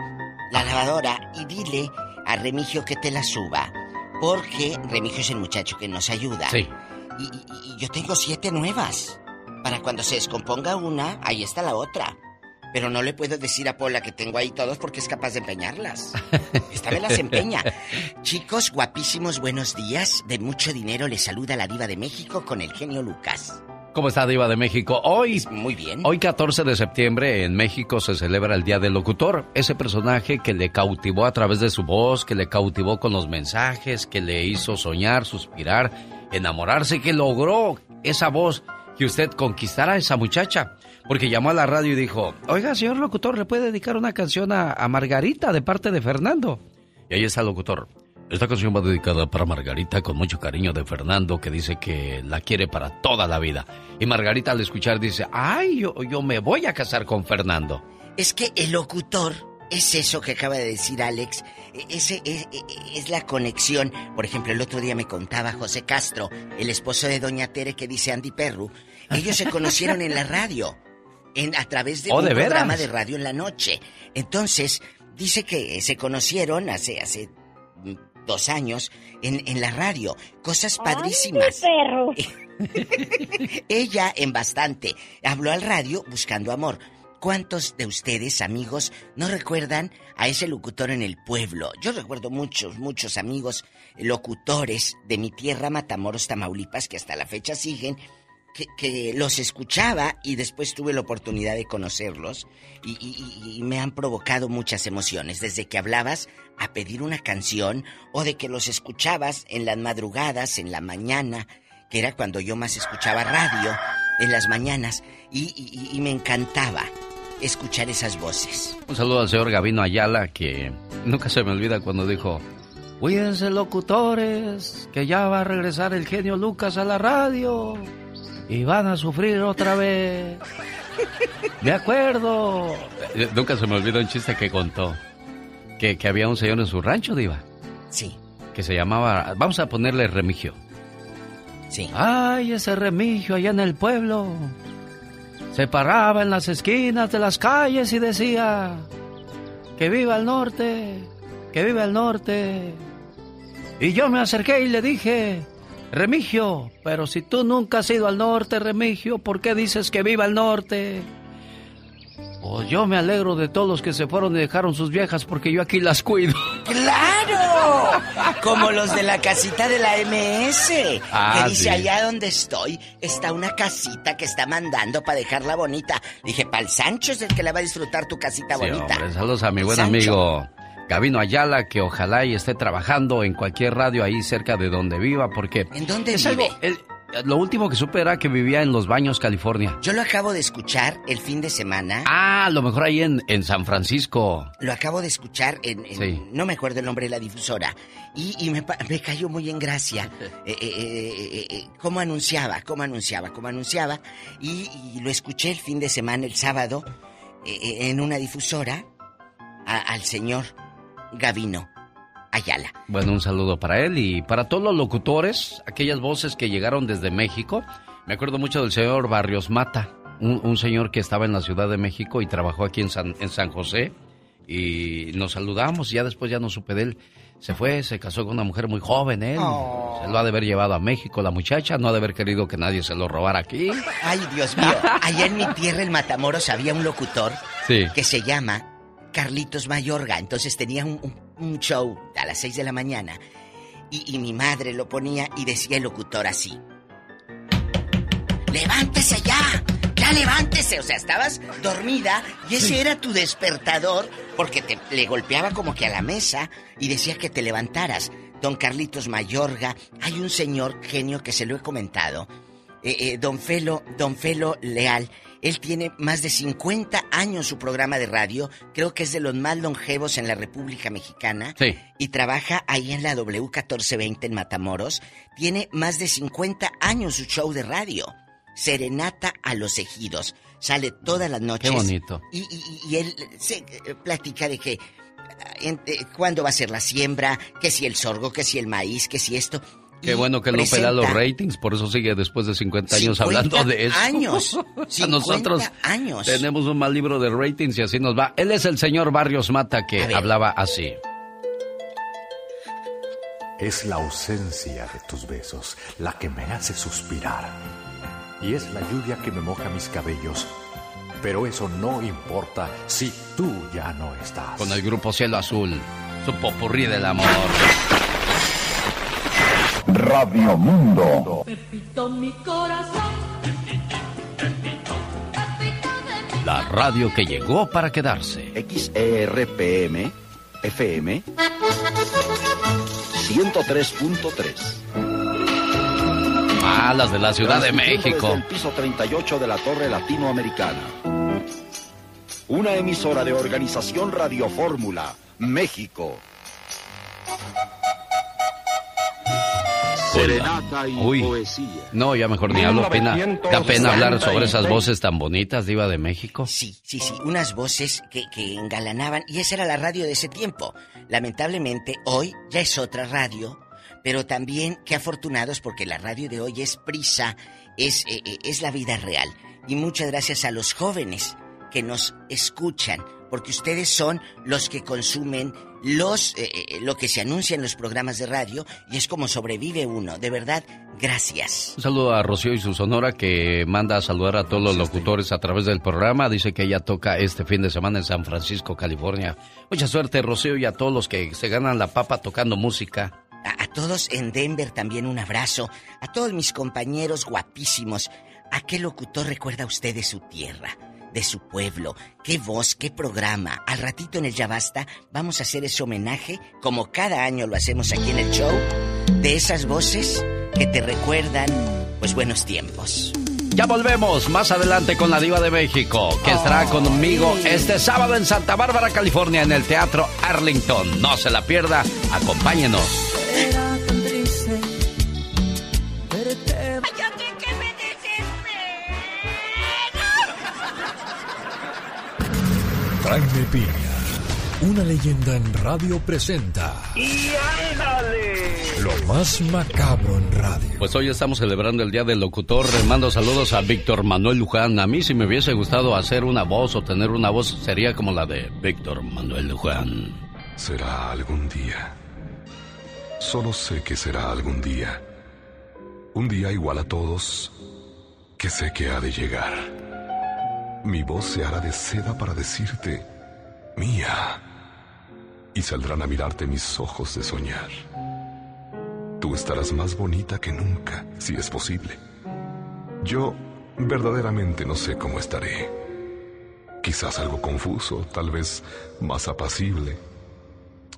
la lavadora y dile a Remigio que te la suba. Porque Remigio es el muchacho que nos ayuda. Sí. Y, y- y yo tengo siete nuevas. Para cuando se descomponga una, ahí está la otra. Pero no le puedo decir a Pola que tengo ahí todos porque es capaz de empeñarlas. Esta me las empeña. Chicos guapísimos, buenos días. De mucho dinero les saluda la diva de México con el genio Lucas. ¿Cómo está Diva de México? Hoy, Muy bien. hoy 14 de septiembre en México se celebra el Día del Locutor. Ese personaje que le cautivó a través de su voz, que le cautivó con los mensajes, que le hizo soñar, suspirar, enamorarse, que logró esa voz que usted conquistara a esa muchacha. Porque llamó a la radio y dijo, oiga, señor locutor, ¿le puede dedicar una canción a, Margarita de parte de Fernando? Y ahí está el locutor. Esta canción va dedicada para Margarita con mucho cariño de Fernando que dice que la quiere para toda la vida. Y Margarita al escuchar dice, ay, yo, yo me voy a casar con Fernando. Es que el locutor es eso que acaba de decir Alex. E- Ese es, es la conexión. Por ejemplo, el otro día me contaba José Castro, el esposo de Doña Tere que dice Andy Perru. Ellos se conocieron en la radio. En, a través de Oh, un ¿de veras? programa de radio en la noche. Entonces, dice que se conocieron hace, hace mm, dos años en, en la radio. Cosas padrísimas. perro! Ella en bastante habló al radio buscando amor. ¿Cuántos de ustedes, amigos, no recuerdan a ese locutor en el pueblo? Yo recuerdo muchos, muchos amigos locutores de mi tierra, Matamoros, Tamaulipas, que hasta la fecha siguen, que, los escuchaba y después tuve la oportunidad de conocerlos y, y- me han provocado muchas emociones, desde que hablabas a pedir una canción o de que los escuchabas en las madrugadas, en la mañana, que era cuando yo más escuchaba radio, en las mañanas, y, y- y me encantaba escuchar esas voces. Un saludo al señor Gavino Ayala que nunca se me olvida cuando dijo, cuídense locutores, que ya va a regresar el genio Lucas a la radio y van a sufrir otra vez. Me acuerdo. Eh, Nunca se me olvida un chiste que contó. Que, que había un señor en su rancho, Diva. Sí. Que se llamaba, vamos a ponerle Remigio. Sí. Ay, ese Remigio allá en el pueblo. Se paraba en las esquinas de las calles y decía, que viva el norte, que viva el norte. Y yo me acerqué y le dije, Remigio, pero si tú nunca has ido al norte, Remigio, ¿por qué dices que viva el norte? Pues yo me alegro de todos los que se fueron y dejaron sus viejas porque yo aquí las cuido. ¡Claro! Como los de la casita de la MS. Ah, que dice, sí. allá donde estoy está una casita que está mandando para dejarla bonita. Dije, pa'l Sancho es el que la va a disfrutar tu casita Sí, bonita. hombre, saludos a mi buen Sancho. amigo Gavino Ayala, que ojalá y esté trabajando en cualquier radio ahí cerca de donde viva, porque... ¿En dónde es vive? algo- el- lo último que supe era que vivía en Los Baños, California. Yo lo acabo de escuchar el fin de semana. Ah, a lo mejor ahí en, en San Francisco. Lo acabo de escuchar en, en- Sí. no me acuerdo el nombre de la difusora y, y me, me cayó muy en gracia eh, eh, eh, cómo anunciaba, cómo anunciaba, cómo anunciaba y, y lo escuché el fin de semana, el sábado en una difusora al señor Gavino Ayala. Bueno, un saludo para él y para todos los locutores, aquellas voces que llegaron desde México. Me acuerdo mucho del señor Barrios Mata, un, señor que estaba en la Ciudad de México y trabajó aquí en San, en San José y nos saludamos y ya después ya no supe de él. Se fue, se casó con una mujer muy joven, él. Oh. Se lo ha de haber llevado a México la muchacha, no ha de haber querido que nadie se lo robara aquí. Ay, Dios mío. Allá en mi tierra, en Matamoros, había un locutor que se llama Carlitos Mayorga. Entonces tenía un, show a las 6 de la mañana y, y mi madre lo ponía y decía el locutor así. ¡Levántese ya! ¡Ya levántese! O sea, estabas dormida y ese era tu despertador porque te le golpeaba como que a la mesa y decía que te levantaras. Don Carlitos Mayorga, hay un señor genio que se lo he comentado. Eh, eh, don Felo, Don Felo Leal, él tiene más de 50 años su programa de radio, creo que es de los más longevos en la República Mexicana. Sí. Y trabaja ahí en la W1420 en Matamoros. Tiene más de 50 años su show de radio. Serenata a los ejidos. Sale todas las noches. Qué bonito. Y, él se platica de que eh, eh, cuándo va a ser la siembra, que si el sorgo, que si el maíz, que si esto. Qué bueno que no pela los ratings, por eso sigue después de 50 años hablando de eso. años. a nosotros años. tenemos un mal libro de ratings y así nos va. Él es el señor Barrios Mata que hablaba así. Es la ausencia de tus besos la que me hace suspirar y es la lluvia que me moja mis cabellos. Pero eso no importa si tú ya no estás. Con el grupo Cielo Azul, su popurrí del amor. Radio Mundo. Pepito mi corazón. La radio que llegó para quedarse. XERPM FM 103.3 Ah, las de la Ciudad de México. el piso 38 de la Torre Latinoamericana. Una emisora de Organización Radio Fórmula, México. Serenata y poesía. No, ya mejor ni hablo. Pena, da pena hablar sobre esas voces tan bonitas, Diva de México. Sí, sí, sí. Unas voces que, que engalanaban. Y esa era la radio de ese tiempo. Lamentablemente, hoy ya es otra radio pero también qué afortunados porque la radio de hoy es prisa, es, eh, eh, es la vida real. Y muchas gracias a los jóvenes que nos escuchan, porque ustedes son los que consumen los eh, lo que se anuncia en los programas de radio y es como sobrevive uno. De verdad, gracias. Un saludo a Rocío y su sonora que manda a saludar a todos los locutores a través del programa. Dice que ella toca este fin de semana en San Francisco, California. Mucha suerte, Rocío, y a todos los que se ganan la papa tocando música. A, todos en Denver también un abrazo. A todos mis compañeros guapísimos. ¿A qué locutor recuerda usted de su tierra? De su pueblo. Qué voz, qué programa. Al ratito en el Ya Basta vamos a hacer ese homenaje, como cada año lo hacemos aquí en el show, de esas voces que te recuerdan, pues, buenos tiempos. Ya volvemos más adelante con la Diva de México, que estará conmigo este sábado en Santa Bárbara, California, en el Teatro Arlington. No se la pierda, acompáñenos. Jaime Piña, una leyenda en radio presenta. ¡Y ándale! Lo más macabro en radio. Pues hoy estamos celebrando el Día del Locutor. mando saludos a Víctor Manuel Luján. A mí, si me hubiese gustado hacer una voz o tener una voz, sería como la de Víctor Manuel Luján. Será algún día. Solo sé que será algún día. Un día igual a todos, que sé que ha de llegar mi voz se hará de seda para decirte, mía, y saldrán a mirarte mis ojos de soñar. Tú estarás más bonita que nunca, si es posible. Yo verdaderamente no sé cómo estaré. Quizás algo confuso, tal vez más apacible,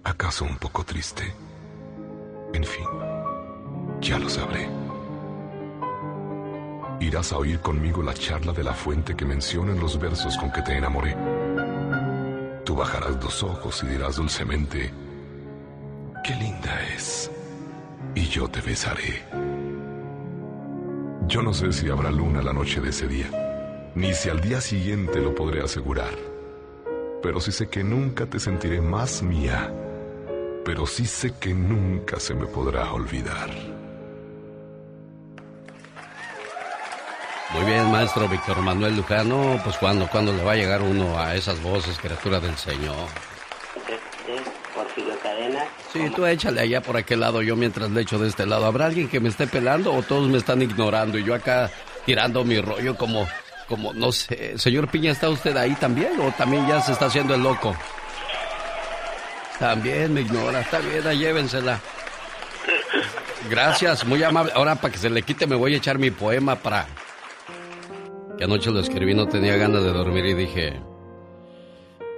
acaso un poco triste. En fin, ya lo sabré. Irás a oír conmigo la charla de la fuente que menciona en los versos con que te enamoré. Tú bajarás dos ojos y dirás dulcemente, qué linda es. Y yo te besaré. Yo no sé si habrá luna la noche de ese día, ni si al día siguiente lo podré asegurar. pero sí sé que nunca te sentiré más mía. Pero sí sé que nunca se me podrá olvidar. Muy bien, maestro Víctor Manuel Lujano. Pues cuando, cuando le va a llegar uno a esas voces, criatura del Señor. Porfirio Cadena. Sí, tú échale allá por aquel lado, yo mientras le echo de este lado. ¿Habrá alguien que me esté pelando o todos me están ignorando y yo acá tirando mi rollo como, como, no sé. Señor Piña, ¿está usted ahí también o también ya se está haciendo el loco? También me ignora, está bien, llévensela. Gracias, muy amable. Ahora para que se le quite me voy a echar mi poema para... Que anoche lo escribí, no tenía ganas de dormir y dije...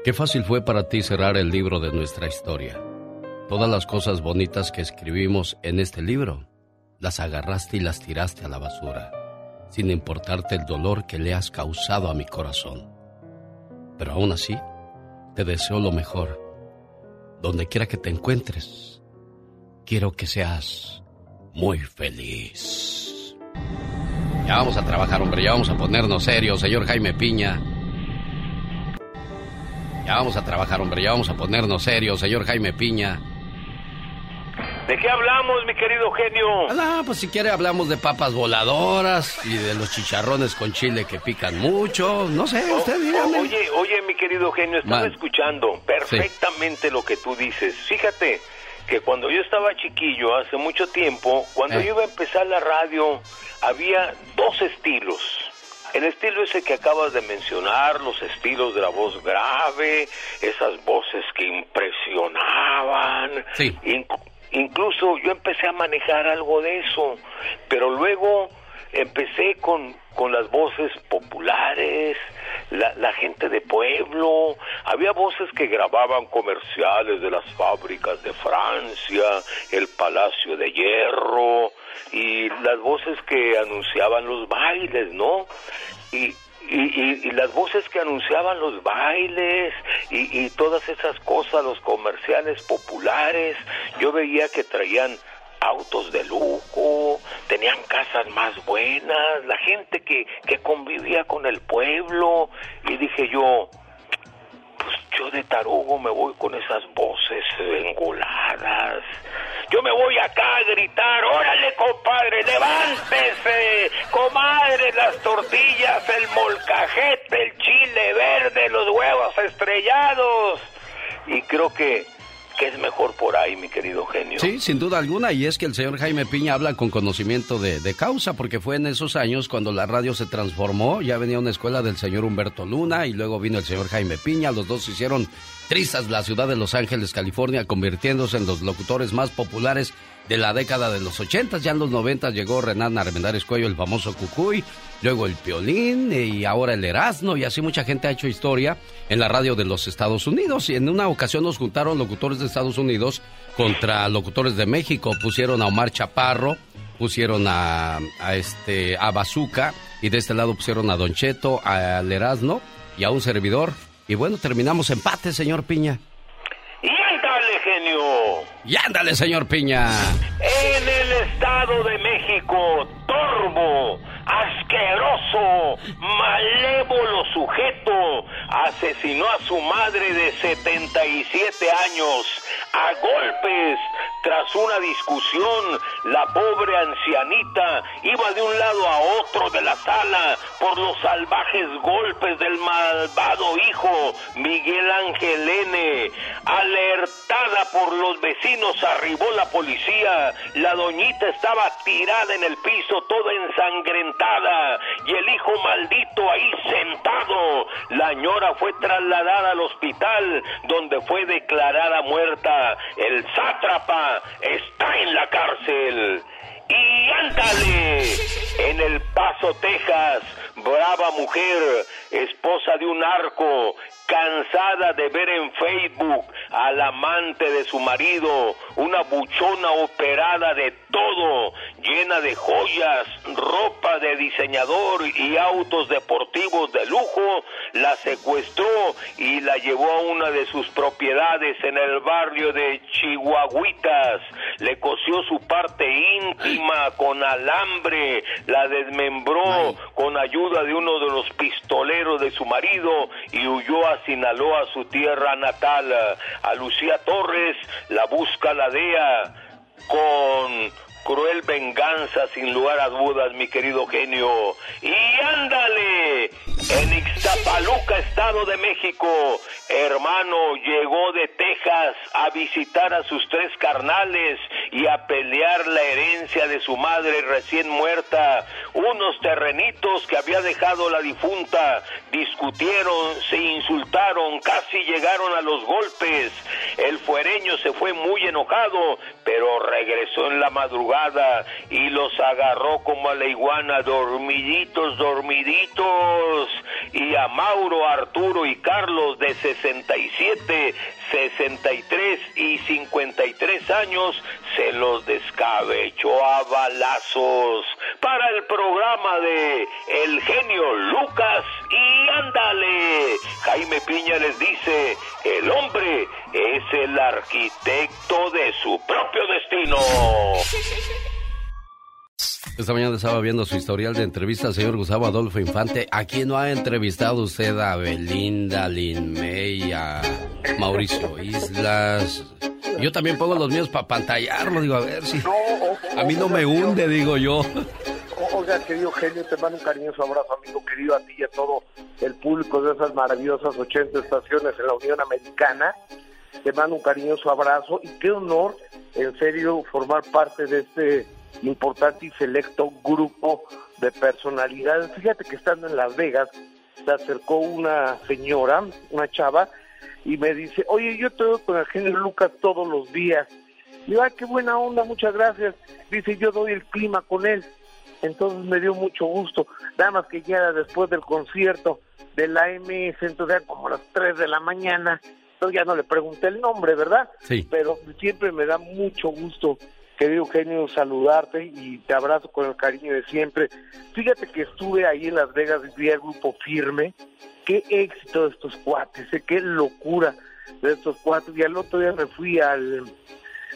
Qué fácil fue para ti cerrar el libro de nuestra historia. Todas las cosas bonitas que escribimos en este libro, las agarraste y las tiraste a la basura, sin importarte el dolor que le has causado a mi corazón. Pero aún así, te deseo lo mejor. Donde quiera que te encuentres, quiero que seas muy feliz. Ya vamos a trabajar, hombre, ya vamos a ponernos serios, señor Jaime Piña. Ya vamos a trabajar, hombre, ya vamos a ponernos serios, señor Jaime Piña. ¿De qué hablamos, mi querido genio? Ah, pues si quiere hablamos de papas voladoras y de los chicharrones con chile que pican mucho. No sé, usted Oh, dígame. Oye, oye, mi querido genio, estaba Man. escuchando perfectamente lo que tú dices. Fíjate que cuando yo estaba chiquillo, hace mucho tiempo, cuando Eh. yo iba a empezar la radio, había dos estilos. El estilo ese que acabas de mencionar, los estilos de la voz grave, esas voces que impresionaban. Sí. Inc- incluso yo empecé a manejar algo de eso, pero luego empecé con, con las voces populares, la, la gente de pueblo, había voces que grababan comerciales de las fábricas de Francia, el Palacio de Hierro, y las voces que anunciaban los bailes, ¿no? Y, y, y- y las voces que anunciaban los bailes y, y todas esas cosas, los comerciales populares, yo veía que traían autos de lujo, tenían casas más buenas, la gente que, que convivía con el pueblo, y dije yo, pues yo de tarugo me voy con esas voces engoladas. Yo me voy acá a gritar, órale compadre, levántese, comadre, las tortillas, el molcajete, el chile verde, los huevos estrellados. Y creo que, que es mejor por ahí, mi querido genio. Sí, sin duda alguna, y es que el señor Jaime Piña habla con conocimiento de, de causa, porque fue en esos años cuando la radio se transformó, ya venía una escuela del señor Humberto Luna y luego vino el señor Jaime Piña, los dos hicieron trizas la ciudad de Los Ángeles, California, convirtiéndose en los locutores más populares de la década de los 80, ya en los 90 llegó Renan Armendáriz Cuello, el famoso Cucuy, luego el Piolín y ahora el Erasmo, y así mucha gente ha hecho historia en la radio de los Estados Unidos, y en una ocasión nos juntaron locutores de Estados Unidos contra locutores de México, pusieron a Omar Chaparro, pusieron a, a este a Bazooka y de este lado pusieron a Don Cheto, al Erasmo y a un servidor. Y bueno, terminamos empate, señor Piña. Y ándale, genio. Y ándale, señor Piña. En el Estado de México, Torbo, asqueroso, malévolo sujeto, asesinó a su madre de 77 años a golpes. Tras una discusión, la pobre ancianita iba de un lado a otro de la sala por los salvajes golpes del malvado hijo Miguel Ángel N. Alertada por los vecinos, arribó la policía. La doñita estaba tirada en el piso, toda ensangrentada, y el hijo maldito ahí sentado. La ñora fue trasladada al hospital, donde fue declarada muerta. El sátrapa está en la cárcel. Y ándale, en El Paso, Texas, brava mujer, esposa de un arco, cansada de ver en Facebook al amante de su marido, una buchona operada de todo, llena de joyas, ropa de diseñador y autos deportivos de lujo, la secuestró y la llevó a una de sus propiedades en el barrio de Chihuahuitas. Le cosió su parte íntima con alambre, la desmembró con ayuda de uno de los pistoleros de su marido y huyó a Sinaloa, su tierra natal. A Lucía Torres la busca la DEA con cruel venganza sin lugar a dudas, mi querido genio. Y ándale, en Ixtapaluca, Estado de México, hermano llegó de Texas a visitar a sus tres carnales y a pelear la herencia de su madre recién muerta. Unos terrenitos que había dejado la difunta discutieron, se insultaron, casi llegaron a los golpes. El fuereño se fue muy enojado, pero regresó en la madrugada y los agarró como a la iguana, dormiditos, dormiditos. Y a Mauro, Arturo y Carlos de 67, 63 y 53 años se los descabechó a balazos para el programa de El genio Lucas y ándale. Jaime Piña les dice, el hombre es el arquitecto de su propio destino. Esta mañana estaba viendo su historial de entrevista al señor Gustavo Adolfo Infante. ¿A quién no ha entrevistado usted? A Belinda, Lin May, a Mauricio Islas. Yo también pongo los míos para pantallarlo, digo, a ver si... a mí no me hunde, digo yo. Oiga, querido genio, te mando un cariñoso abrazo, amigo querido, a ti y a todo el público de esas maravillosas 80 estaciones en la Unión Americana. Te mando un cariñoso abrazo y qué honor, en serio, formar parte de este importante y selecto grupo de personalidades. Fíjate que estando en Las Vegas, se acercó una señora, una chava, y me dice, oye, yo te doy con el genio Lucas todos los días. Y yo, ay, qué buena onda, muchas gracias. Dice, yo doy el clima con él. Entonces me dio mucho gusto. Nada más que ya después del concierto de la MS, entonces era como a las 3 de la mañana. Entonces ya no le pregunté el nombre, ¿verdad? Sí. Pero siempre me da mucho gusto querido Eugenio, saludarte y te abrazo con el cariño de siempre. Fíjate que estuve ahí en Las Vegas y vi al grupo firme. Qué éxito de estos cuates, ¿eh? qué locura de estos cuates. Y al otro día me fui al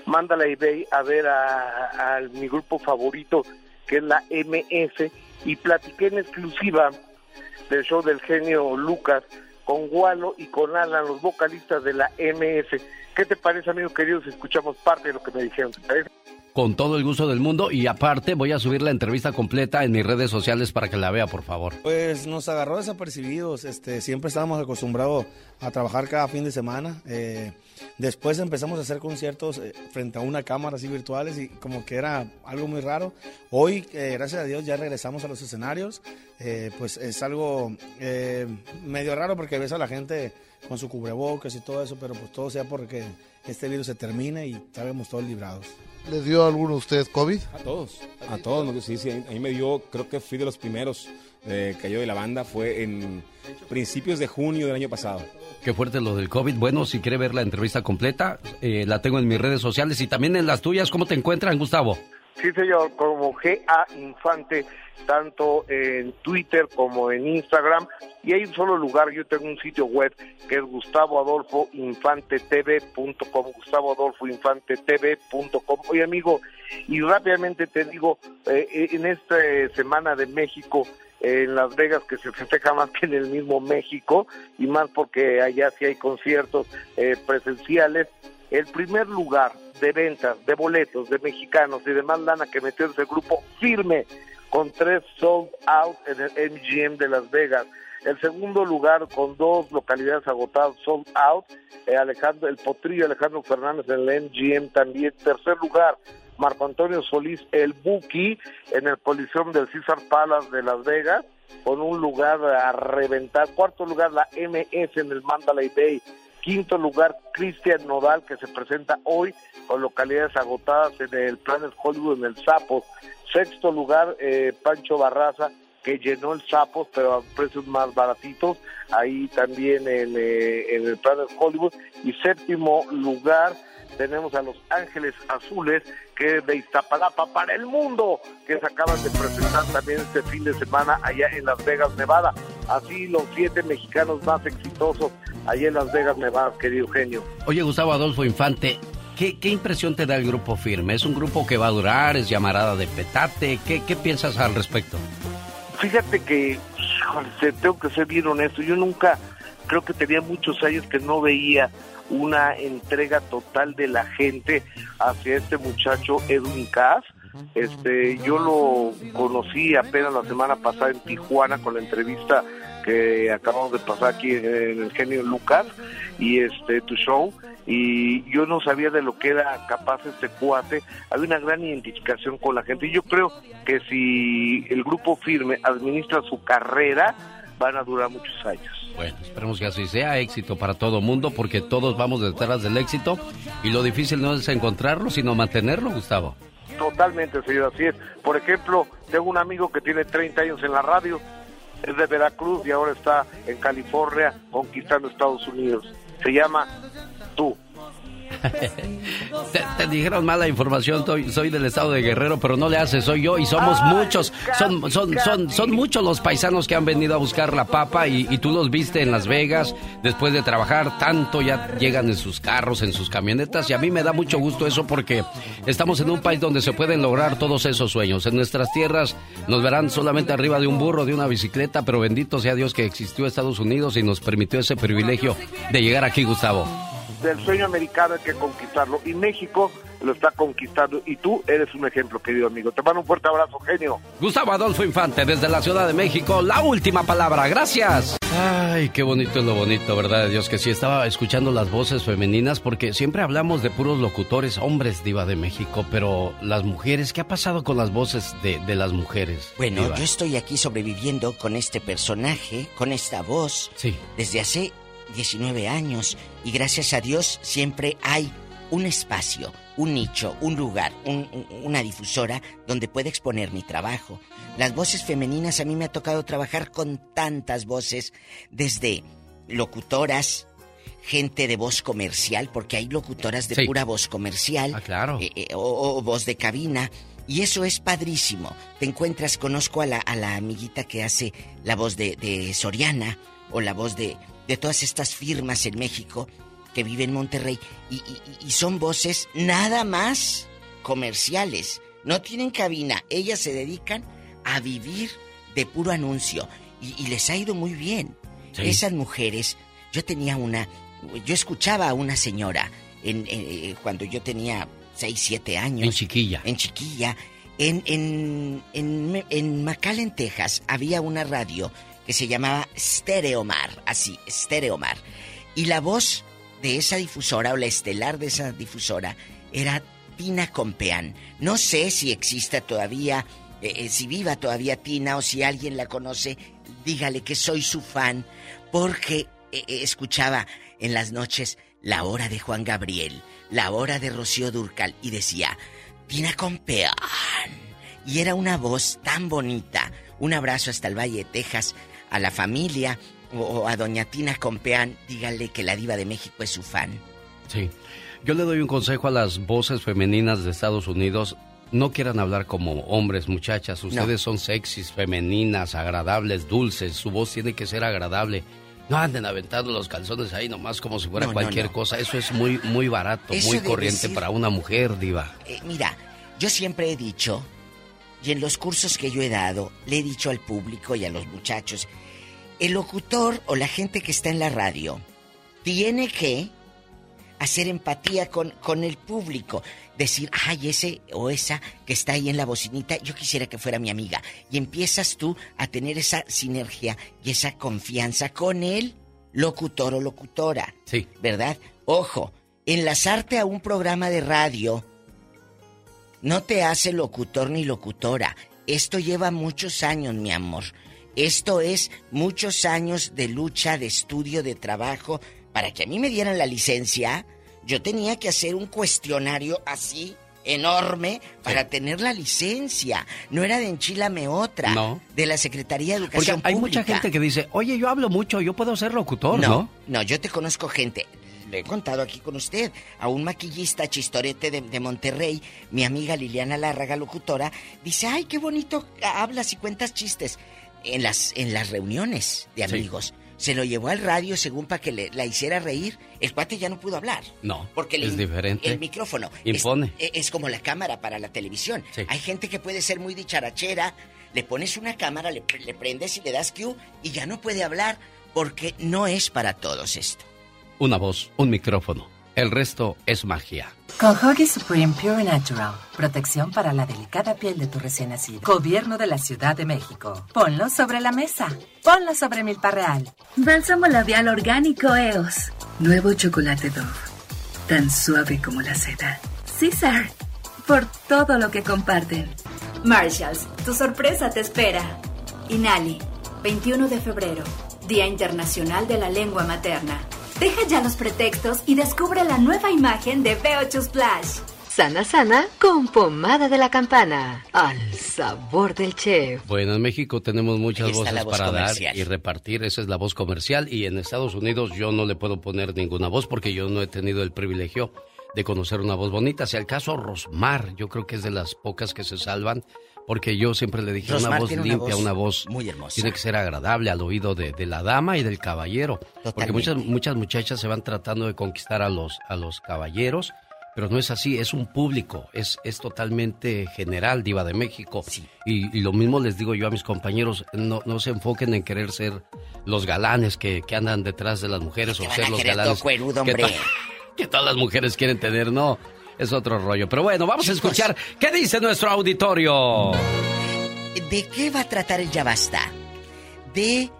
Mandala Bay a ver a, a mi grupo favorito, que es la MS, y platiqué en exclusiva del show del genio Lucas con Gualo y con Alan, los vocalistas de la MS. ¿Qué te parece, amigo querido, si escuchamos parte de lo que me dijeron? Con todo el gusto del mundo y aparte voy a subir la entrevista completa en mis redes sociales para que la vea, por favor. Pues nos agarró desapercibidos, este, siempre estábamos acostumbrados a trabajar cada fin de semana. Eh, después empezamos a hacer conciertos eh, frente a una cámara así virtuales y como que era algo muy raro. Hoy, eh, gracias a Dios, ya regresamos a los escenarios. Eh, pues es algo eh, medio raro porque ves a la gente con su cubrebocas y todo eso, pero pues todo sea porque este virus se termine y estaremos todos librados. ¿Les dio a alguno de ustedes COVID? A todos, a todos, ¿no? sí, sí, a mí me dio, creo que fui de los primeros eh, yo de la banda, fue en principios de junio del año pasado. Qué fuerte lo del COVID. Bueno, si quiere ver la entrevista completa, eh, la tengo en mis redes sociales y también en las tuyas. ¿Cómo te encuentran, Gustavo? Sí, señor, como GA Infante, tanto en Twitter como en Instagram. Y hay un solo lugar, yo tengo un sitio web que es gustavoadolfoinfantetv.com, gustavoadolfoinfantetv.com. Oye, amigo, y rápidamente te digo, eh, en esta semana de México, en Las Vegas, que se festeja más que en el mismo México, y más porque allá sí hay conciertos eh, presenciales, el primer lugar de ventas de boletos de mexicanos y demás lana que metió ese grupo firme con tres sold out en el MGM de Las Vegas. El segundo lugar con dos localidades agotadas sold out, eh, Alejandro el Potrillo Alejandro Fernández en el MGM también. Tercer lugar, Marco Antonio Solís el Buki en el Coliseum del César Palace de Las Vegas con un lugar a reventar. Cuarto lugar, la MS en el Mandalay Bay. Quinto lugar, Cristian Nodal, que se presenta hoy con localidades agotadas en el Planet Hollywood, en el Sapos. Sexto lugar, eh, Pancho Barraza, que llenó el Sapos, pero a precios más baratitos, ahí también en, eh, en el Planet Hollywood. Y séptimo lugar, tenemos a Los Ángeles Azules, que es de Iztapalapa para el mundo, que se acaban de presentar también este fin de semana allá en Las Vegas, Nevada. Así los siete mexicanos más exitosos allá en Las Vegas, Nevada, querido genio. Oye, Gustavo Adolfo Infante, ¿qué, qué impresión te da el grupo firme? ¿Es un grupo que va a durar? ¿Es llamarada de petate? ¿Qué, qué piensas al respecto? Fíjate que, híjole, tengo que ser bien honesto, yo nunca, creo que tenía muchos años que no veía una entrega total de la gente hacia este muchacho Edwin Cass. Este, yo lo conocí apenas la semana pasada en Tijuana con la entrevista que acabamos de pasar aquí en, el genio Lucas y este tu show y yo no sabía de lo que era capaz este cuate, había una gran identificación con la gente y yo creo que si el grupo firme administra su carrera van a durar muchos años. Bueno, esperemos que así sea éxito para todo mundo porque todos vamos detrás del éxito y lo difícil no es encontrarlo sino mantenerlo, Gustavo. Totalmente, señor, así es. Por ejemplo, tengo un amigo que tiene 30 años en la radio, es de Veracruz y ahora está en California conquistando Estados Unidos. Se llama Tú. Te, te dijeron mala información, soy, soy del estado de Guerrero, pero no le haces, soy yo y somos muchos. Son, son, son, son muchos los paisanos que han venido a buscar la papa y, y tú los viste en Las Vegas. Después de trabajar tanto, ya llegan en sus carros, en sus camionetas y a mí me da mucho gusto eso porque estamos en un país donde se pueden lograr todos esos sueños. En nuestras tierras nos verán solamente arriba de un burro, de una bicicleta, pero bendito sea Dios que existió Estados Unidos y nos permitió ese privilegio de llegar aquí, Gustavo. Del sueño americano hay que conquistarlo y México lo está conquistando y tú eres un ejemplo, querido amigo. Te mando un fuerte abrazo, genio. Gustavo Adolfo Infante, desde la Ciudad de México, la última palabra, gracias. Ay, qué bonito es lo bonito, ¿verdad? Dios que sí, estaba escuchando las voces femeninas porque siempre hablamos de puros locutores, hombres diva de México, pero las mujeres, ¿qué ha pasado con las voces de, de las mujeres? Bueno, diva? yo estoy aquí sobreviviendo con este personaje, con esta voz, Sí. desde hace 19 años y gracias a Dios siempre hay un espacio, un nicho, un lugar, un- un- una difusora donde pueda exponer mi trabajo. Las voces femeninas a mí me ha tocado trabajar con tantas voces, desde locutoras, gente de voz comercial, porque hay locutoras de Sí. pura voz comercial, Ah, claro. eh, eh, o, o voz de cabina. Y eso es padrísimo. Te encuentras, conozco a la, a la amiguita que hace la voz de, de Soriana o la voz de, de todas estas firmas en México que vive en Monterrey. Y, y- y son voces nada más comerciales. No tienen cabina. Ellas se dedican a vivir de puro anuncio. Y, y les ha ido muy bien. Sí. Esas mujeres, yo tenía una, yo escuchaba a una señora en, eh, cuando yo tenía 6, 7 años. En chiquilla. En chiquilla. En, en, en, en McAllen, Texas, había una radio que se llamaba Stereomar, así, Stereomar. Y la voz de esa difusora, o la estelar de esa difusora, era Tina Compeán. No sé si exista todavía, eh, eh, si viva todavía Tina, o si alguien la conoce, dígale que soy su fan, porque eh, escuchaba en las noches la hora de Juan Gabriel, la hora de Rocío Durcal, y decía, Tina Compeán. Y era una voz tan bonita. Un abrazo hasta el Valle de Texas, a la familia o, a doña Tina Compeán. Dígale que la diva de México es su fan. Sí. Yo le doy un consejo a las voces femeninas de Estados Unidos. No quieran hablar como hombres, muchachas. Ustedes son sexys, femeninas, agradables, dulces. Su voz tiene que ser agradable. No anden aventando los calzones ahí nomás como si fuera No, cualquier no. cosa. Eso es muy, muy barato, Eso muy corriente para una mujer, diva. Eh, mira, yo siempre he dicho, y en los cursos que yo he dado, le he dicho al público y a los muchachos, el locutor o la gente que está en la radio tiene que hacer empatía con, con el público. Decir, ay, ese o esa que está ahí en la bocinita, yo quisiera que fuera mi amiga. Y empiezas tú a tener esa sinergia y esa confianza con el locutor o locutora. Sí. ¿Verdad? Ojo, enlazarte a un programa de radio no te hace locutor ni locutora. Esto lleva muchos años, mi amor. Esto es muchos años de lucha, de estudio, de trabajo. Para que a mí me dieran la licencia, yo tenía que hacer un cuestionario así, enorme, para tener la licencia. No era de enchilame otra. No. De la Secretaría de Porque Educación hay Pública. mucha gente que dice, oye, yo hablo mucho, yo puedo ser locutor, ¿no? No, no, yo te conozco gente. Le he contado aquí con usted, a un maquillista chistorete de, de Monterrey, mi amiga Liliana Lárraga, locutora, dice, ay, qué bonito hablas y cuentas chistes en las, en las reuniones de Sí. amigos. Se lo llevó al radio según para que le, la hiciera reír. El cuate ya no pudo hablar. No, Porque es diferente. el micrófono Impone. Es, es como la cámara para la televisión. Sí. Hay gente que puede ser muy dicharachera, le pones una cámara, le, le prendes y le das cue y ya no puede hablar porque no es para todos esto. Una voz, un micrófono. El resto es magia. Con Huggies Supreme Pure Natural, protección para la delicada piel de tu recién nacido. Gobierno de la Ciudad de México. Ponlo sobre la mesa. Ponlo sobre Milpa Real. Bálsamo labial orgánico EOS. Nuevo chocolate Dove. Tan suave como la seda. César. Por todo lo que comparten. Marshalls, tu sorpresa te espera. Inali, 21 de febrero, Día Internacional de la Lengua Materna. Deja ya los pretextos y descubre la nueva imagen de Beo Splash. Sana Sana con pomada de la campana. Al sabor del chef. Bueno, en México tenemos muchas voces voz para comercial. dar y repartir. Esa es la voz comercial. Y en Estados Unidos yo no le puedo poner ninguna voz porque yo no he tenido el privilegio de conocer una voz bonita. Si al caso Rosmar, yo creo que es de las pocas que se salvan. Porque yo siempre le dije, una voz limpia, una voz muy hermosa. tiene que ser agradable al oído de, de la dama y del caballero. Porque Totalmente. muchas, muchas muchachas se van tratando de conquistar a los, a los caballeros, pero no es así, es un público, es, es totalmente general, Diva de México. Y, y lo mismo les digo yo a mis compañeros, no, no se enfoquen en querer ser los galanes que, que andan detrás de las mujeres o ser los galanes cuerudo, hombre. que todas las mujeres quieren tener, no. Es otro rollo. Pero bueno, vamos a escuchar qué dice nuestro auditorio. ¿De qué va a tratar el Ya Basta? De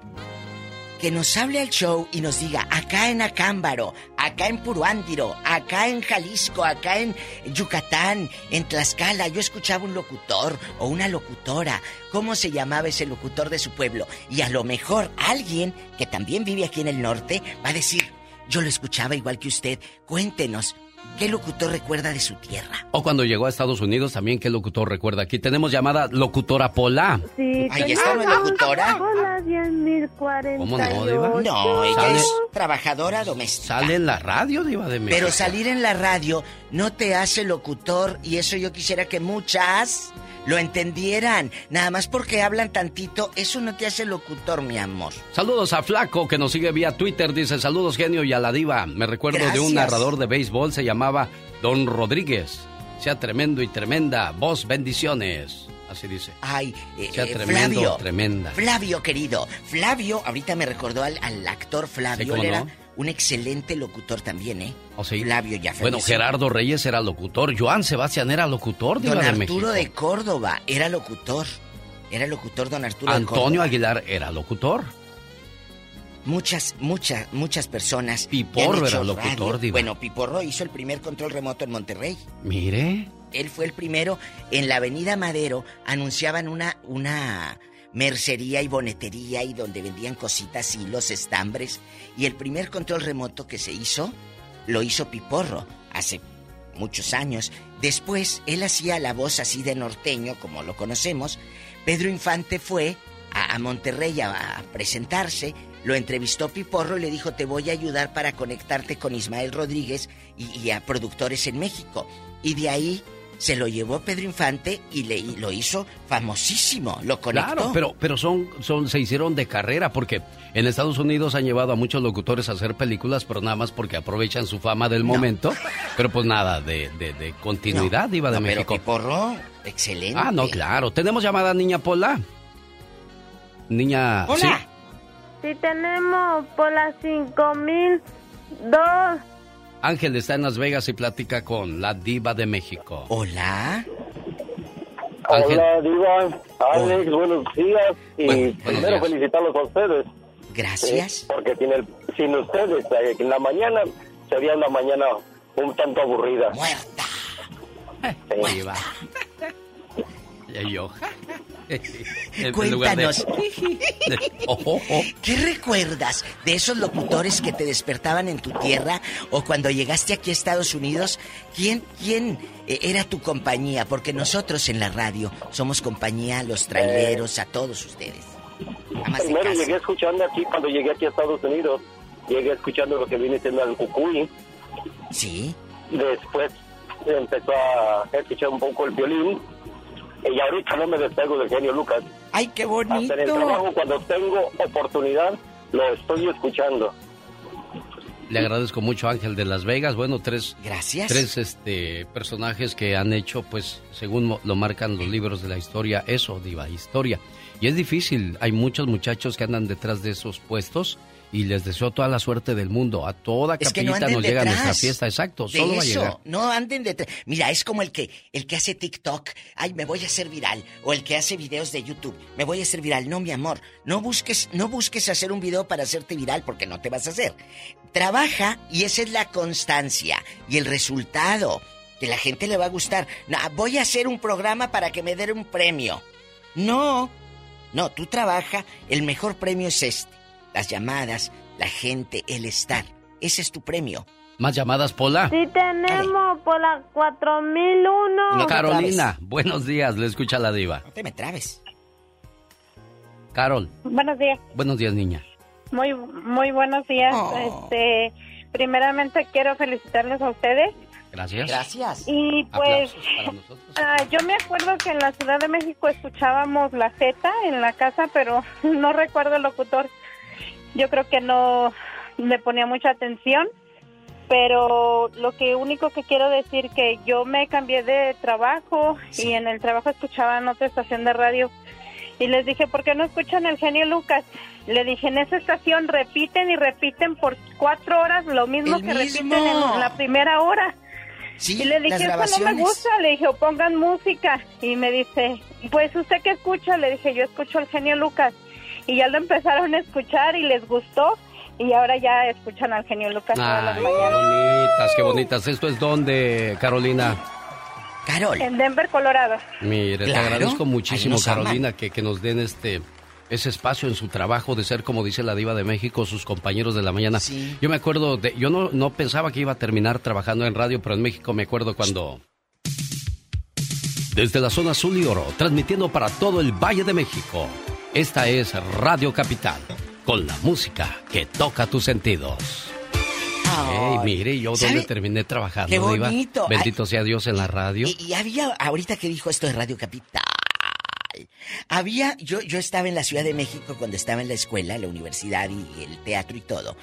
que nos hable al show y nos diga acá en Acámbaro, acá en Puruándiro, acá en Jalisco, acá en Yucatán, en Tlaxcala, yo escuchaba un locutor o una locutora, cómo se llamaba ese locutor de su pueblo. Y a lo mejor alguien que también vive aquí en el norte va a decir, yo lo escuchaba igual que usted, cuéntenos, ¿qué locutor recuerda de su tierra? O cuando llegó a Estados Unidos también, ¿qué locutor recuerda? Aquí tenemos llamada locutora Pola. Sí, Ahí está, ¿no es locutora? Hola, 10.048. ¿Cómo no, Diva? No, ella Sale- es trabajadora doméstica. Sale en la radio, Diva de México. Pero salir en la radio no te hace locutor y eso yo quisiera que muchas lo entendieran. Nada más porque hablan tantito, eso no te hace locutor, mi amor. Saludos a Flaco, que nos sigue vía Twitter. Dice, saludos genio y a la diva. Me recuerdo de un narrador de béisbol, se llamaba Don Rodríguez. Sea tremendo y tremenda. Vos, bendiciones. Así dice. Ay, eh, Sea eh, tremendo, Flavio. tremenda. Flavio, querido. Flavio, ahorita me recordó al, al actor Flavio. Sí, un excelente locutor también, ¿eh? ¿O sí? Flavio ya Bueno. Gerardo Reyes era locutor. Joan Sebastián era locutor, Diva Don de Arturo México. de Córdoba era locutor. Era locutor don Arturo de Antonio. Aguilar era locutor. Muchas, muchas, muchas personas. Piporro era locutor, diva. Bueno, Piporro hizo el primer control remoto en Monterrey. Mire. Él fue el primero. En la Avenida Madero anunciaban una, una mercería y bonetería y donde vendían cositas, hilos, estambres. Y el primer control remoto que se hizo, lo hizo Piporro hace muchos años. Después, él hacía la voz así de norteño, como lo conocemos. Pedro Infante fue a, Monterrey a, a presentarse, lo entrevistó Piporro y le dijo, te voy a ayudar para conectarte con Ismael Rodríguez y, y a productores en México. Y de ahí se lo llevó Pedro Infante y, le, y lo hizo famosísimo, lo conectó. Claro, pero, pero son, son, se hicieron de carrera porque en Estados Unidos han llevado a muchos locutores a hacer películas, pero nada más porque aprovechan su fama del momento. Pero pues nada de, de, de continuidad, Iba de No, pero México. Piporro, excelente. Ah, no, claro. Tenemos llamada niña Pola. Niña. ¿sí? Sí, tenemos por las 5002. Ángel está en Las Vegas y platica con la diva de México. Hola. Ángel. Hola, Diva. Alex, buenos días. Y buenos primero días. felicitarlos a ustedes. Gracias. Sí, porque sin, el, sin ustedes, eh, en la mañana sería una mañana un tanto aburrida. Muerta. Diva. Y yo. En lugar de- Cuéntanos. Oh, oh, oh. ¿Qué recuerdas de esos locutores que te despertaban en tu tierra o cuando llegaste aquí a Estados Unidos? ¿Quién, quién eh, era tu compañía? Porque nosotros en la radio somos compañía a los traileros, a todos ustedes. Primero casa. llegué escuchando aquí cuando llegué aquí a Estados Unidos. llegué escuchando lo que viene siendo el cucuy. Sí. Después empezó a escuchar un poco el violín. Y ahorita no me despego del genio Lucas. ¡Ay, qué bonito! Hasta en el trabajo, cuando tengo oportunidad, lo estoy escuchando. Le agradezco mucho Ángel de Las Vegas. Bueno, tres, Gracias. tres este, personajes que han hecho, pues, según mo- lo marcan los libros de la historia, eso, diva, historia. Y es difícil. Hay muchos muchachos que andan detrás de esos puestos y les deseo toda la suerte del mundo. A toda Es no nos llega nuestra fiesta, exacto. de Solo va a llegar. No anden detrás. Mira, es como el que el que hace TikTok, ay, me voy a hacer viral, o el que hace videos de YouTube, me voy a hacer viral. No, mi amor, no busques no busques hacer un video para hacerte viral porque no te vas a hacer. Trabaja y esa es la constancia y el resultado que la gente le va a gustar. No, voy a hacer un programa para que me den un premio. No. No, tú trabaja, el mejor premio es este. Las llamadas, la gente, el estar. Ese es tu premio. ¿Más llamadas, Pola? Sí tenemos por la 4001. Carolina, buenos días. Le escucha la diva. No te me trabes. Carol, Buenos días, buenos días, niña. muy muy buenos días. Este, primeramente quiero felicitarles a ustedes Gracias. Gracias. y pues ah, yo me acuerdo que en la Ciudad de México escuchábamos la Z en la casa, pero no recuerdo el locutor. Yo creo que no le ponía mucha atención, pero lo que único que quiero decir que yo me cambié de trabajo y en el trabajo escuchaba en otra estación de radio y les dije, ¿por qué no escuchan el genio Lucas? Le dije, en esa estación repiten y repiten por cuatro horas lo mismo El que repiten en la primera hora. Sí, y le dije, eso no me gusta. Le dije, o pongan música. Y me dice, pues usted qué escucha. Le dije, yo escucho el genio Lucas. Y ya lo empezaron a escuchar y les gustó. Y ahora ya escuchan al genio Lucas todas las Ay, qué mañanas. bonitas, qué bonitas. ¿Esto es donde, Carolina? Carol. En Denver, Colorado. Mire, te agradezco muchísimo. Carolina, que, que nos den este ese espacio en su trabajo de ser, como dice la diva de México, sus compañeros de la mañana. Yo me acuerdo, de, yo no, no pensaba que iba a terminar trabajando en radio, pero en México me acuerdo cuando... Desde la zona azul y oro, transmitiendo para todo el Valle de México. Esta es Radio Capital, con la música que toca tus sentidos. Ey, mire, yo ¿sabe? donde terminé trabajando, Qué bonito. Bendito sea Dios en la radio. Y, y había, ahorita que dijo esto de Radio Capital, había, yo, yo estaba en la Ciudad de México cuando estaba en la escuela, la universidad y el teatro y todo.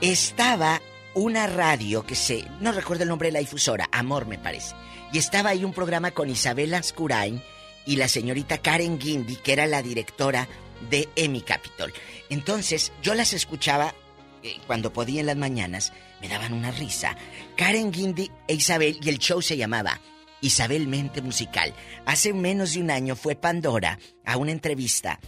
Estaba una radio que se, no recuerdo el nombre de la difusora, Amor me parece. Y estaba ahí un programa con Isabela Ascurain y la señorita Karen Guindy, que era la directora de Emmy Capitol. Entonces, yo las escuchaba eh, cuando podía en las mañanas, me daban una risa. Karen Guindy e Isabel, y el show se llamaba Isabel Mente Musical. Hace menos de un año fue Pandora a una entrevista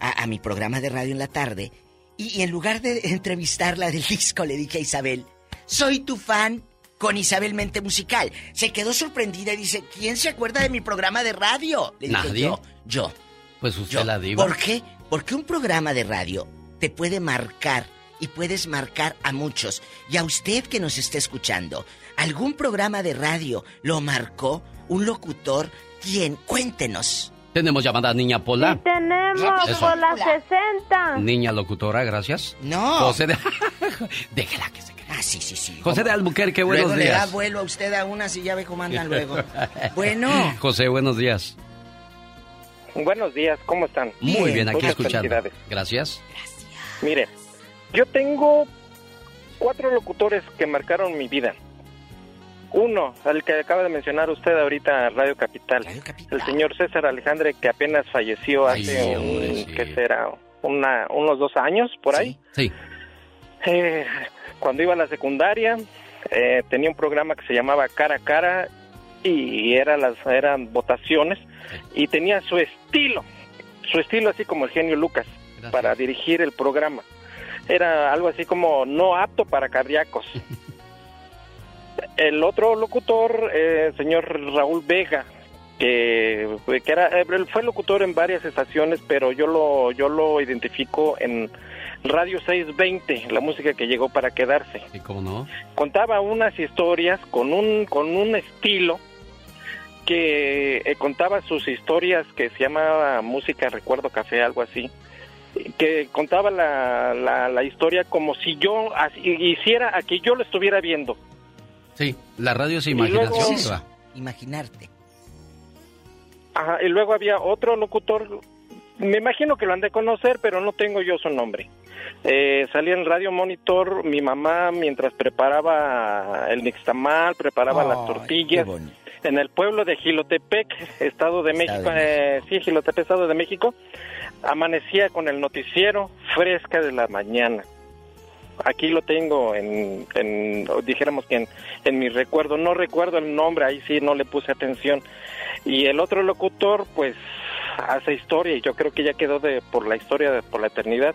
a, a mi programa de radio en la tarde, y, y en lugar de entrevistarla del disco, le dije a Isabel, soy tu fan con Isabel Mente Musical. Se quedó sorprendida y dice, ¿quién se acuerda de mi programa de radio? Le dije ¿Nadie? yo, yo. Pues usted Yo. la diva. ¿Por qué? Porque un programa de radio te puede marcar y puedes marcar a muchos. Y a usted que nos esté escuchando, ¿algún programa de radio lo marcó? ¿Un locutor? ¿Quién? Cuéntenos. Tenemos llamada Niña Pola. Tenemos Eso. por la 60. Niña locutora, gracias. No. José de... Déjela que se. Ah, sí, sí, sí. José de Albuquerque, buenos luego le da días. vuelo a usted a una si ya ve cómo andan luego. bueno. José, buenos días. Buenos días, ¿cómo están? Muy bien, aquí Muchas escuchando. felicidades. Gracias. Mire, yo tengo cuatro locutores que marcaron mi vida. Uno, el que acaba de mencionar usted ahorita, Radio Capital. El señor César Alejandre, que apenas falleció Ay, hace, sí, un- sí. ¿qué será? Una, unos dos años, por ahí. Sí. Eh, cuando iba a la secundaria, eh, tenía un programa que se llamaba Cara a Cara y era las, eran votaciones y tenía su estilo, su estilo así como el genio Lucas para dirigir el programa. Era algo así como no apto para cardíacos. El otro locutor, eh, señor Raúl Vega, que, que era, eh, fue locutor en varias estaciones, pero yo lo, yo lo identifico en Radio 620, la música que llegó para quedarse. ¿Y cómo no? Contaba unas historias con un, con un estilo que eh, contaba sus historias que se llamaba Música Recuerdo Café, algo así. que contaba la, la, la historia como si yo así- hiciera a que yo lo estuviera viendo. Sí, la radio es luego- imaginación. Imaginarte. Ajá, y luego había otro locutor, me imagino que lo han de conocer, pero no tengo yo su nombre. Eh, salía en Radio Monitor mi mamá mientras preparaba el nixtamal, preparaba las tortillas. en el pueblo de Gilotepec, Estado de México, eh, sí, Gilotepec, Estado de México, amanecía con el noticiero fresca de la mañana. Aquí lo tengo en, en dijéramos que en, en mi recuerdo, no recuerdo el nombre, ahí sí no le puse atención. Y el otro locutor, pues, hace historia y yo creo que ya quedó de por la historia, de, por la eternidad,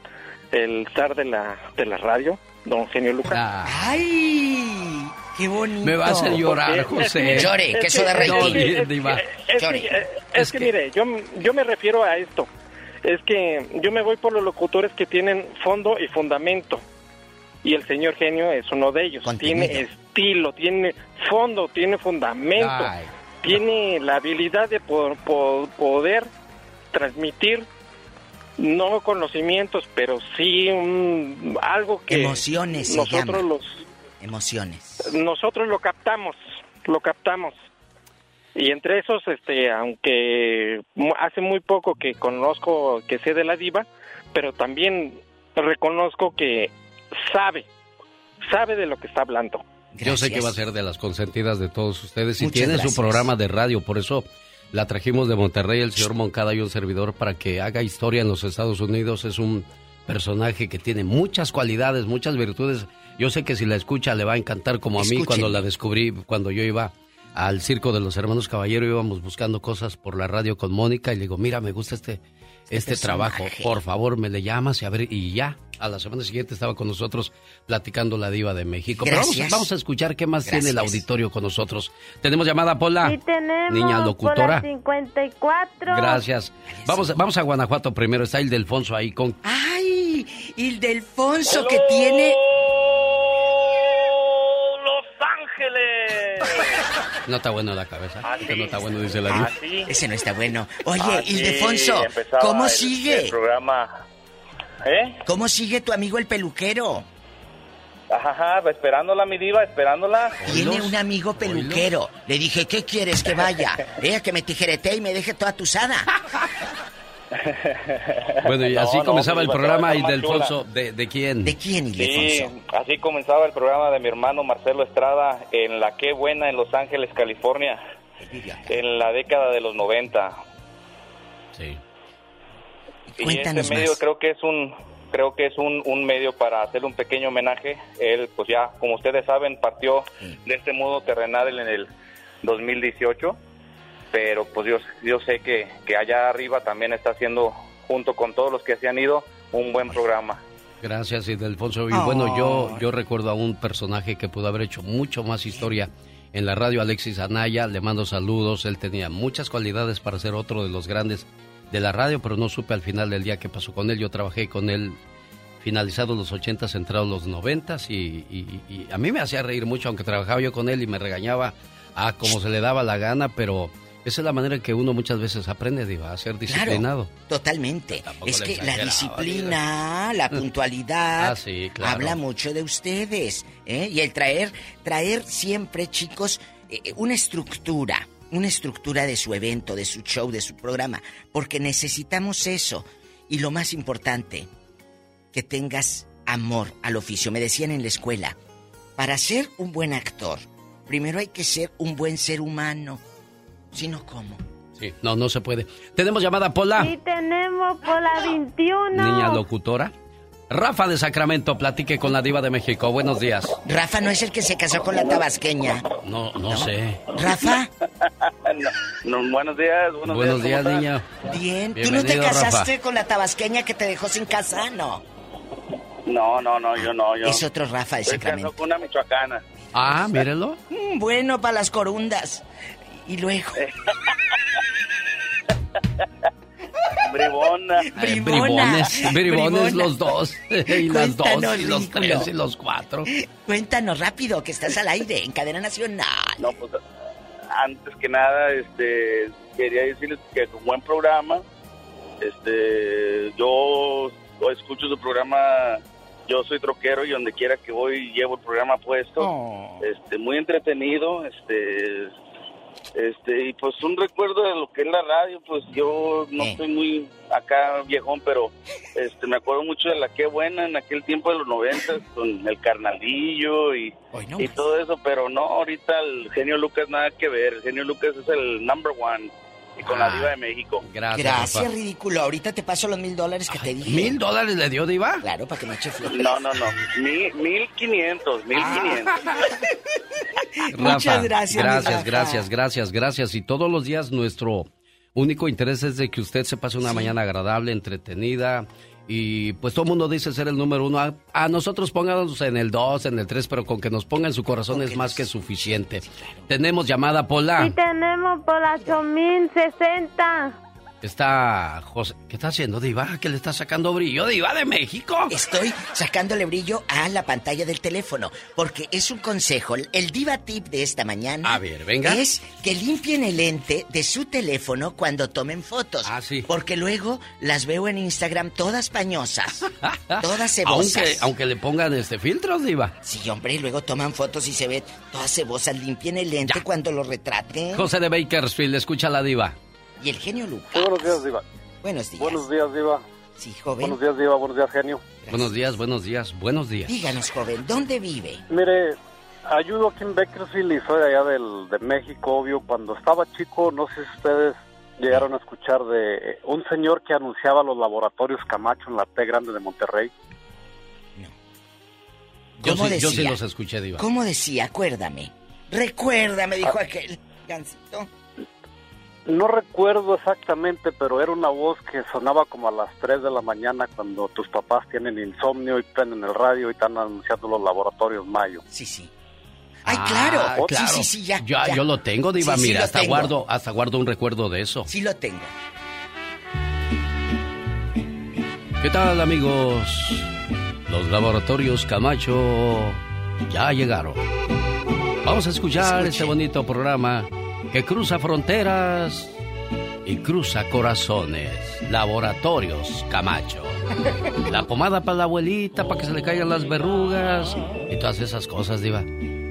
el zar de la, de la radio, don Genio Lucas. ¡Ay! ¡Qué bonito! Me va a hacer llorar, Porque- José. Llore, que eso es que- Diva. Es que, eh, es que, mire, yo, yo me refiero a esto. Es que yo me voy por los locutores que tienen fondo y fundamento. Y el señor genio es uno de ellos. Tiene estilo, tiene fondo, tiene fundamento. Ay. Tiene la habilidad de po- po- poder transmitir no conocimientos, pero sí un- algo que Emociones se nosotros llama. los Emociones. nosotros lo captamos, lo captamos. Y entre esos, este, aunque hace muy poco que conozco que sé de la diva, pero también reconozco que sabe, sabe de lo que está hablando. Yo sé que va a ser de las consentidas de todos ustedes y Muchas tiene gracias. su programa de radio, por eso la trajimos de Monterrey, el señor Moncada y un servidor para que haga historia en los Estados Unidos. Es un personaje que tiene muchas cualidades, muchas virtudes. Yo sé que si la escucha le va a encantar como a mí cuando la descubrí, cuando yo iba al circo de los hermanos Caballero, íbamos buscando cosas por la radio con Mónica y le digo, mira, me gusta este, este trabajo, por favor, me le llamas y a ver, y ya. A la semana siguiente estaba con nosotros platicando la diva de México. Pero vamos, a escuchar qué más tiene el auditorio con nosotros. Tenemos llamada, Pola. Sí tenemos Niña locutora. por la 54. Gracias. Vamos, vamos a Guanajuato primero. Está Ildefonso ahí con... ¡Ay! Ildefonso que tiene... Los Ángeles. No está bueno la cabeza. Ah, Este no está bueno, dice la Ah, diva. Ese no está bueno. Oye, Ah, Ildefonso, ¿cómo el- sigue? El programa. ¿Eh? ¿Cómo sigue tu amigo el peluquero? Ajá, ajá, esperándola, mi diva, esperándola. Tiene un amigo peluquero. Le dije, ¿qué quieres que vaya? Ella que me tijerete y me deje toda tusada. Bueno, y No, así no, comenzaba mi el diva, programa Ildefonso. ¿De, ¿De quién? ¿De quién, Sí, así comenzaba el programa de mi hermano Marcelo Estrada en La Qué Buena en Los Ángeles, California, en la década de los 90. Sí. Y Cuéntanos este medio más. creo que es un creo que es un, un medio para hacer un pequeño homenaje. Él, pues ya, como ustedes saben, partió de este mundo terrenal en el 2018, pero pues yo, yo sé que, que allá arriba también está haciendo, junto con todos los que se han ido, un buen programa. Gracias, Ildefonso. Y bueno, yo, yo recuerdo a un personaje que pudo haber hecho mucho más historia en la radio, Alexis Anaya. Le mando saludos. Él tenía muchas cualidades para ser otro de los grandes de la radio, pero no supe al final del día qué pasó con él. Yo trabajé con él finalizados los 80, entrados los 90 y, y- y a mí me hacía reír mucho, aunque trabajaba yo con él y me regañaba a como se le daba la gana, pero esa es la manera que uno muchas veces aprende, Diva, a ser disciplinado. Totalmente. Es que la disciplina, la puntualidad, Ah, sí, claro. habla mucho de ustedes. ¿eh? Y el traer, traer siempre, chicos, eh, una estructura, una estructura de su evento, de su show, de su programa, porque necesitamos eso. Y lo más importante, que tengas amor al oficio. Me decían en la escuela, para ser un buen actor, primero hay que ser un buen ser humano. Si no, ¿cómo? Sí, no, no se puede. Tenemos llamada Pola. Sí tenemos por la 21. Niña locutora. Rafa de Sacramento, platique con la diva de México. Buenos días. Rafa no es el que se casó con la tabasqueña. No, no, sé. Rafa, No, buenos días, buenos, Buenos días, ¿cómo niña. bien. ¿Tú no te casaste Rafa. con la tabasqueña que te dejó sin casa? No. No, no, no, yo no, yo. Es otro Rafa de Sacramento. con una michoacana. Ah, mírenlo. Mm, bueno, para las corundas. Y luego. Bribona. Bribones, bribones Bribona. los dos. Y las dos, y los ridículo. tres, y los cuatro. Cuéntanos rápido, que estás al aire en cadena nacional. No, pues antes que nada, este, quería decirles que es un buen programa. Este, yo escucho su programa. Yo soy troquero y donde quiera que voy llevo el programa puesto. Oh. Este, muy entretenido, este, este, y pues un recuerdo de lo que es la radio, pues yo no estoy muy acá viejón, pero este, me acuerdo mucho de la que buena en aquel tiempo de los noventas con el carnalillo y, y todo eso, pero no, ahorita el genio Lucas nada que ver, el genio Lucas es el number one y con la Ah. diva de México. Gracias, ridículo. Ahorita te paso los mil dólares que te dije. ¿Mil dólares le dio, Diva? Claro, para que no eche flojera. No, no, no, mil, mil quinientos, mil quinientos. Rafa, gracias, mi Gracias, Rafa. gracias, gracias, gracias. Y todos los días nuestro único interés es de que usted se pase una mañana agradable, entretenida. Y pues todo el mundo dice ser el número uno. A, a nosotros pónganos en el 2, en el 3, pero con que nos ponga en su corazón es más que suficiente. Tenemos llamada Pola. Y tenemos por las 8060. Está José. ¿Qué está haciendo, Diva? ¿Que le está sacando brillo, Diva de México? Estoy sacándole brillo a la pantalla del teléfono, porque es un consejo. El diva tip de esta mañana A ver, venga. es que limpien el lente de su teléfono cuando tomen fotos. Ah, sí. Porque luego las veo en Instagram todas pañosas, todas cebosas. Aunque, aunque le pongan este filtros, Diva. Sí, hombre, y luego toman fotos y se ve todas cebosas. Limpien el lente cuando lo retraten. José de Bakersfield, escucha a la Diva. Y el genio Lucas. Buenos días, Diva. Buenos días. Buenos días, Diva. Sí, joven. Buenos días, Diva. Buenos días, genio. Buenos días, buenos días, buenos días. Díganos, joven, ¿dónde vive? Mire, ayudo aquí en Bakersfield y soy de allá del, de México, obvio. Cuando estaba chico, no sé si ustedes llegaron a escuchar de un señor que anunciaba los laboratorios Camacho en la T Grande de Monterrey. Yo ¿Cómo sí, yo sí los escuché, Diva. ¿Cómo decía? Acuérdame. Recuérdame, dijo Ah. aquel gancito. No recuerdo exactamente, pero era una voz que sonaba como a las 3 de la mañana cuando tus papás tienen insomnio y prenden el radio y están anunciando los laboratorios Mayo. Sí, sí. ¡Ay, Ah, claro! claro. Sí, sí, sí, ya. Ya, ya. yo lo tengo, Diva. Sí, Mira, hasta tengo. guardo, hasta guardo un recuerdo de eso. Sí lo tengo. ¿Qué tal, amigos? Los laboratorios Camacho ya llegaron. Vamos a escuchar este bonito programa que cruza fronteras y cruza corazones. Laboratorios Camacho. La pomada para la abuelita, para que se le caigan las verrugas y todas esas cosas, Diva.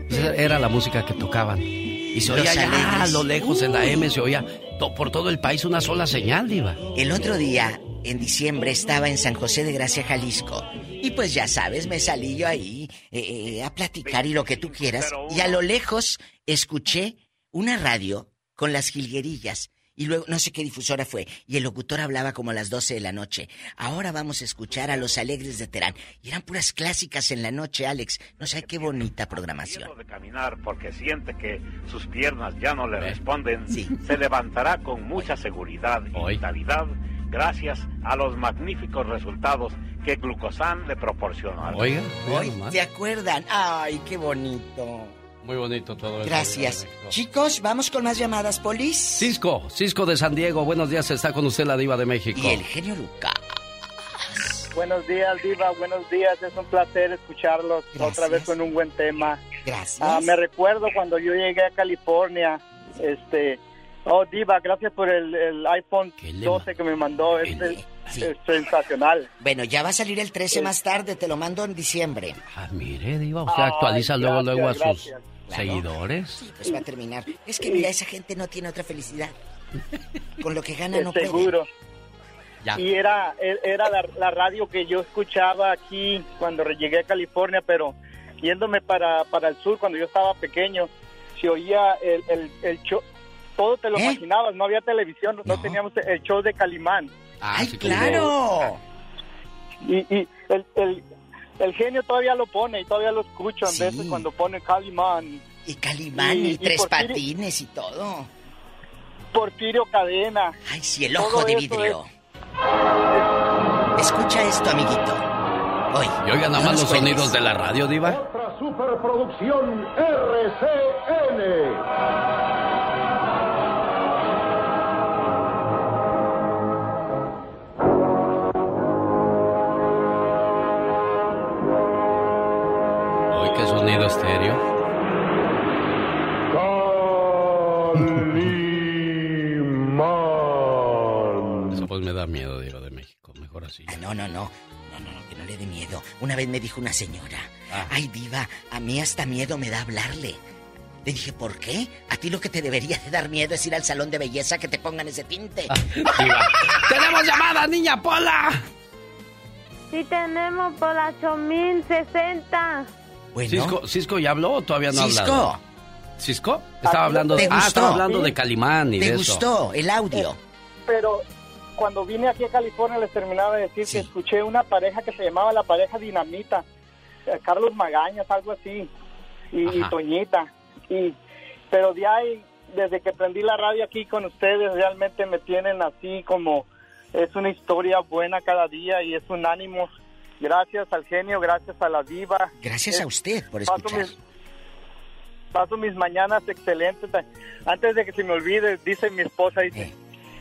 Esa era la música que tocaban. Y se oía allá a lo lejos en la M, se oía to- por todo el país una sola señal, Diva. El otro día, en diciembre, estaba en San José de Gracia, Jalisco. Y pues ya sabes, me salí yo ahí eh, eh, a platicar y lo que tú quieras. Y a lo lejos escuché una radio con las jilguerillas. Y luego, no sé qué difusora fue. Y el locutor hablaba como a las 12 de la noche. Ahora vamos a escuchar a los alegres de Terán. Y eran puras clásicas en la noche, Alex. No sé qué bonita programación. de caminar porque siente que sus piernas ya no le responden, se levantará con mucha seguridad y vitalidad gracias a los magníficos resultados que Glucosan le proporciona. Oiga, Hoy, ¿te acuerdan? Ay, qué bonito. Muy bonito todo eso. Gracias. Chicos, vamos con más llamadas, Polis. Cisco, Cisco de San Diego, buenos días, está con usted la diva de México. Y el genio Lucas. Buenos días, Diva. Buenos días. Es un placer escucharlos otra vez con un buen tema. Gracias. Ah, me recuerdo cuando yo llegué a California. Este. Oh, Diva, gracias por el, el iPhone 12 que me mandó. Este es sensacional. Bueno, ya va a salir el 13 más tarde, te lo mando en diciembre. Ah, mire, diva, usted Ay, actualiza luego, luego a sus gracias. Claro. seguidores. Pues va a terminar. Es que mira, esa gente no tiene otra felicidad. Con lo que gana no Eh, Seguro. Ya. Y era, e- era la, la radio que yo escuchaba aquí cuando llegué a California, pero yéndome para, para el sur cuando yo estaba pequeño, se oía el, el, el show, todo te lo ¿Eh? imaginabas, no había televisión, no, teníamos el show de Calimán. ¡Ay, claro! Y, y el, el, el genio todavía lo pone y todavía lo escucho en veces cuando pone Calimán. Y Calimán y, tres patines y todo. Porfirio Cadena. Ay, sí, el ojo Todo de vidrio. Escucha esto, amiguito. Hoy. Y oiga nada más los sonidos de la radio, diva. Otra superproducción RCN. sonido estéreo. Eso pues me da miedo, Diego de México. Mejor así. Ah, no, no, no. No, no, que no le dé miedo. Una vez me dijo una señora, ah. ay diva, a mí hasta miedo me da hablarle. Le dije, ¿por qué? A ti lo que te debería de dar miedo es ir al salón de belleza que te pongan ese tinte. Ah, ¡Tenemos llamada, niña Pola! Sí tenemos Pola 8060. Cisco, Cisco ya habló o todavía no ha hablado? Cisco. ¿Cisco? Ah, ah, estaba hablando, de, estaba hablando de Calimán y ¿Te de eso. gustó el audio? Eh, pero cuando vine aquí a California les terminaba de decir que escuché una pareja que se llamaba la pareja Dinamita, eh, Carlos Magañas, algo así, y, Toñita. Y, pero de ahí, desde que prendí la radio aquí con ustedes, realmente me tienen así como es una historia buena cada día y es un ánimo Gracias al genio, gracias a la diva. Gracias a usted por paso escuchar. mis- paso mis mañanas excelentes. Antes de que se me olvide, dice mi esposa, dice, Eh.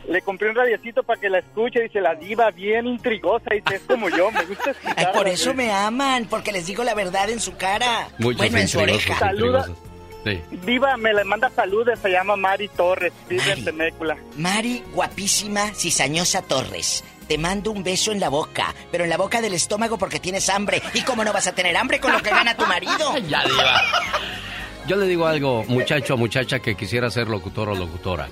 le compré un radiecito para que la escuche, dice, la diva bien intrigosa, dice, es como yo, me gusta Ay, escucharla. por eso me aman, porque les digo la verdad en su cara. Muchos bueno, en su oreja. intrigosos. Sí. Diva, me le manda saludos, se llama Mari Torres, vive en Temécula. Mari, guapísima, cizañosa Torres. Te mando un beso en la boca, pero en la boca del estómago porque tienes hambre. ¿Y cómo no vas a tener hambre con lo que gana tu marido? Ya, diva. Yo le digo algo, muchacho o muchacha que quisiera ser locutor o locutora.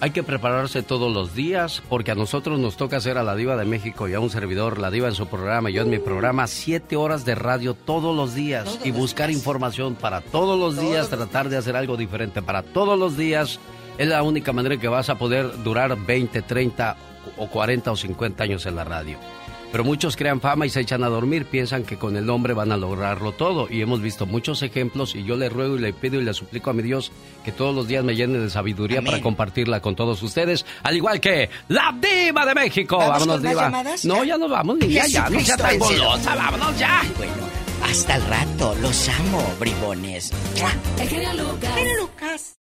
Hay que prepararse todos los días porque a nosotros nos toca hacer a la diva de México y a un servidor, la diva en su programa yo en mi programa, siete horas de radio todos los días y buscar información para todos los días, tratar de hacer algo diferente para todos los días. Es la única manera que vas a poder durar 20, 30 o 40 o 50 años en la radio. Pero muchos crean fama y se echan a dormir, piensan que con el nombre van a lograrlo todo. Y hemos visto muchos ejemplos y yo le ruego y le pido y le suplico a mi Dios que todos los días me llene de sabiduría para compartirla con todos ustedes. Al igual que la diva de México. ¿Vamos vámonos, con más diva. llamas? No, ya nos vamos, niña, ya, no sea tan golosa, vámonos ya. Bueno, hasta el rato. Los amo, bribones. El genio Lucas. Genio Lucas.